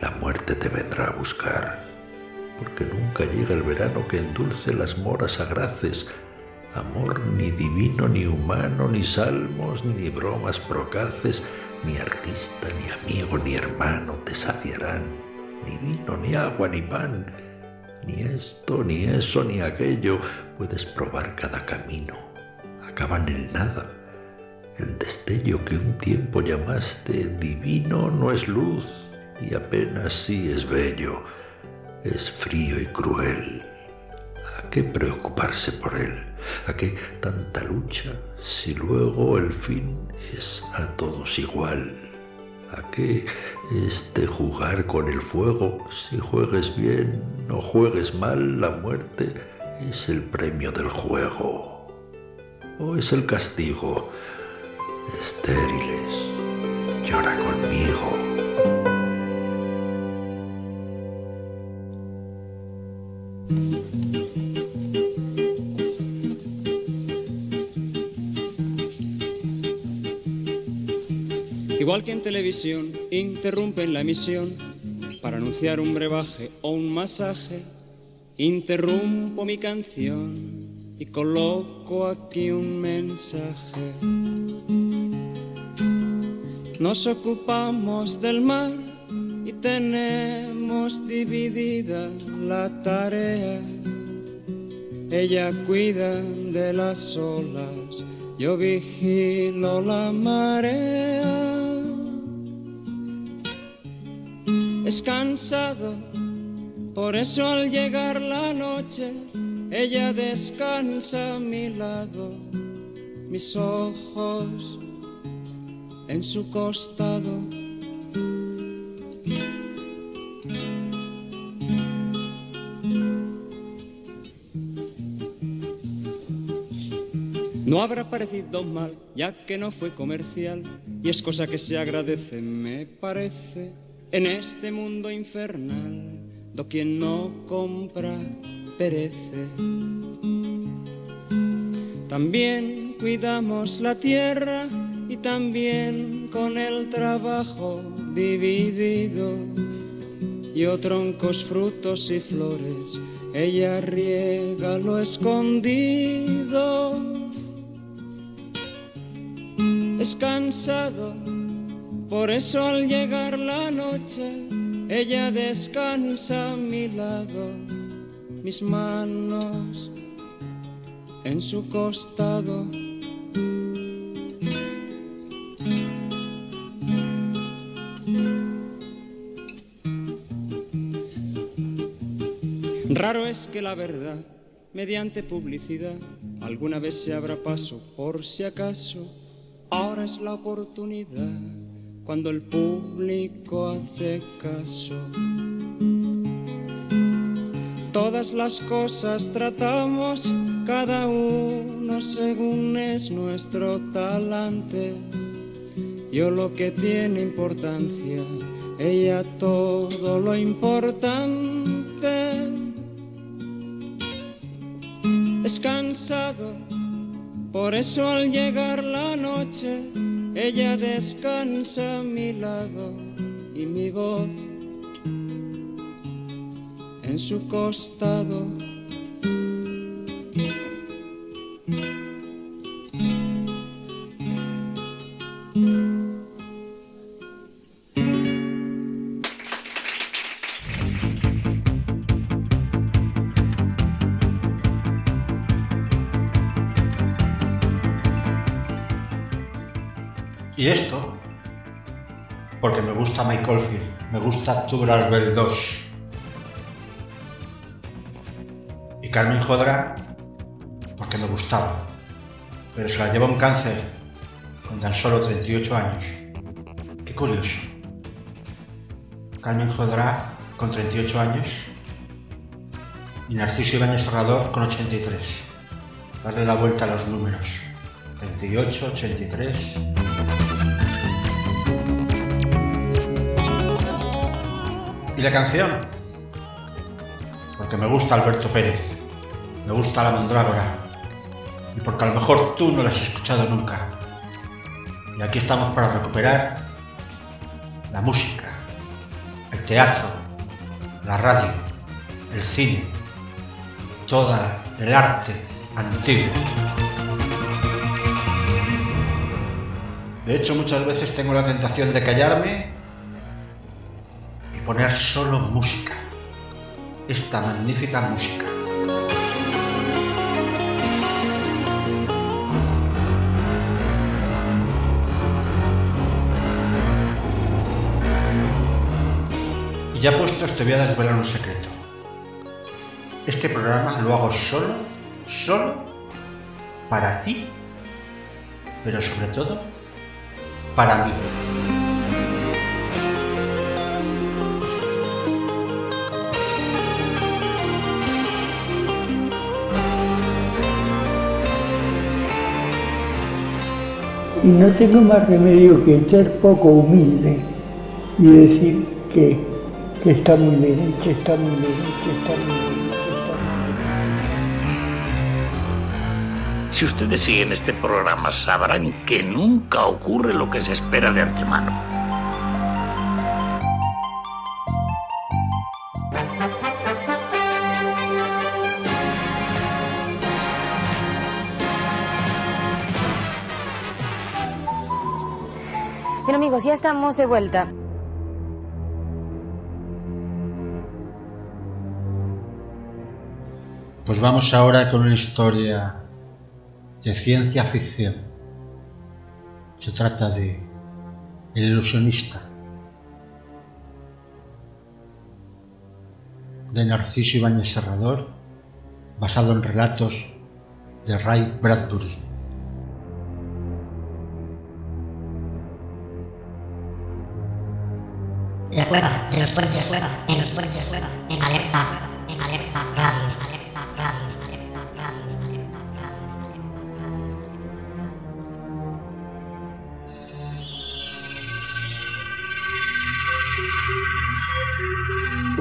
S36: la muerte te vendrá a buscar, porque nunca llega el verano que endulce las moras agraces, amor ni divino ni humano, ni salmos, ni bromas procaces, ni artista, ni amigo, ni hermano te saciarán, ni vino, ni agua, ni pan, ni esto, ni eso, ni aquello, puedes probar cada camino, acaban en nada. El destello que un tiempo llamaste divino no es luz y apenas sí es bello, es frío y cruel. ¿A qué preocuparse por él? ¿A qué tanta lucha si luego el fin es a todos igual? ¿A qué este jugar con el fuego? Si juegues bien o juegues mal, la muerte es el premio del juego. ¿O es el castigo? Estériles, llora conmigo.
S37: Igual que en televisión interrumpen la emisión para anunciar un brebaje o un masaje, interrumpo mi canción y coloco aquí un mensaje. Nos ocupamos del mar y tenemos dividida la tarea. Ella cuida de las olas, yo vigilo la marea. Es cansado, por eso al llegar la noche, ella descansa a mi lado, mis ojos en su costado. No habrá parecido mal, ya que no fue comercial, y es cosa que se agradece, me parece, en este mundo infernal, do quien no compra perece. También cuidamos la tierra y también con el trabajo dividido. Yo troncos, frutos y flores, ella riega lo escondido. Es cansado, por eso al llegar la noche, ella descansa a mi lado, mis manos en su costado. Raro es que la verdad, mediante publicidad, alguna vez se abra paso por si acaso. Ahora es la oportunidad cuando el público hace caso. Todas las cosas tratamos, cada uno según es nuestro talante. Yo lo que tiene importancia, ella todo lo importante. Es cansado, por eso al llegar la noche, ella descansa a mi lado y mi voz en su costado.
S5: Gusta Mike Oldfield, me gusta Tubular Bell 2. Y Carmen Jodra, porque me gustaba, pero se la lleva un cáncer con tan solo 38 años. Qué curioso. Carmen Jodra con 38 años y Narciso Ibáñez Serrador con 83. Darle la vuelta a los números. 38, 83. ¿Y la canción? Porque me gusta Alberto Pérez, me gusta la mandrágora, y porque a lo mejor tú no la has escuchado nunca. Y aquí estamos para recuperar la música, el teatro, la radio, el cine, todo el arte antiguo. De hecho, muchas veces tengo la tentación de callarme poner solo música. Esta magnífica música. Y ya puestos te voy a desvelar un secreto. Este programa lo hago solo, solo para ti, pero sobre todo para mí.
S38: Y no tengo más remedio que ser poco humilde y decir que, que está muy bien, que está muy bien, que está muy bien.
S39: Si ustedes siguen este programa sabrán que nunca ocurre lo que se espera de antemano.
S33: Ya estamos de vuelta.
S5: Pues vamos ahora con una historia de ciencia ficción. Se trata de El ilusionista, de Narciso Ibáñez Serrador, basado en relatos de Ray Bradbury.
S40: De los los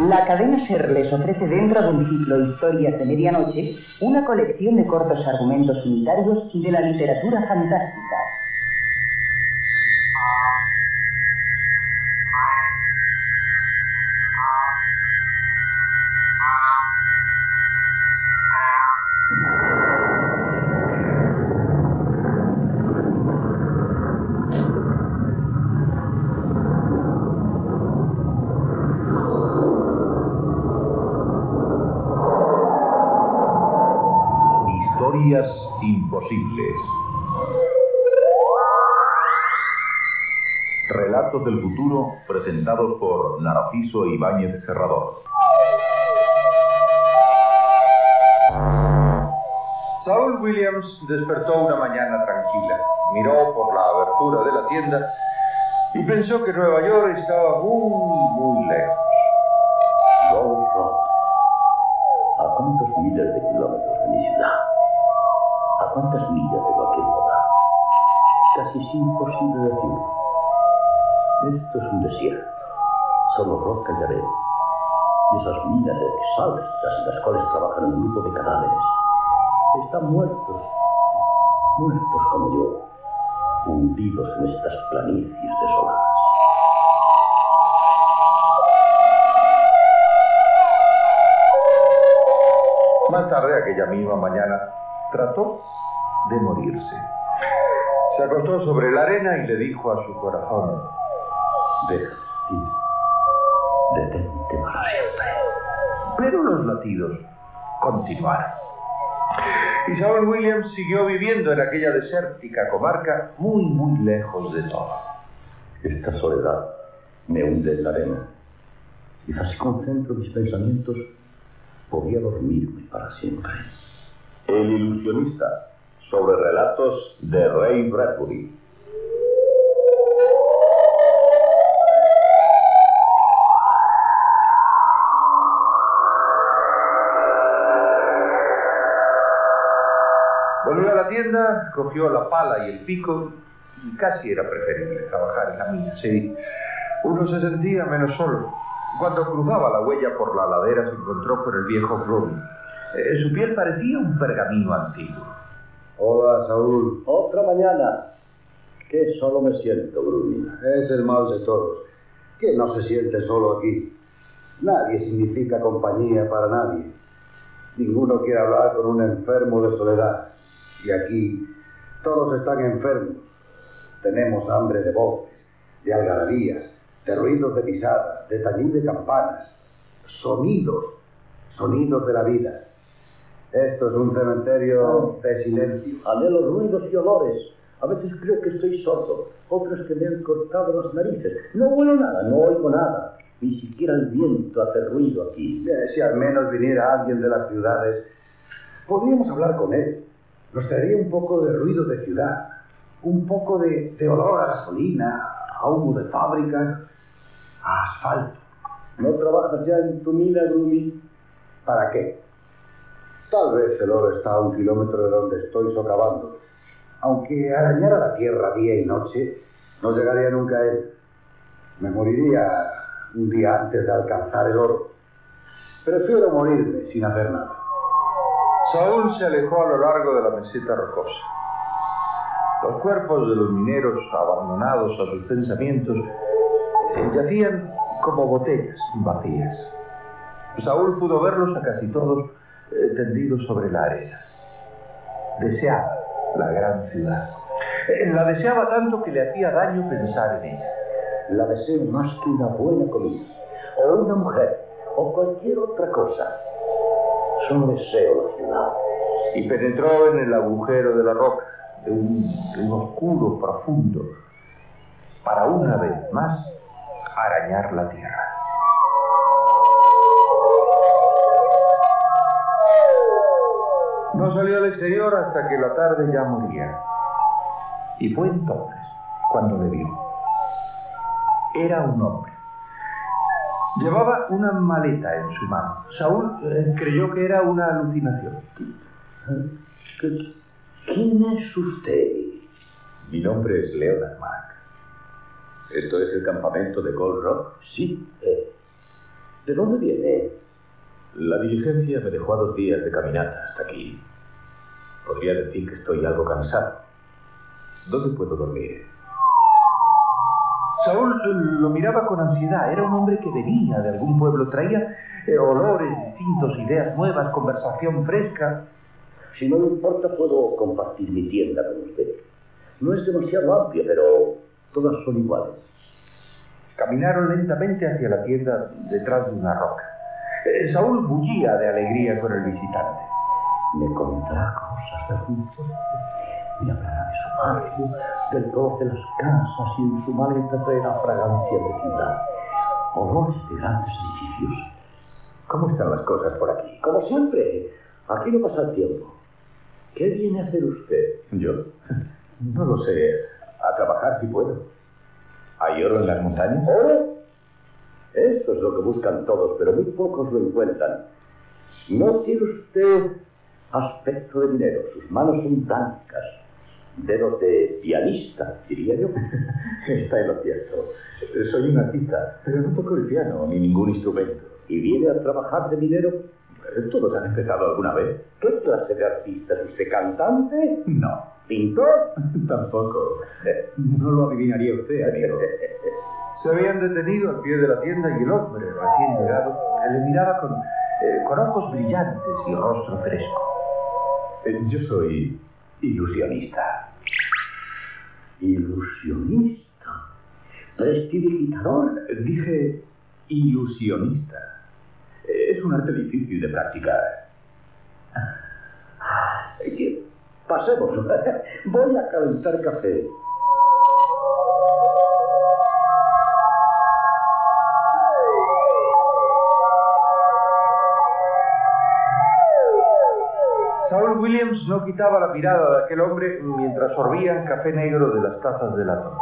S41: La cadena SER les ofrece dentro de un ciclo Historias de Medianoche una colección de cortos argumentos unitarios de la literatura fantástica.
S42: Presentados por Narciso Ibáñez Serrador. Saul Williams despertó una mañana tranquila, miró por la abertura de la tienda y pensó que Nueva York estaba muy, muy lejos.
S43: Gold Rock. ¿A cuántos miles de kilómetros de mi ciudad? ¿A cuántas millas de cualquier lugar? Casi es imposible decirlo. Esto es un desierto. Solo roca y arena. Y esas minas exhaustas en las cuales trabajan un grupo de cadáveres están muertos. Muertos como yo. Hundidos en estas planicies desoladas.
S42: Más tarde, aquella misma mañana, trató de morirse. Se acostó sobre la arena y le dijo a su corazón,
S43: Steve. Detente para siempre.
S42: pero los latidos continuaron. Y Saul Williams siguió viviendo en aquella desértica comarca muy, muy lejos de todo.
S43: Esta soledad me hunde en la arena. Quizás si concentro mis pensamientos, podría dormirme para siempre.
S42: El ilusionista, sobre relatos de Ray Bradbury. La tienda, cogió la pala y el pico y casi era preferible trabajar en la mina. Sí, uno se sentía menos solo. Cuando cruzaba la huella por la ladera se encontró con el viejo Bruni. Eh, su piel parecía un pergamino antiguo.
S43: Hola, Saúl. Otra mañana. Que solo me siento, Bruni.
S44: Es el mal de todos. ¿Quién no se siente solo aquí? Nadie significa compañía para nadie. Ninguno quiere hablar con un enfermo de soledad. Y aquí todos están enfermos. Tenemos hambre de voces, de algarabías, de ruidos de pisadas, de tañir de campanas. Sonidos, sonidos de la vida. Esto es un cementerio de silencio.
S43: Anhelo ruidos y olores. A veces creo que estoy sordo, otras que me han cortado las narices. No huelo nada, no oigo nada. Ni siquiera el viento hace ruido aquí.
S44: Eh, Si al menos viniera alguien de las ciudades, podríamos hablar con él. Nos traería un poco de ruido de ciudad, un poco de, de olor a gasolina, a humo de fábricas, a asfalto.
S43: ¿No trabajas ya en tu mina, Brumi?
S44: ¿Para qué? Tal vez el oro está a un kilómetro de donde estoy socavando. Aunque arañara la tierra día y noche, no llegaría nunca a él. Me moriría un día antes de alcanzar el oro. Prefiero morirme sin hacer nada.
S42: Saúl se alejó a lo largo de la meseta rocosa. Los cuerpos de los mineros, abandonados a sus pensamientos, yacían como botellas vacías. Saúl pudo verlos a casi todos eh, tendidos sobre la arena. Deseaba la gran ciudad. Eh, La deseaba tanto que le hacía daño pensar en ella.
S43: La deseo más que una buena comida, o una mujer, o cualquier otra cosa. Solo deseo la ciudad.
S42: y penetró en el agujero de la roca, un, de un oscuro profundo, para una vez más arañar la tierra. No salió al exterior hasta que la tarde ya moría. Y fue entonces cuando le vio. Era un hombre. Llevaba una maleta en su mano. Saúl eh, creyó que era una alucinación.
S43: ¿Quién es usted?
S42: Mi nombre es Leonard Mark.
S43: ¿Esto es el campamento de Gold Rock? Sí. eh, ¿De dónde viene?
S42: La diligencia me dejó a dos días de caminata hasta aquí. Podría decir que estoy algo cansado. ¿Dónde puedo dormir? Saúl lo miraba con ansiedad. Era un hombre que venía de algún pueblo. Traía eh, olores distintos, ideas nuevas, conversación fresca.
S43: Si no le importa, puedo compartir mi tienda con usted. No es demasiado amplia, pero todas son iguales.
S42: Caminaron lentamente hacia la tienda detrás de una roca. Eh, Saúl bullía de alegría con el visitante.
S43: Me contará cosas de juntos. Me hablará de del color de las casas y en su maleta trae la fragancia de ciudad. Olores de grandes edificios. ¿Cómo están las cosas por aquí? Como siempre. Aquí no pasa el tiempo. ¿Qué viene a hacer usted?
S42: Yo. No lo sé. A trabajar si puedo. ¿Hay oro en las montañas?
S43: ¿Oro? Esto es lo que buscan todos, pero muy pocos lo encuentran. No tiene usted aspecto de dinero. Sus manos son blancas. Dedos de pianista, diría yo.
S42: Está en lo cierto. Soy un artista, pero no toco el piano ni ningún instrumento.
S43: ¿Y viene a trabajar de minero?
S42: ¿Todos han empezado alguna vez?
S43: ¿Qué clase de artista es usted? ¿Cantante?
S42: No.
S43: ¿Pintor?
S42: Tampoco. No lo adivinaría usted, amigo. Se habían detenido al pie de la tienda y el hombre recién llegado le miraba con, eh, con ojos brillantes y rostro fresco. Eh, Yo soy ilusionista.
S43: ¿Ilusionista? ¿Prestidigitador?
S42: Dije ilusionista. Es un arte difícil de practicar.
S43: Pasemos. Voy a calentar café.
S42: Saul Williams no quitaba la mirada de aquel hombre mientras sorbían café negro de las tazas de latón.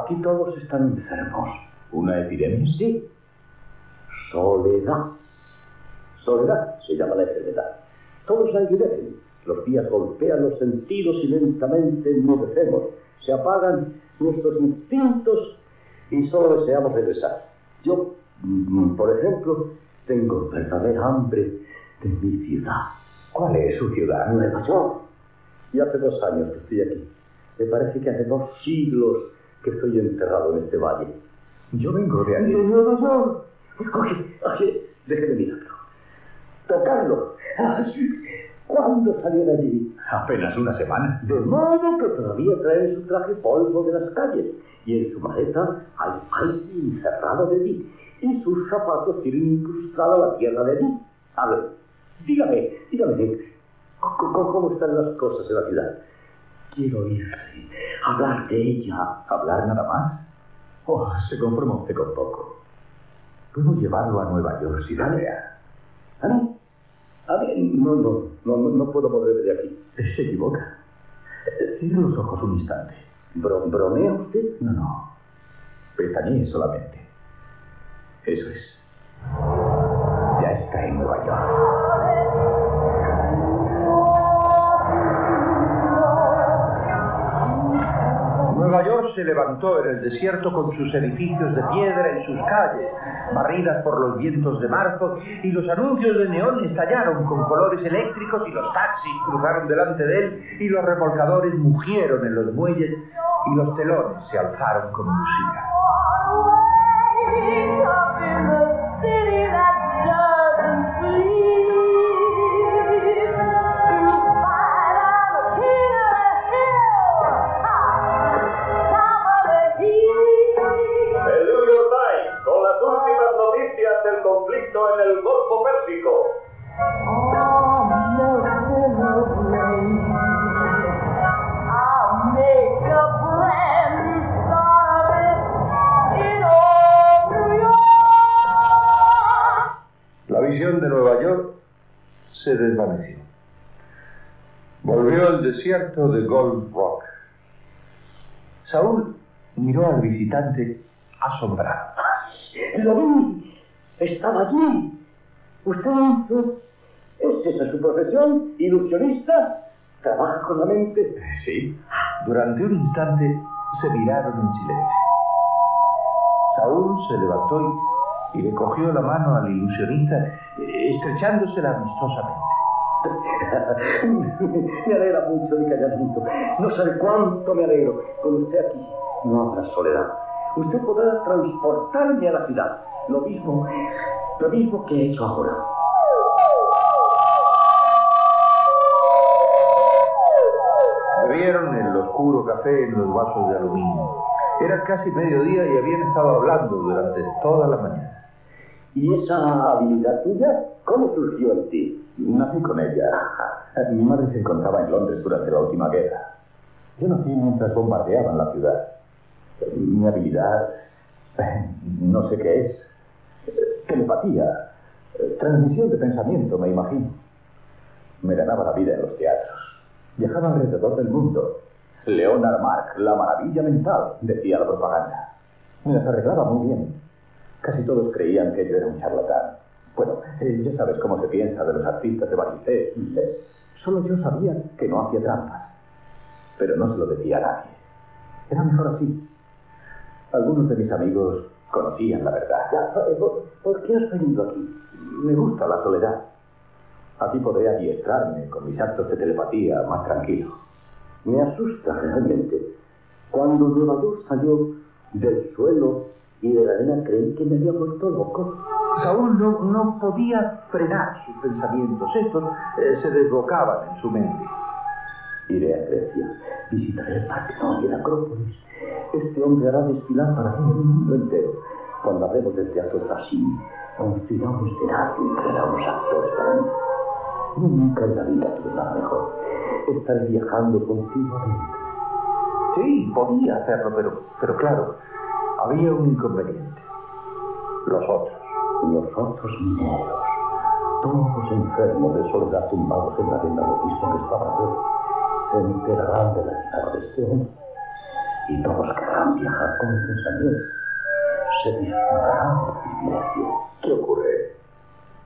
S43: Aquí todos están enfermos.
S42: ¿Una epidemia?
S43: Sí. Soledad. Soledad se llama la enfermedad. Todos languidecen. Los días golpean los sentidos y lentamente enmudecemos. Se apagan nuestros instintos y solo deseamos regresar. Yo, mm, por ejemplo, tengo verdadera hambre de mi ciudad.
S42: ¿Cuál es su ciudad?
S43: Nueva York. Y hace dos años que estoy aquí. Me parece que hace dos siglos que estoy enterrado en este valle.
S42: Yo vengo de allí.
S43: De Nueva York. Oye, oye, déjeme mirarlo. Tocarlo. Ay, ¿Cuándo salió de allí?
S42: Apenas una semana.
S43: De modo que todavía trae en su traje polvo de las calles. Y en su maleta hay alguien encerrado de allí. Y sus zapatos tienen incrustada la tierra de allí. A ver, dígame, dígame, ¿cómo, cómo están las cosas en la ciudad? Quiero oírle, hablar de ella.
S42: ¿Hablar nada más? Oh, se conforma usted con poco. Puedo llevarlo a Nueva York si desea.
S43: ¿Ah, no? A ver, no, no, no, no, no puedo moverme de aquí.
S42: Se equivoca. Cierre los ojos un instante.
S43: ¿Bro- ¿Bromea usted?
S42: No, no. Pestañee solamente. Eso es. Ya está en Nueva York. Nueva York se levantó en el desierto con sus edificios de piedra y sus calles, barridas por los vientos de marzo, y los anuncios de neón estallaron con colores eléctricos y los taxis cruzaron delante de él y los remolcadores mugieron en los muelles y los telones se alzaron con música. Se desvaneció. Volvió al desierto de Gold Rock. Saúl miró al visitante asombrado.
S43: Lo vi. Estaba allí. ¿Usted hizo? ¿Es esa su profesión? ¿Ilusionista? ¿Trabaja con la mente?
S42: Sí. Durante un instante se miraron en silencio. Saúl se levantó y, y le cogió la mano al ilusionista, eh, estrechándosela amistosamente.
S43: me alegra mucho mi callamiento. No sabe cuánto me alegro. Con usted aquí no habrá soledad. Usted podrá transportarme a la ciudad. Lo mismo, lo mismo que he hecho ahora.
S42: Bebieron el oscuro café en los vasos de aluminio. Era casi mediodía y habían estado hablando durante toda la mañana.
S43: ¿Y esa habilidad tuya cómo surgió en ti?
S42: Nací con ella. Mi madre se encontraba en Londres durante la última guerra.
S43: Yo nací mientras bombardeaban la ciudad. Mi habilidad, no sé qué es. Telepatía, transmisión de pensamiento, me imagino. Me ganaba la vida en los teatros. Viajaba alrededor del mundo. Leonard Mark, la maravilla mental, decía la propaganda. Me las arreglaba muy bien. Casi todos creían que yo era un charlatán. Bueno, eh, ya sabes cómo se piensa de los artistas de varicés. Solo yo sabía que no hacía trampas. Pero no se lo decía a nadie. Era mejor así. Algunos de mis amigos conocían la verdad. eh, ¿por, por qué has venido aquí? Me gusta la soledad. Así podré adiestrarme con mis actos de telepatía más tranquilo. Me asusta realmente. Cuando Nueva York salió del suelo y de la arena creí que me había vuelto loco.
S42: Saúl no, no podía frenar sus pensamientos. Estos eh, se desbocaban en su mente.
S43: Iré a Grecia, visitaré el Partenón y el Acrópolis. Este hombre hará desfilar para mí el mundo entero. Cuando hablemos del teatro Brasil, construirá un escenario y creará unos actores para mí. Nunca en la vida nada mejor. Estaré viajando continuamente.
S42: Sí, podía hacerlo, pero, pero claro, había un inconveniente. Los otros.
S43: Los otros mineros, todos enfermos de soledad tumbados en la arena, lo mismo que estaba yo, se enterarán de la llegada de este hombre. Y todos querrán viajar con el pensamiento. Se disfrutarán del privilegio.
S42: ¿Qué ocurre?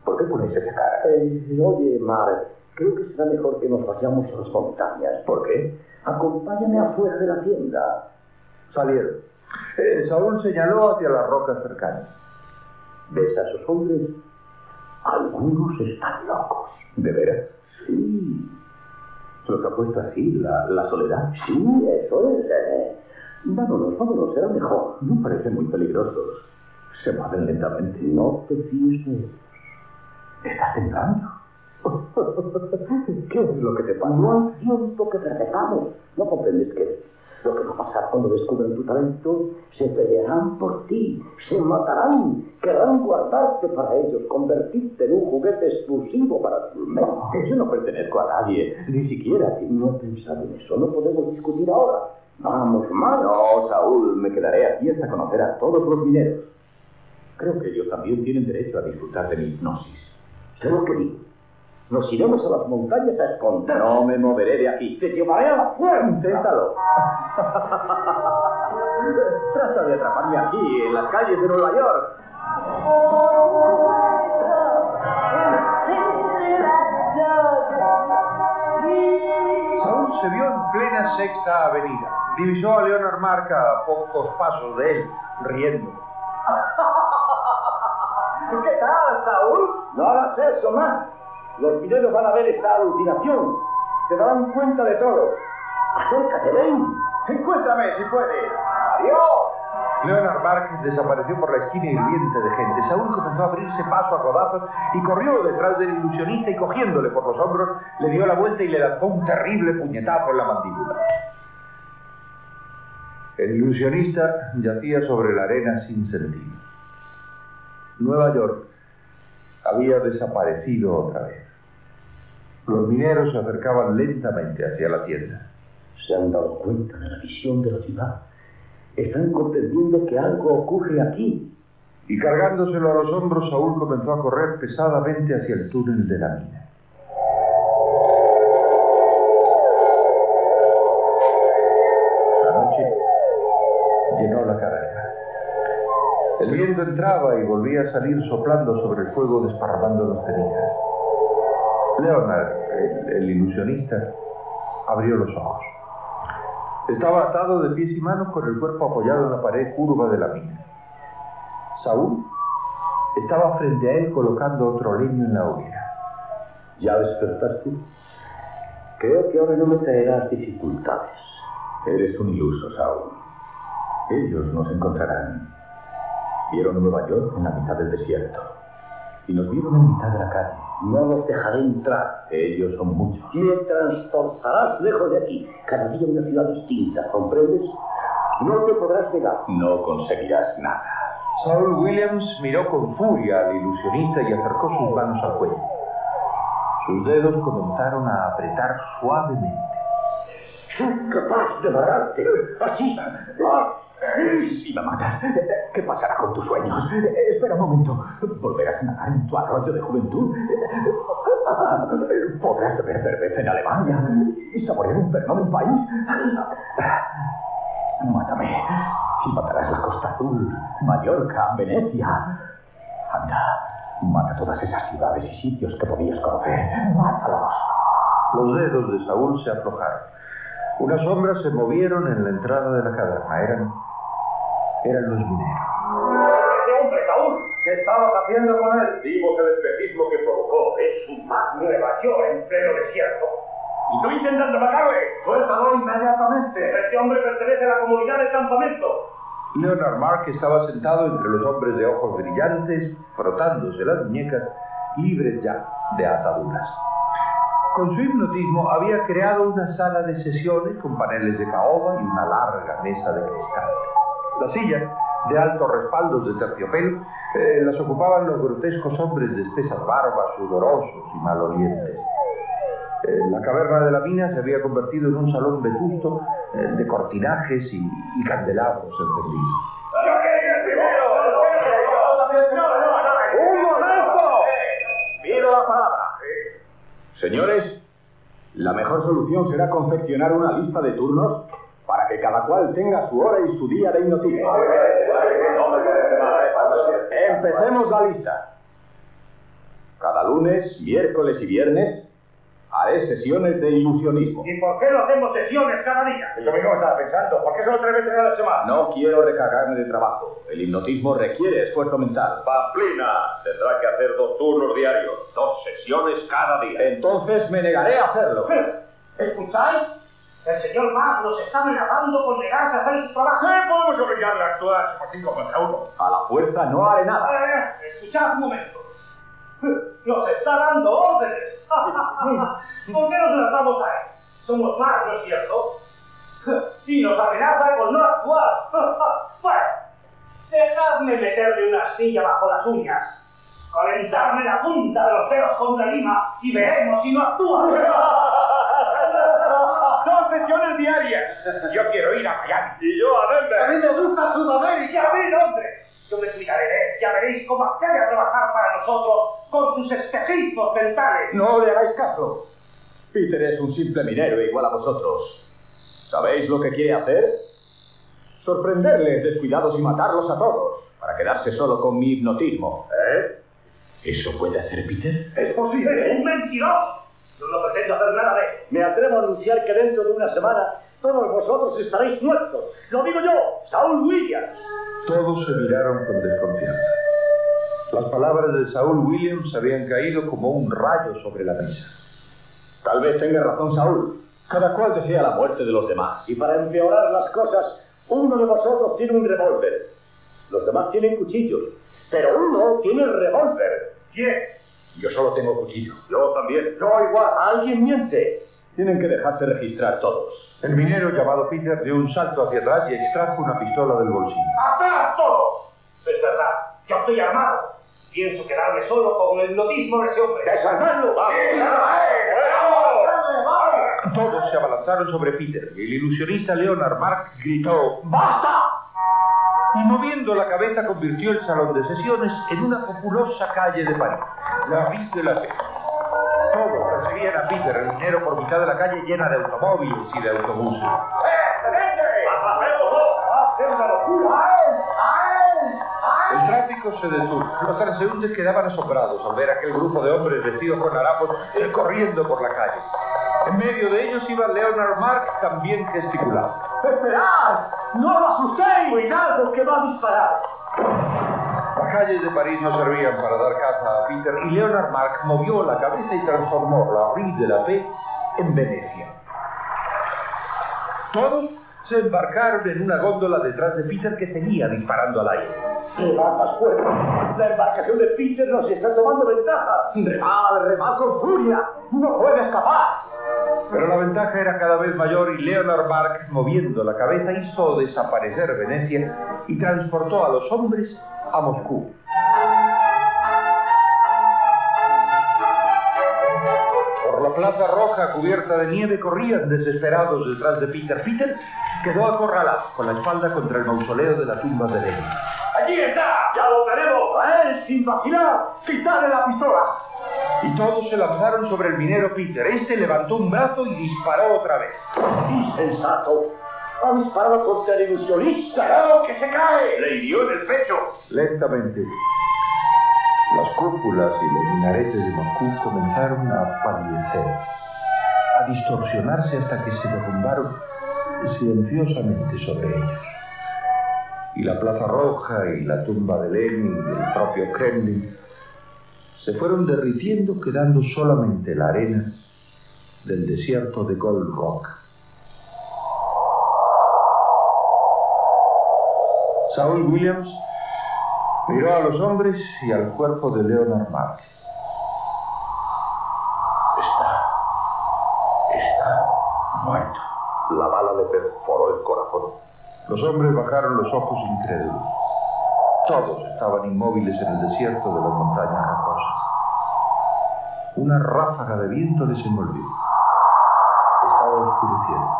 S42: ¿Por qué ponéis esa cara?
S43: Eh, oye, Mar, creo que será mejor que nos vayamos a las montañas.
S42: ¿Por qué?
S43: Acompáñame afuera de la tienda.
S42: Salieron. Eh, Saúl señaló hacia las rocas cercanas.
S43: ¿Ves a esos hombres? Algunos están locos.
S42: ¿De veras?
S43: Sí.
S42: ¿Los ha puesto así, la, la soledad?
S43: Sí, eso es. Eh. Vámonos, vámonos, será mejor.
S42: No parecen muy peligrosos. Se mueven lentamente.
S43: No te fíes.
S42: ¿Estás temblando? ¿Qué es lo que te pasa?
S43: No hay tiempo que perdamos. ¿No comprendes que lo que va a pasar cuando descubran tu talento? Se pelearán por ti, se matarán, querrán guardarte para ellos, convertirte en un juguete exclusivo para tu mente.
S42: Yo no pertenezco a nadie, ni siquiera a ti.
S43: No he pensado en eso, no podemos discutir ahora. Vamos, mano.
S42: No, Saúl, me quedaré aquí hasta conocer a todos los mineros. Creo que ellos también tienen derecho a disfrutar de mi hipnosis.
S43: Sé lo que digo. Nos iremos a las montañas a esconder.
S42: No me moveré de aquí.
S43: Te llevaré a la fuerza.
S42: Inténtalo. Trata de atraparme aquí, en las calles de Nueva York. Saúl se vio en plena sexta avenida. Divisó a Leonard Mark a pocos pasos de él, riendo.
S43: ¿Qué tal, Saúl? No hagas eso, más. Los mineros van a ver esta alucinación. Se darán cuenta de todo. Acércate, ven.
S42: Encuéntrame si puedes. ¡Adiós! Leonard Mark desapareció por la esquina hirviente de gente. Saúl comenzó a abrirse paso a codazos y corrió detrás del ilusionista y cogiéndole por los hombros, le dio la vuelta y le lanzó un terrible puñetazo en la mandíbula. El ilusionista yacía sobre la arena sin sentido. Nueva York había desaparecido otra vez. Los mineros se acercaban lentamente hacia la tienda.
S43: Se han dado cuenta de la visión de la ciudad. Están comprendiendo que algo ocurre aquí.
S42: Y cargándoselo a los hombros, Saúl comenzó a correr pesadamente hacia el túnel de la mina. Viento entraba y volvía a salir soplando sobre el fuego, desparramando los cenizas. Leonard, el, el ilusionista, abrió los ojos. Estaba atado de pies y manos con el cuerpo apoyado en la pared curva de la mina. Saúl estaba frente a él colocando otro leño en la hoguera.
S43: ¿Ya despertaste? Creo que ahora no me traerás dificultades.
S42: Eres un iluso, Saúl. Ellos nos encontrarán. Vieron Nueva York en la mitad del desierto. Y nos vieron en mitad de la calle.
S43: No los dejaré entrar.
S42: Ellos son muchos.
S43: Me transportarás lejos de aquí. Cada día una ciudad distinta, ¿comprendes? No te podrás negar.
S42: No conseguirás nada. Saul Williams miró con furia al ilusionista y acercó sus manos al cuello. Sus dedos comenzaron a apretar suavemente.
S43: Soy capaz de matarte. Así. Si me matas, ¿qué pasará con tus sueños? Espera un momento. ¿Volverás a nadar en tu arroyo de juventud? ¿Podrás beber cerveza en Alemania y saborear un perno en país? Mátame y matarás la Costa Azul, Mallorca, Venecia. Anda, mata todas esas ciudades y sitios que podías conocer. Mátalos.
S42: Los dedos de Saúl se aflojaron. Unas sombras se movieron en la entrada de la caverna. Eran. eran los mineros.
S45: ¡Ese hombre, Saúl! ¿Qué estabas haciendo con él? Vimos el espejismo que provocó. Es su más Nueva York en pleno desierto. ¿Y tú intentando matarle? Suéltalo inmediatamente. Este hombre pertenece a la comunidad del campamento.
S42: Leonard Mark estaba sentado entre los hombres de ojos brillantes, frotándose las muñecas, libres ya de ataduras. Con su hipnotismo había creado una sala de sesiones con paneles de caoba y una larga mesa de cristal. Las sillas, de altos respaldos de terciopelo, eh, las ocupaban los grotescos hombres de espesas barbas, sudorosos y malolientes. Eh, la caverna de la mina se había convertido en un salón vetusto eh, de cortinajes y, y candelabros encendidos.
S43: ¡Un momento! Pido la palabra. Señores, la mejor solución será confeccionar una lista de turnos para que cada cual tenga su hora y su día de hipnotismo. Empecemos la lista. Cada lunes, miércoles y viernes haré sesiones de ilusionismo.
S45: ¿Y por qué no hacemos sesiones cada día? Eso mismo estaba pensando. ¿Por qué solo tres veces a la semana?
S43: No quiero recargarme de trabajo. El hipnotismo requiere esfuerzo mental.
S45: Pamplina tendrá que hacer dos turnos diarios, dos sesiones cada día.
S43: Entonces me negaré a hacerlo.
S45: ¿Escucháis? El señor Mark nos está amenazando con negarse a hacer su trabajo. ¿Qué podemos obligarle a actuar por cinco contra uno?
S43: A la fuerza no haré nada.
S45: Eh, escuchad un momento. Nos está dando órdenes. ¿Por qué nos lanzamos a él? Somos más, ¿no es cierto? Y nos amenaza con no actuar. Bueno, dejadme meterle una astilla bajo las uñas. Calentarme la punta de los dedos con la lima y veremos si no actúa. Dos sesiones diarias. Yo quiero ir a Miami. Y yo a Denver. A mí me gusta Sudamérica. a mí, hombre. Yo me explicaré. Ya veréis cómo accede a trabajar para nosotros con sus espejismos mentales.
S43: No le hagáis caso. Peter es un simple minero igual a vosotros. ¿Sabéis lo que quiere hacer? Sorprenderles descuidados y matarlos a todos, para quedarse solo con mi hipnotismo. ¿Eh? ¿Eso puede hacer Peter?
S45: Es posible. ¡Un mentiroso! Yo no pretendo hacer nada de eso.
S43: Me atrevo a anunciar que dentro de una semana todos vosotros estaréis muertos. Lo digo yo, Saúl Williams.
S42: Todos se miraron con desconfianza. Las palabras de Saúl Williams habían caído como un rayo sobre la mesa.
S43: Tal vez tenga razón Saúl. Cada cual desea la muerte de los demás. Y para empeorar las cosas, uno de vosotros tiene un revólver. Los demás tienen cuchillos. Pero uno tiene revólver.
S45: ¿Quién?
S43: Yo solo tengo cuchillo.
S45: Yo también.
S43: Yo igual. Alguien miente. Tienen que dejarse registrar todos.
S42: El minero llamado Peter dio un salto hacia atrás y extrajo una pistola del bolsillo.
S45: ¡Atrás todos! Es verdad, yo estoy armado. Pienso quedarme solo con el hipnotismo de ese hombre.
S43: ¡Desarmadlo!
S45: ¡Vamos!
S42: Todos se abalanzaron sobre Peter y el ilusionista Leonard Mark gritó
S43: ¡Basta!
S42: y moviendo la cabeza convirtió el salón de sesiones en una populosa calle de París, la Rue de la Paix. Todos perseguían a Peter, el minero, por mitad de la calle llena de automóviles y de autobuses. El tráfico se detuvo. Los transeúntes quedaban asombrados al ver aquel grupo de hombres vestidos con harapos eh, corriendo por la calle. En medio de ellos iba Leonard Mark, también gesticulando.
S43: ¡Esperad! ¡No lo asustéis! ¡Cuidado que va a disparar!
S42: Calles de París no servían para dar caza a Peter y Leonard Mark movió la cabeza y transformó la Rue de la Paix en Venecia. Todos se embarcaron en una góndola detrás de Peter que seguía disparando al aire.
S43: ¡Remad más fuerte! La embarcación de Peter nos está tomando ventaja. ¡Remad, remad con furia! ¡No puede escapar!
S42: Pero la ventaja era cada vez mayor y Leonard Mark, moviendo la cabeza, hizo desaparecer Venecia y transportó a los hombres a Moscú. Por la la plaza roja cubierta de nieve corrían desesperados detrás de Peter. Peter quedó acorralado con la espalda contra el mausoleo de la tumba de Lenin.
S45: ¡Allí está! ¡Ya lo tenemos! ¡A él, sin vacilar! ¡Quítale la pistola!
S42: Y todos se lanzaron sobre el minero Peter. Este levantó un brazo y disparó otra vez.
S45: ¡Insensato! ¡Ha disparado contra el ilusionista! ¡Claro que se cae! ¡Le hirió en el pecho!
S42: Lentamente, las cúpulas y los minaretes de Moscú comenzaron a palidecer, a distorsionarse hasta que se derrumbaron silenciosamente sobre ellos. Y la Plaza Roja y la tumba de Lenin y el propio Kremlin se fueron derritiendo quedando solamente la arena del desierto de Gold Rock. Saul Williams miró a los hombres y al cuerpo de Leonard Mark.
S46: Está muerto. La bala le perforó el corazón.
S42: Los hombres bajaron los ojos incrédulos. Todos estaban inmóviles en el desierto de las montañas rocosas. Una ráfaga de viento les envolvió. Estaba oscureciendo.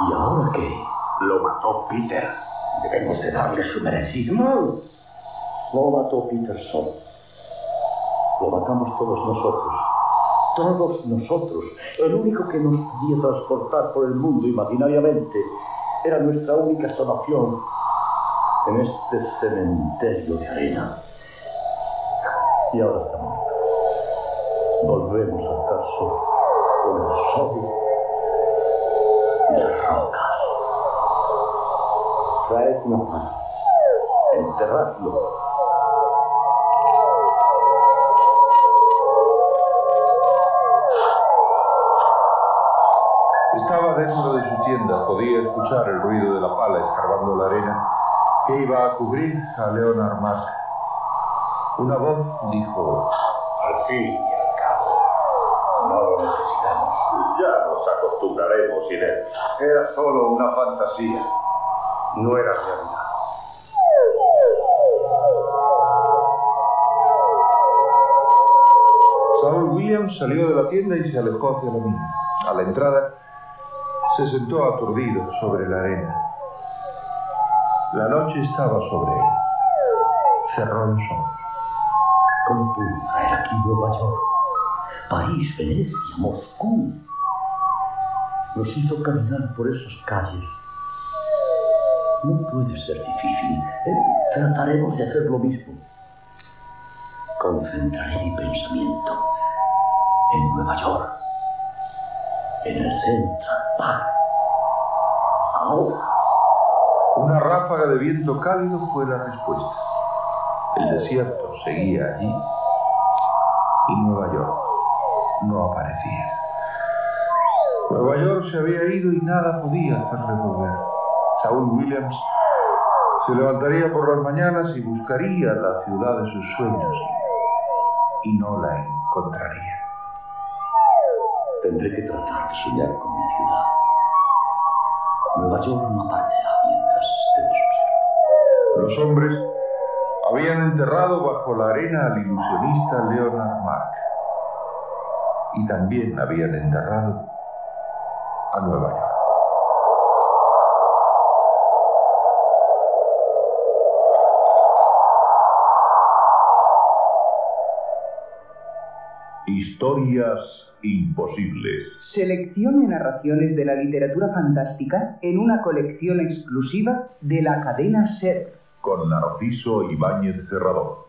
S46: ¿Y ahora qué? Lo mató Peter. Debemos de darle su merecido.
S43: No. Mató Peter solo. Lo matamos todos nosotros. Todos nosotros. El único que nos podía transportar por el mundo imaginariamente era nuestra única salvación en este cementerio de arena. Y ahora está muerto. Volvemos a estar solos con el sol y las rocas. Una mano. Enterradlo.
S42: Estaba dentro de su tienda, podía escuchar el ruido de la pala escarbando la arena que iba a cubrir a Leonard Mask. Una voz dijo,
S46: Al fin y al cabo, no lo necesitamos. Ya nos acostumbraremos sin él.
S47: Era solo una fantasía. No era realidad.
S42: Saul Williams salió de la tienda y se alejó hacia la mina. A la entrada, se sentó aturdido sobre la arena. La noche estaba sobre él. Cerró los ojos.
S43: ¿Cómo pudo traer aquí Nueva York? París, Venecia, Moscú. Nos hizo caminar por esas calles. No puede ser difícil. Eh, trataremos de hacer lo mismo. Concentraré mi pensamiento en Nueva York, en el Central Park. Ahora.
S42: Una ráfaga de viento cálido fue la respuesta. El desierto seguía allí y Nueva York no aparecía. Nueva York se había ido y nada podía hacerle volver. Saúl Williams se levantaría por las mañanas y buscaría la ciudad de sus sueños y no la encontraría.
S43: Tendré que tratar de soñar con mi ciudad. Nueva York no aparecerá mientras esté despierto.
S42: Los hombres habían enterrado bajo la arena al ilusionista Leonard Mark y también habían enterrado a Nueva
S3: Historias imposibles.
S48: Selección y narraciones de la literatura fantástica en una colección exclusiva de la cadena SER.
S3: Con Narciso Ibáñez Cerrador.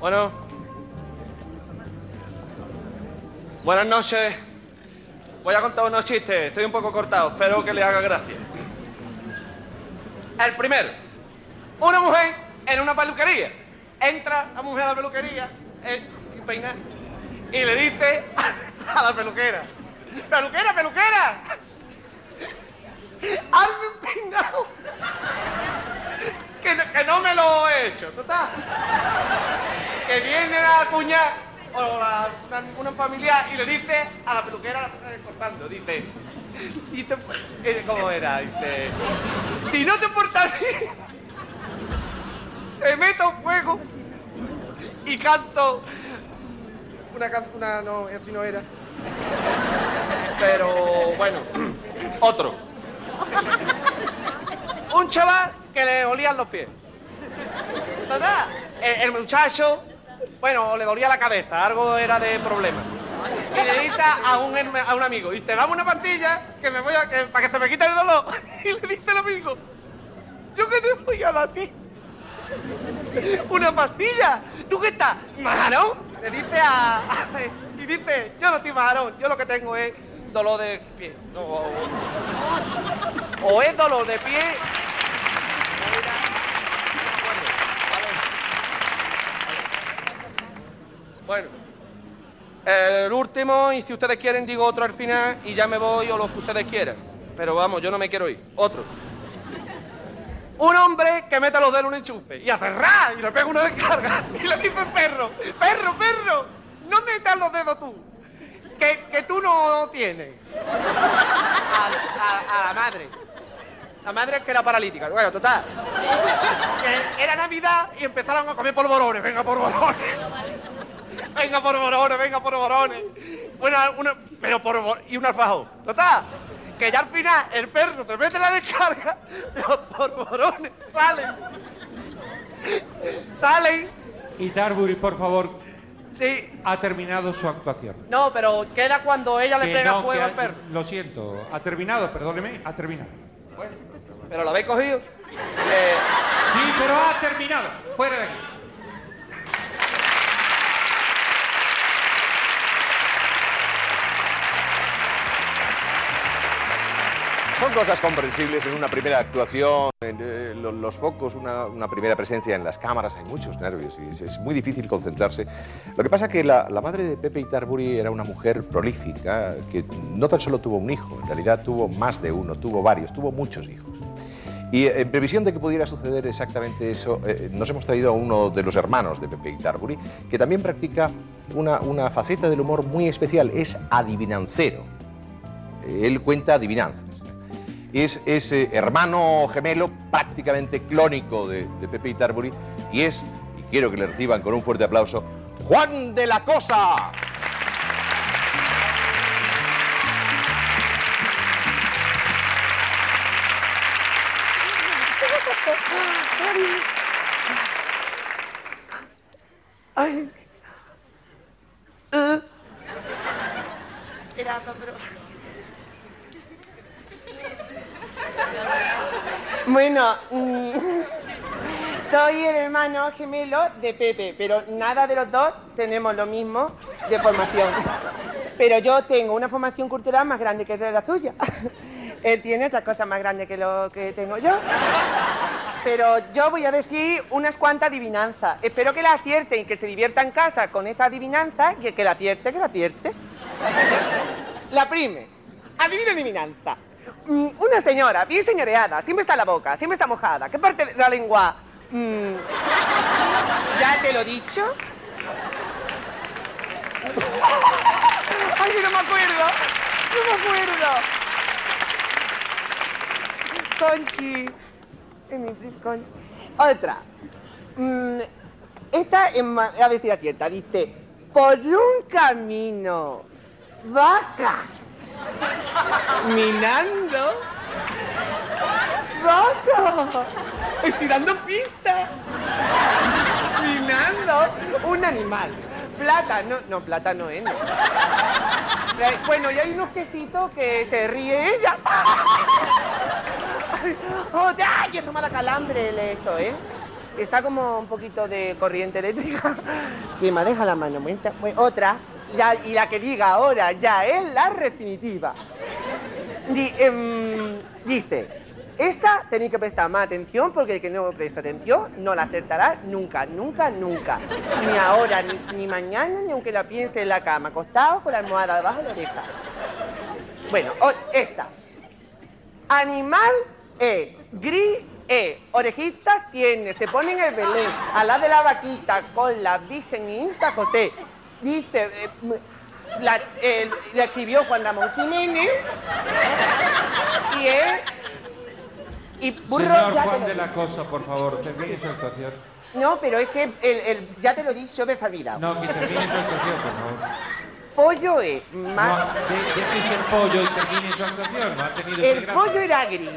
S49: Bueno. Buenas noches. Voy a contar unos chistes. Estoy un poco cortado. Espero que les haga gracia. El primero. Una mujer en una peluquería. Entra la mujer a la peluquería, eh, sin peinar, y le dice a la peluquera: ¡Peluquera, peluquera! ¡Hazme un peinado! Que, no- que no me lo he hecho, total. Que viene la cuñada o la- una, una familiar y le dice a la peluquera eh, cortando, dice, "Si te- eh, ¿cómo era? Dice, si no te portas bien,
S50: te meto fuego y canto una can- una no, así no era. Pero bueno, otro. Un chaval que le olían los pies. El, muchacho, bueno, le dolía la cabeza, algo era de problema. Y le dice a un, a un amigo, dice, dame una pastilla que me voy a, que- para que se me quite el dolor. Y le dice el amigo, ¿yo qué te voy a dar ti? ¿Una pastilla? ¿Tú qué estás? ¿Majarón? Le dice a... Y dice, yo no estoy majarón, yo lo que tengo es dolor de pie. No, o, es dolor de pie... Bueno, el último, y si ustedes quieren digo otro al final y ya me voy o lo que ustedes quieran. Pero vamos, yo no me quiero ir. Otro. Un hombre que mete los dedos en un enchufe y hace ra y le pega una descarga y le dice perro, perro, perro, no metas los dedos tú, que, que tú no tienes. A, la madre. La madre que era paralítica. Bueno, total. Era Navidad y empezaron a comer polvorones. Venga, polvorones. Venga, polvorones, venga, polvorones. Bueno, una, pero por y un alfajor. Total. Que ya al final el perro te mete la descarga, los polvorones salen. Salen.
S1: Y Darbury, por favor,
S50: Sí.
S1: ha terminado su actuación.
S50: No, pero queda cuando ella le
S1: Que
S50: pega
S1: no,
S50: fuego
S1: que
S50: al perro.
S1: Lo siento, ha terminado, perdóneme, ha terminado.
S50: ¿Pero lo habéis cogido? Eh,
S1: Sí, pero ha terminado. Fuera de aquí.
S3: Son cosas comprensibles en una primera actuación, en, eh, lo- los, focos, una, una primera presencia en las cámaras, hay muchos nervios y es, es muy difícil concentrarse. Lo que pasa es que la, la madre de Pepe Itarburi era una mujer prolífica, que no tan solo tuvo un hijo, en realidad tuvo más de uno, tuvo varios, tuvo muchos hijos. Y eh, en previsión de que pudiera suceder exactamente eso, eh, nos hemos traído a uno de los hermanos de Pepe Itarburi, que también practica una, una faceta del humor muy especial, es adivinancero. Él cuenta adivinanzas. Es, es eh, hermano gemelo prácticamente clónico de, de Pepe Itarburi y es, y quiero que le reciban con un fuerte aplauso, Juan de la Cosa.
S50: Ay. Eh. Era, pero... Bueno, mm, soy el hermano gemelo de Pepe, pero nada de los dos tenemos lo mismo de formación. Pero yo tengo una formación cultural más grande que la tuya. Él tiene otras cosas más grandes que lo que tengo yo. Pero yo voy a decir unas cuantas adivinanzas. Espero que la acierte y que se divierta en casa con esta adivinanza y que la acierte, que la acierte. La prime. Adivina adivinanza. Mm, una señora, bien señoreada, siempre está en la boca, siempre está mojada. ¿Qué parte de la lengua? Mm, ¿Ya te lo he dicho? Ay, no me acuerdo. No me acuerdo. Conchi. Otra. Mm, esta si la cierta. Dice, por un camino, vaca, minando, vaca, estoy dando pista, minando, un animal, plátano, no, no. Eh, Bueno, y hay unos quesitos que se ríe ella. Oh, ¡Ay, esto mala calambre esto, eh! Está como un poquito de corriente eléctrica. Que me deja la mano. Otra, y la que diga ahora ya es la definitiva. Em, dice, esta tenéis que prestar más atención porque el que no presta atención no la acertará nunca, nunca, nunca. Ni ahora, ni, mañana, ni aunque la piense en la cama, acostado con la almohada debajo de la oreja. Bueno, esta. Animal E, gris E, orejitas tiene, se pone en el Belén, al lado de la vaquita, con la Virgen y Insta José. Dice, eh, la, eh, la escribió Juan Ramón Jiménez y es... Y burro
S1: Señor
S50: ya
S1: Juan de la. Cosa, por favor, termine su actuación.
S50: No, pero es que el, el- ya te lo he dicho, Besamira.
S1: No, que termine su actuación, por favor.
S50: Pollo es
S1: No,
S50: más...
S1: deje el pollo y termine su actuación. No ha tenido
S50: El pollo era gris.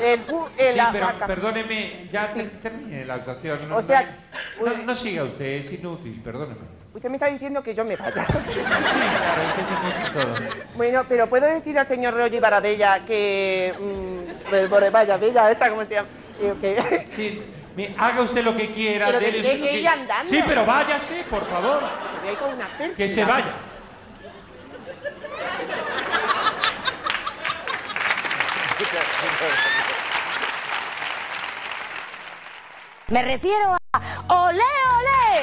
S50: El, eh,
S1: Sí, pero
S50: vaca-
S1: perdóneme, ya ter- termine la actuación. No,
S50: O sea,
S1: no, no siga usted, es inútil, perdóneme.
S50: Usted me está diciendo que yo me vaya. Bueno, pero puedo decir al señor Roger Baradella que... mm, pues, bueno, vaya, bella, esta, ¿cómo se llama? Que-
S1: Sí, haga usted lo que quiera.
S50: Pero
S1: dele
S50: tendré
S1: usted lo
S50: que ir andando.
S1: Sí, pero váyase, por favor.
S50: Voy a ir con una
S1: Que se vaya.
S33: Me refiero a ¡Olé, olé!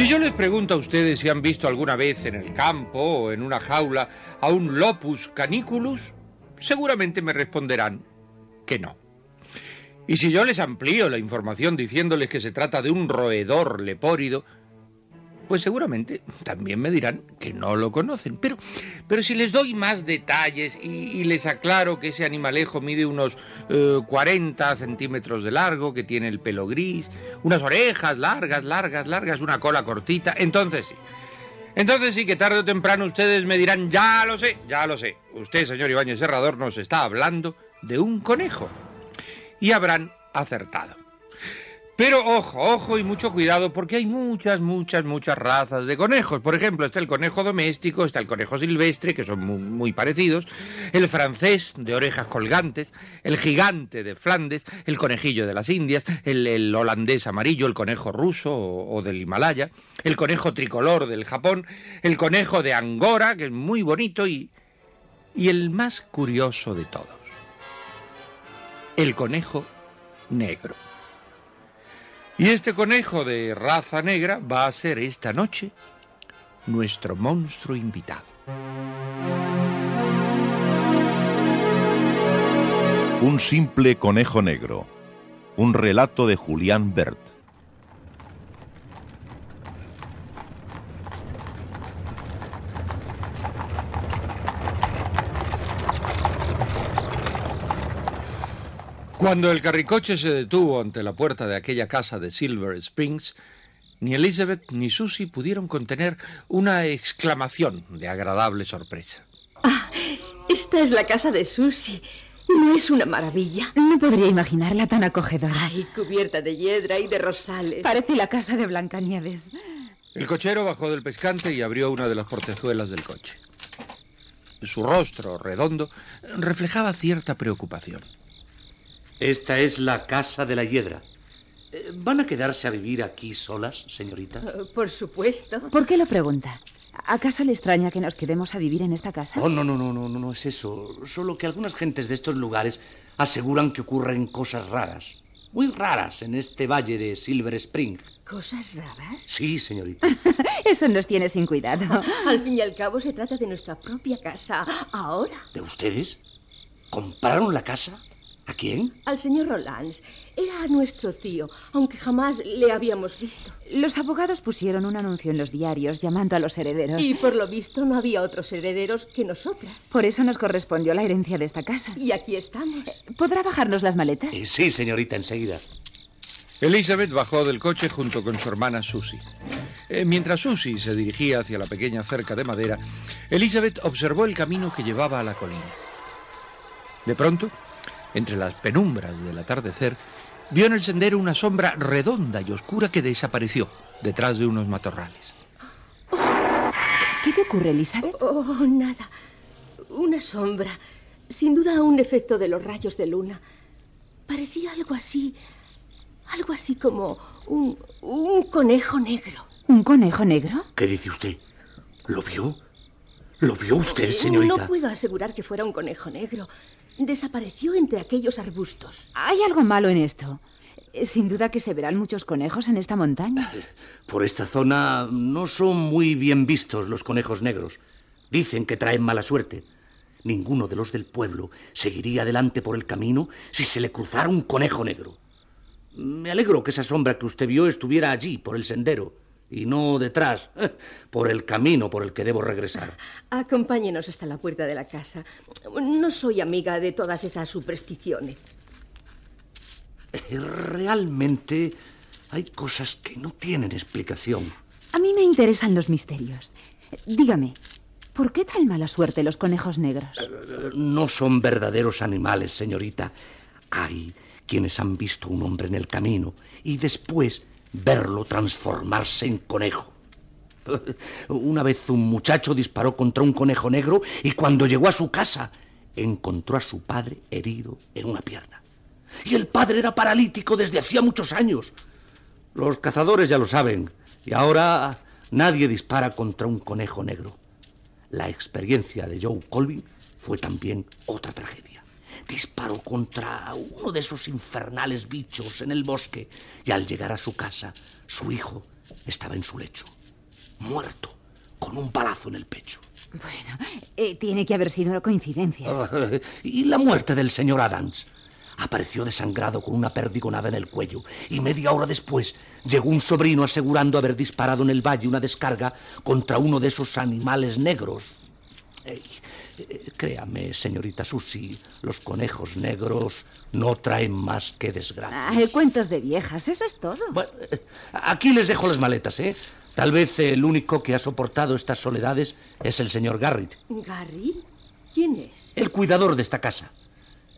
S1: Si yo les pregunto a ustedes si han visto alguna vez en el campo o en una jaula a un Lopus caniculus, seguramente me responderán que no. Y si yo les amplío la información diciéndoles que se trata de un roedor lepórido, pues seguramente también me dirán que no lo conocen. Pero, pero si les doy más detalles y, les aclaro que ese animalejo mide unos eh, 40 centímetros de largo, que tiene el pelo gris, unas orejas largas, largas, largas, una cola cortita, entonces sí. Entonces sí que tarde o temprano ustedes me dirán, ya lo sé, ya lo sé. Usted, señor Ibáñez Serrador, nos está hablando de un conejo. Y habrán acertado. Pero ojo, ojo y mucho cuidado porque hay muchas, muchas, muchas razas de conejos. Por ejemplo, está el conejo doméstico, está el conejo silvestre, que son muy, parecidos, el francés de orejas colgantes, el gigante de Flandes, el conejillo de las Indias, el, el holandés amarillo, el conejo ruso o, o del Himalaya, el conejo tricolor del Japón, el conejo de Angora, que es muy bonito, y, y el más curioso de todos, el conejo negro. Y este conejo de raza negra va a ser esta noche nuestro monstruo invitado.
S51: Un simple conejo negro. Un relato de Julián Bert.
S1: Cuando el carricoche se detuvo ante la puerta de aquella casa de Silver Springs, ni Elizabeth ni Susie pudieron contener una exclamación de agradable sorpresa.
S52: Esta es la casa de Susie. ¿No es una maravilla?
S53: No podría imaginarla tan acogedora.
S52: Ay, cubierta de hiedra y de rosales.
S53: Parece la casa de Blancanieves.
S1: El cochero bajó del pescante y abrió una de las portezuelas del coche. Su rostro redondo reflejaba cierta preocupación.
S54: Esta es la casa de la hiedra. Eh, ¿Van a quedarse a vivir aquí solas, señorita?
S52: Por supuesto.
S53: ¿Por qué lo pregunta? ¿Acaso le extraña que nos quedemos a vivir en esta casa?
S54: Oh, no, no, no, no, no, no es eso. Solo que algunas gentes de estos lugares aseguran que ocurren cosas raras. Muy raras en este valle de Silver Spring.
S52: ¿Cosas raras?
S54: Sí, señorita.
S53: Eso nos tiene sin cuidado.
S52: Al fin y al cabo se trata de nuestra propia casa. Ahora.
S54: ¿De ustedes? ¿Compraron la casa? ¿A quién?
S52: Al señor Rolands. Era nuestro tío, aunque jamás le habíamos visto.
S53: Los abogados pusieron un anuncio en los diarios llamando a los herederos.
S52: Y por lo visto no había otros herederos que nosotras.
S53: Por eso nos correspondió la herencia de esta casa.
S52: Y aquí estamos.
S53: ¿Podrá bajarnos las maletas?
S54: Eh, sí, señorita, enseguida.
S1: Elizabeth bajó del coche junto con su hermana Susie. Eh, mientras Susie se dirigía hacia la pequeña cerca de madera, Elizabeth observó el camino que llevaba a la colina. De pronto, entre las penumbras del atardecer, vio en el sendero una sombra redonda y oscura que desapareció detrás de unos matorrales.
S53: ¿Qué te ocurre, Elizabeth?
S52: Oh, oh, nada. Una sombra. Sin duda un efecto de los rayos de luna. Parecía algo así. Algo así como un, un conejo negro.
S53: ¿Un conejo negro?
S54: ¿Qué dice usted? ¿Lo vio? ¿Lo vio usted, señorita?
S52: No puedo asegurar que fuera un conejo negro. Desapareció entre aquellos arbustos.
S53: Hay algo malo en esto. Sin duda que se verán muchos conejos en esta montaña.
S54: Por esta zona no son muy bien vistos los conejos negros. Dicen que traen mala suerte. Ninguno de los del pueblo seguiría adelante por el camino si se le cruzara un conejo negro. Me alegro que esa sombra que usted vio estuviera allí, por el sendero, y no detrás, por el camino por el que debo regresar.
S52: Acompáñenos hasta la puerta de la casa. No soy amiga de todas esas supersticiones.
S54: Eh, Realmente hay cosas que no tienen explicación.
S53: A mí me interesan los misterios. Dígame, ¿por qué traen mala suerte los conejos negros?
S54: Eh, No son verdaderos animales, señorita. Hay quienes han visto un hombre en el camino y después verlo transformarse en conejo. Una vez un muchacho disparó contra un conejo negro y cuando llegó a su casa encontró a su padre herido en una pierna. Y el padre era paralítico desde hacía muchos años. Los cazadores ya lo saben y ahora nadie dispara contra un conejo negro. La experiencia de Joe Colvin fue también otra tragedia. Disparó contra uno de esos infernales bichos en el bosque y al llegar a su casa, su hijo estaba en su lecho, muerto, con un balazo en el pecho.
S53: Bueno, eh, tiene que haber sido una coincidencia.
S54: y la muerte del señor Adams. Apareció desangrado con una perdigonada en el cuello y media hora después llegó un sobrino asegurando haber disparado en el valle una descarga contra uno de esos animales negros. Eh, créame, señorita Susi, los conejos negros no traen más que desgracia.
S53: Ay, cuentos de viejas, eso es todo.
S54: eh, Aquí les dejo las maletas, ¿eh? Tal vez el único que ha soportado estas soledades es el señor Garrett,
S52: ¿Garry? ¿Quién es?
S54: el cuidador de esta casa.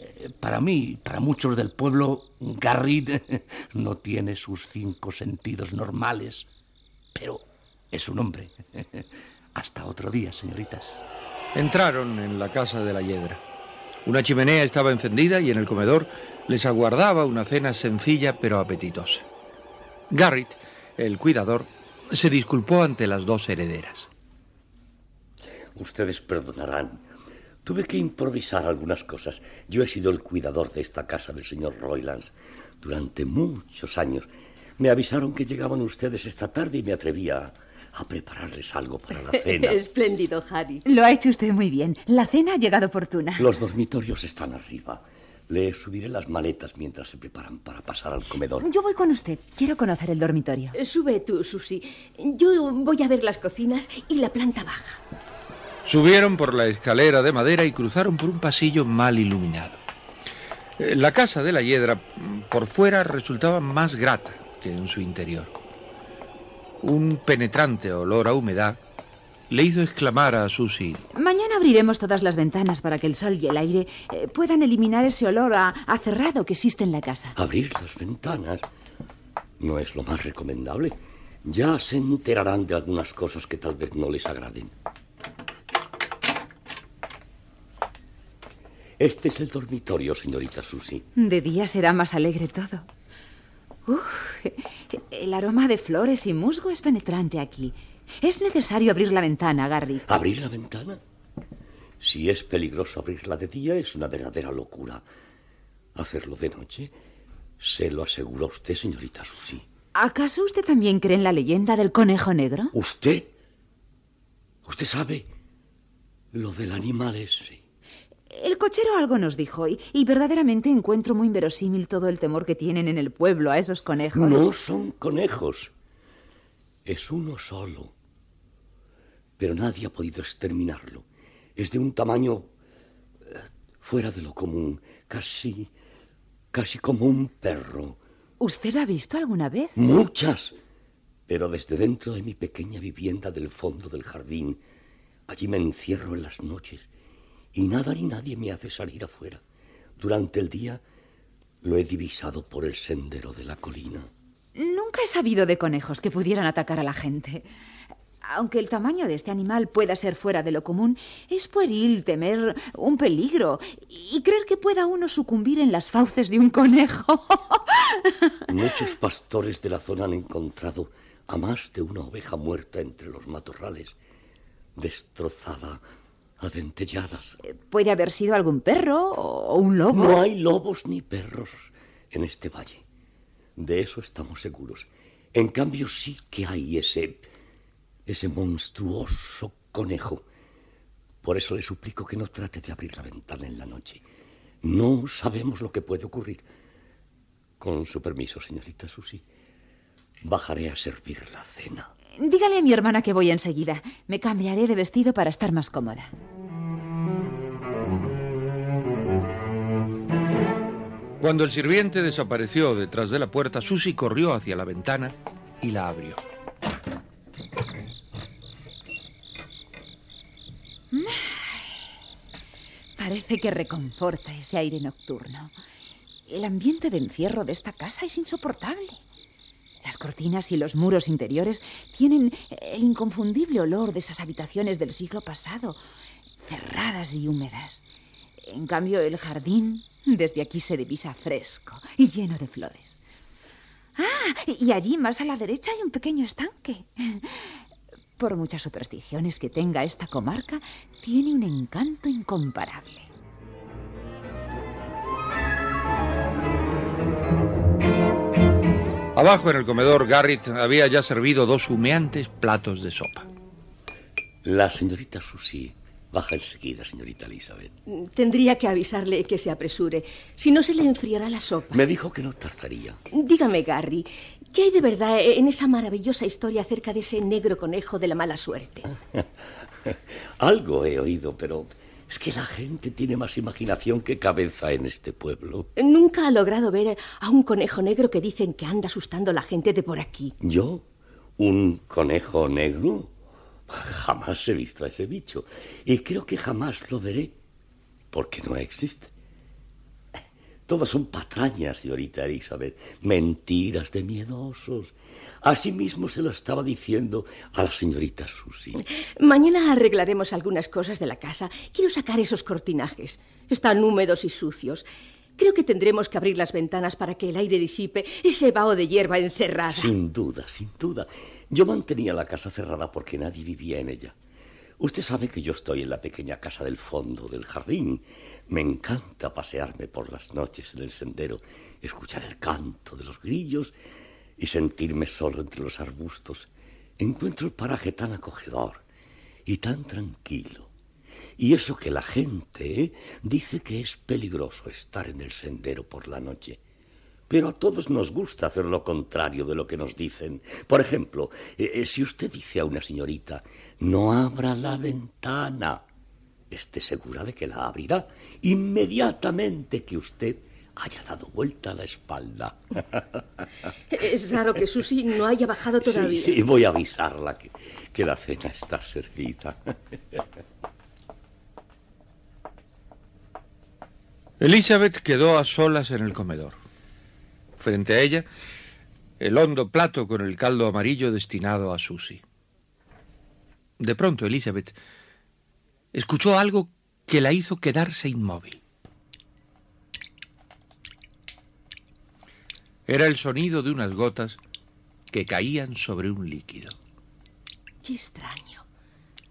S54: Eh, Para mí, para muchos del pueblo, Garrett no tiene sus cinco sentidos normales, pero es un hombre. Hasta otro día, señoritas.
S1: Entraron en la casa de la hiedra. Una chimenea estaba encendida y en el comedor les aguardaba una cena sencilla pero apetitosa. Garrett, el cuidador, se disculpó ante las dos herederas.
S26: Ustedes perdonarán. Tuve que improvisar algunas cosas. Yo he sido el cuidador de esta casa del señor Roylands durante muchos años. Me avisaron que llegaban ustedes esta tarde y me atrevía a prepararles algo para la cena.
S52: Espléndido, Harry.
S53: Lo ha hecho usted muy bien. La cena ha llegado oportuna.
S26: Los dormitorios están arriba. Le subiré las maletas mientras se preparan para pasar al comedor.
S53: Yo voy con usted. Quiero conocer el dormitorio.
S52: Eh, Sube tú, Susi. Yo voy a ver las cocinas y la planta baja.
S1: Subieron por la escalera de madera y cruzaron por un pasillo mal iluminado. Eh, La casa de la hiedra mm, por fuera resultaba más grata que en su interior. Un penetrante olor a humedad le hizo exclamar a Susy
S53: Mañana abriremos todas las ventanas para que el sol y el aire eh, puedan eliminar ese olor a, a cerrado que existe en la casa.
S26: Abrir las ventanas no es lo más recomendable. Ya se enterarán de algunas cosas que tal vez no les agraden. Este es el dormitorio, señorita Susi.
S53: De día será más alegre todo. Uf, el aroma de flores y musgo es penetrante aquí. Es necesario abrir la ventana, Garry.
S26: ¿Abrir la ventana? Si es peligroso abrirla de día, es una verdadera locura. Hacerlo de noche, se lo asegura usted, señorita Susi.
S53: ¿Acaso usted también cree en la leyenda del conejo negro?
S26: ¿Usted? ¿Usted sabe lo del animal ese?
S53: El cochero algo nos dijo y, y verdaderamente encuentro muy inverosímil todo el temor que tienen en el pueblo a esos conejos.
S26: No son conejos. Es uno solo. Pero nadie ha podido exterminarlo. Es de un tamaño eh, fuera de lo común, casi, casi como un perro.
S53: ¿Usted lo ha visto alguna vez?
S26: Muchas. Pero desde dentro de mi pequeña vivienda del fondo del jardín, allí me encierro en las noches y nada ni nadie me hace salir afuera. Durante el día lo he divisado por el sendero de la colina.
S53: Nunca he sabido de conejos que pudieran atacar a la gente. Aunque el tamaño de este animal pueda ser fuera de lo común, es pueril temer un peligro y creer que pueda uno sucumbir en las fauces de un conejo.
S26: Muchos pastores de la zona han encontrado a más de una oveja muerta entre los matorrales, destrozada a dentelladas.
S53: Puede haber sido algún perro o un lobo.
S26: No hay lobos ni perros en este valle. De eso estamos seguros. En cambio, sí que hay ese. ese monstruoso conejo. Por eso le suplico que no trate de abrir la ventana en la noche. No sabemos lo que puede ocurrir. Con su permiso, señorita Susi, bajaré a servir la cena.
S53: Dígale a mi hermana que voy enseguida. Me cambiaré de vestido para estar más cómoda.
S1: Cuando el sirviente desapareció detrás de la puerta, Susy corrió hacia la ventana y la abrió.
S53: Parece que reconforta ese aire nocturno. El ambiente de encierro de esta casa es insoportable. Las cortinas y los muros interiores tienen el inconfundible olor de esas habitaciones del siglo pasado, cerradas y húmedas. En cambio, el jardín desde aquí se divisa fresco y lleno de flores. Ah, y allí más a la derecha hay un pequeño estanque. Por muchas supersticiones que tenga esta comarca, tiene un encanto incomparable.
S1: Abajo en el comedor, Garrett había ya servido dos humeantes platos de sopa.
S26: La señorita Susie baja enseguida, señorita Elizabeth.
S30: Tendría que avisarle que se apresure. Si no, se le enfriará la sopa.
S26: Me dijo que no tardaría.
S30: Dígame, Gary, ¿qué hay de verdad en esa maravillosa historia acerca de ese negro conejo de la mala suerte?
S26: Algo he oído, pero es que la gente tiene más imaginación que cabeza en este pueblo.
S30: Nunca ha logrado ver a un conejo negro que dicen que anda asustando a la gente de por aquí.
S26: ¿Yo? ¿Un conejo negro? Jamás he visto a ese bicho y creo que jamás lo veré porque no existe. Todas son patrañas, señorita Elizabeth, mentiras de miedosos. Asimismo se lo estaba diciendo a la señorita Susie.
S30: Mañana arreglaremos algunas cosas de la casa. Quiero sacar esos cortinajes. Están húmedos y sucios. Creo que tendremos que abrir las ventanas para que el aire disipe ese vaho de hierba encerrada.
S26: Sin duda, sin duda. Yo mantenía la casa cerrada porque nadie vivía en ella. Usted sabe que yo estoy en la pequeña casa del fondo del jardín. Me encanta pasearme por las noches en el sendero, escuchar el canto de los grillos y sentirme solo entre los arbustos. Encuentro el paraje tan acogedor y tan tranquilo. Y eso que la gente ¿eh? dice que es peligroso estar en el sendero por la noche. Pero a todos nos gusta hacer lo contrario de lo que nos dicen. Por ejemplo, eh, eh, si usted dice a una señorita, no abra la ventana, esté segura de que la abrirá inmediatamente que usted haya dado vuelta a la espalda.
S30: Es raro que Susi no haya bajado todavía.
S26: Sí, sí, voy a avisarla que, que la cena está servida.
S1: Elizabeth quedó a solas en el comedor. Frente a ella, el hondo plato con el caldo amarillo destinado a Susy. De pronto, Elizabeth escuchó algo que la hizo quedarse inmóvil. Era el sonido de unas gotas que caían sobre un líquido.
S30: Qué extraño.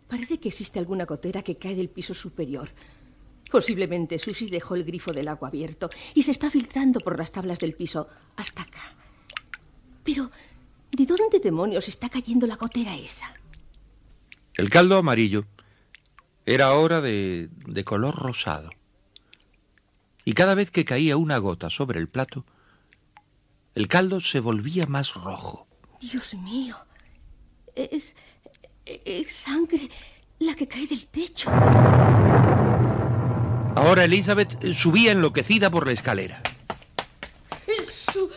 S30: Parece que existe alguna gotera que cae del piso superior. Posiblemente Susie dejó el grifo del agua abierto y se está filtrando por las tablas del piso hasta acá. Pero, ¿de dónde demonios está cayendo la gotera esa?
S1: El caldo amarillo era ahora de, de color rosado. Y cada vez que caía una gota sobre el plato, el caldo se volvía más rojo.
S30: Dios mío. Es, es sangre la que cae del techo.
S1: Ahora Elizabeth subía enloquecida por la escalera.
S30: Su,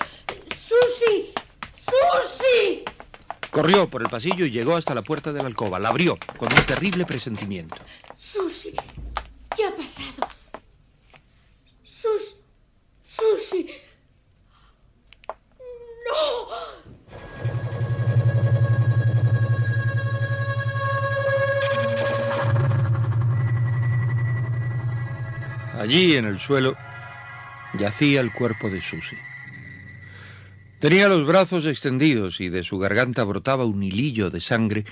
S30: ¡Susi! ¡Susi!
S1: Corrió por el pasillo y llegó hasta la puerta de la alcoba. La abrió con un terrible presentimiento.
S30: ¡Susi! ¿Qué ha pasado? ¡Sus! ¡Susi! ¡No!
S1: Allí, en el suelo, yacía el cuerpo de Susy. Tenía los brazos extendidos y de su garganta brotaba un hilillo de sangre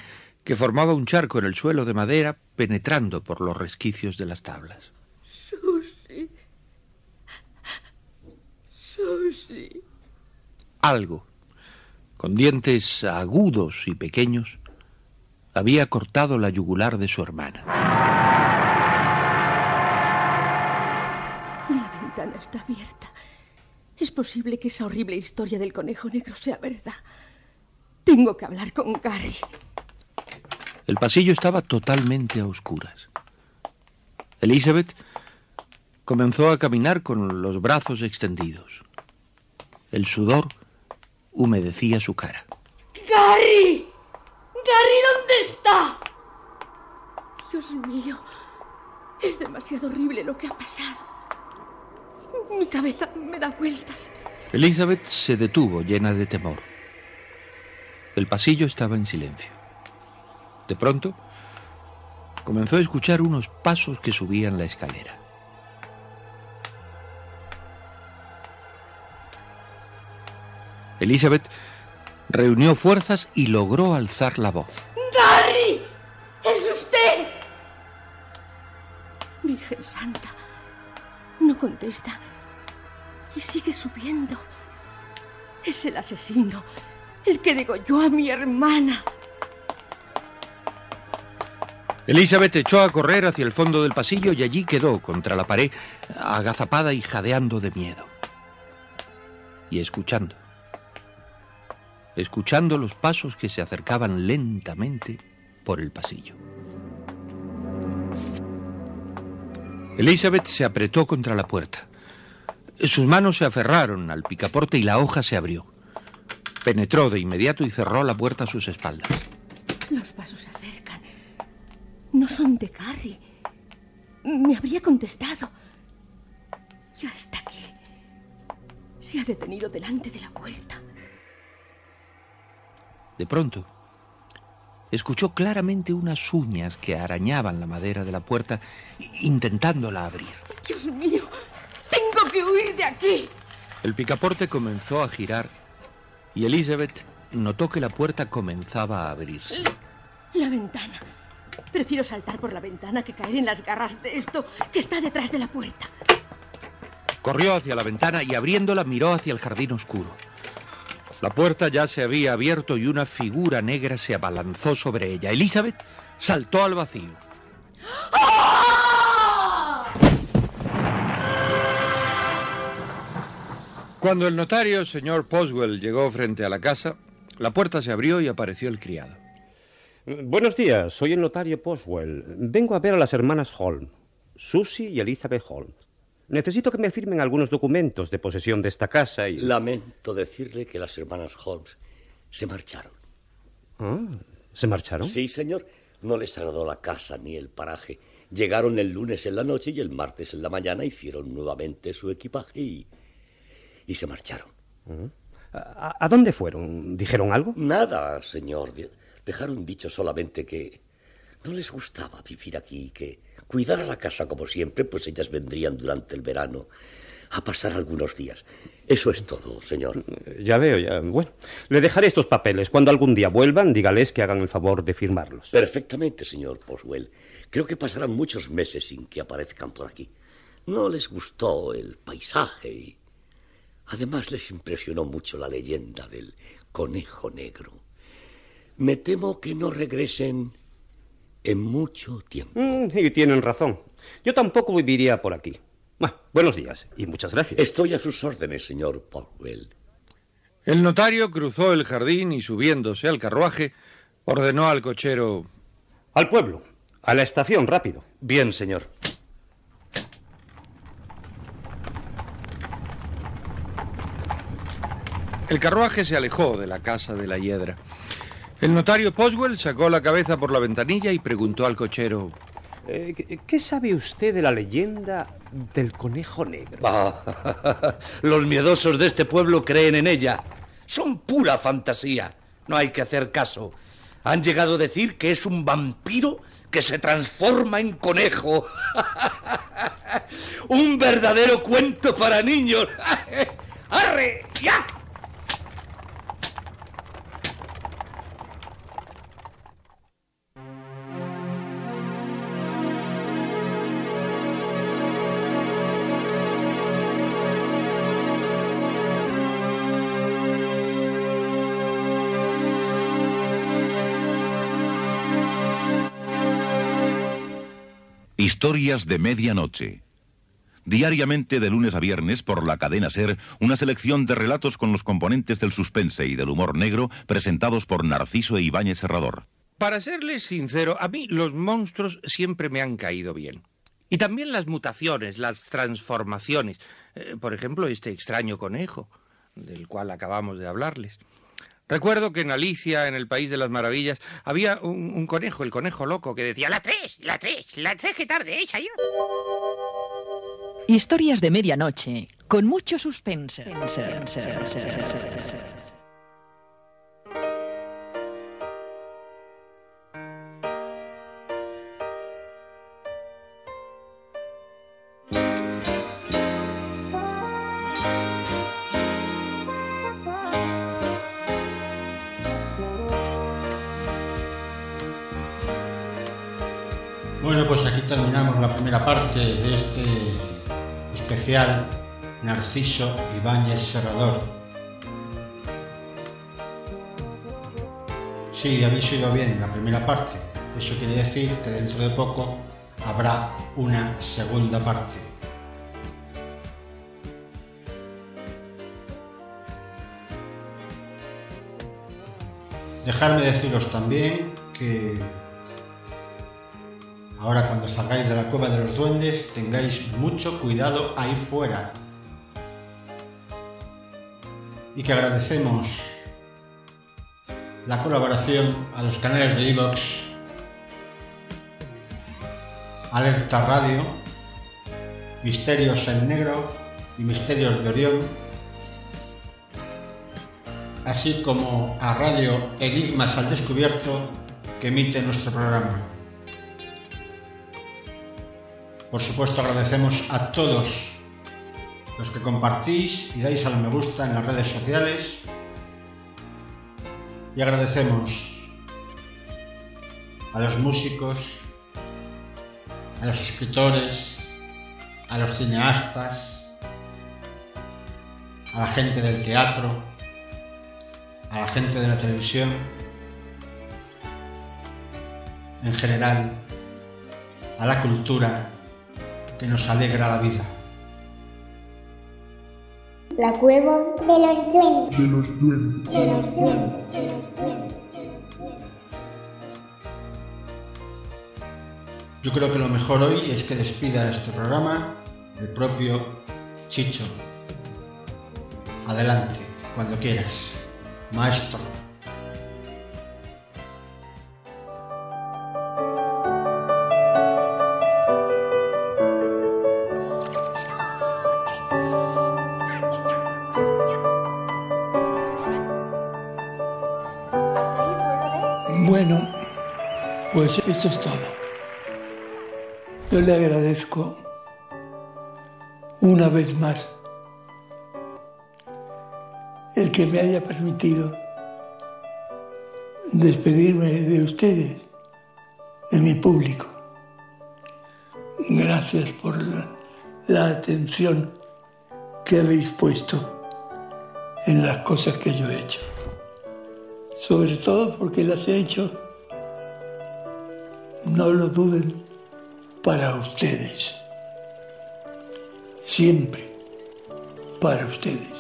S1: que formaba un charco en el suelo de madera penetrando por los resquicios de las tablas.
S30: Susi. Susi.
S1: Algo, con dientes agudos y pequeños, había cortado la yugular de su hermana.
S30: La ventana está abierta. Es posible que esa horrible historia del conejo negro sea verdad. Tengo que hablar con Gary.
S1: El pasillo estaba totalmente a oscuras. Elizabeth comenzó a caminar con los brazos extendidos. El sudor humedecía su cara.
S30: ¡Gary! ¡Gary, ¿dónde está? Dios mío, es demasiado horrible lo que ha pasado.
S52: Mi cabeza me da vueltas.
S1: Elizabeth se detuvo llena de temor. El pasillo estaba en silencio. De pronto, comenzó a escuchar unos pasos que subían la escalera. Elizabeth reunió fuerzas y logró alzar la voz.
S52: ¡Darry! ¡Es usted! Virgen Santa. No contesta. Y sigue subiendo. Es el asesino. El que degolló a mi hermana.
S1: Elizabeth echó a correr hacia el fondo del pasillo y allí quedó contra la pared, agazapada y jadeando de miedo. Y escuchando. Escuchando los pasos que se acercaban lentamente por el pasillo. Elizabeth se apretó contra la puerta. Sus manos se aferraron al picaporte y la hoja se abrió. Penetró de inmediato y cerró la puerta a sus espaldas.
S52: Los pasos se acercan. No son de Gary. Me habría contestado. Ya está aquí. Se ha detenido delante de la puerta.
S1: De pronto, escuchó claramente unas uñas que arañaban la madera de la puerta, intentándola abrir.
S52: Dios mío, tengo que huir de aquí.
S1: El picaporte comenzó a girar y Elizabeth notó que la puerta comenzaba a abrirse.
S52: La ventana. Prefiero saltar por la ventana que caer en las garras de esto que está detrás de la puerta.
S1: Corrió hacia la ventana y abriéndola miró hacia el jardín oscuro. La puerta ya se había abierto y una figura negra se abalanzó sobre ella. Elizabeth saltó al vacío. Cuando el notario, señor Poswell, llegó frente a la casa, la puerta se abrió y apareció el criado.
S55: Buenos días, soy el notario Poswell. Vengo a ver a las hermanas Holmes, Susie y Elizabeth Holmes. Necesito que me firmen algunos documentos de posesión de esta casa y...
S26: Lamento decirle que las hermanas Holmes se marcharon.
S55: Ah, ¿Se marcharon?
S26: Sí, señor. No les agradó la casa ni el paraje. Llegaron el lunes en la noche y el martes en la mañana hicieron nuevamente su equipaje y, y se marcharon.
S55: ¿A, a dónde fueron? ¿Dijeron algo?
S26: Nada, señor. De- Dejaron dicho solamente que no les gustaba vivir aquí, que cuidar la casa como siempre, pues ellas vendrían durante el verano a pasar algunos días. Eso es todo, señor.
S55: Ya veo, ya. Bueno, le dejaré estos papeles. Cuando algún día vuelvan, dígales que hagan el favor de firmarlos.
S26: Perfectamente, señor Boswell. Creo que pasarán muchos meses sin que aparezcan por aquí. No les gustó el paisaje y... Además les impresionó mucho la leyenda del conejo negro. Me temo que no regresen en mucho tiempo.
S55: Mm, y tienen razón. Yo tampoco viviría por aquí. Bueno, buenos días y muchas gracias.
S26: Estoy a sus órdenes, señor Boswell.
S1: El notario cruzó el jardín y subiéndose al carruaje, ordenó al cochero...
S55: Al pueblo. A la estación, rápido.
S54: Bien, señor.
S1: El carruaje se alejó de la casa de la hiedra. El notario Poswell sacó la cabeza por la ventanilla y preguntó al cochero...
S55: Eh, ¿qué- ¿Qué sabe usted de la leyenda del conejo negro?
S54: Ah, los miedosos de este pueblo creen en ella. Son pura fantasía. No hay que hacer caso. Han llegado a decir que es un vampiro que se transforma en conejo. un verdadero cuento para niños. ¡Arre! ¡Ya!
S51: Historias de medianoche. Diariamente de lunes a viernes por la cadena Ser, una selección de relatos con los componentes del suspense y del humor negro presentados por Narciso e Ibáñez Serrador.
S1: Para serles sincero, a mí los monstruos siempre me han caído bien. Y también las mutaciones, las transformaciones. Eh, por ejemplo, este extraño conejo, del cual acabamos de hablarles. Recuerdo que en Alicia, en el País de las Maravillas, había un, un conejo, el conejo loco, que decía, la tres, la tres, la tres, qué tarde es ayer.
S56: Historias de medianoche, con mucho suspense.
S5: Primera parte de este especial Narciso Ibáñez Serrador. Sí, habéis oído bien la primera parte. Eso quiere decir que dentro de poco habrá una segunda parte. Dejadme deciros también que ahora cuando salgáis de la cueva de los duendes tengáis mucho cuidado ahí fuera. Y que agradecemos la colaboración a los canales de Evox, Alerta Radio, Misterios en Negro y Misterios de Orión, así como a Radio Enigmas al Descubierto que emite nuestro programa. Por supuesto agradecemos a todos los que compartís y dais al me gusta en las redes sociales. Y agradecemos a los músicos, a los escritores, a los cineastas, a la gente del teatro, a la gente de la televisión, en general, a la cultura que nos alegra la vida.
S57: La cueva de los duendes.
S36: De los duendes.
S57: De los duendes.
S5: Yo creo que lo mejor hoy es que despida este programa el propio Chicho. Adelante, cuando quieras. Maestro.
S58: Eso es todo. Yo le agradezco una vez más el que me haya permitido despedirme de ustedes, de mi público. Gracias por la atención que habéis puesto en las cosas que yo he hecho. Sobre todo porque las he hecho, no lo duden, para ustedes. Siempre para ustedes.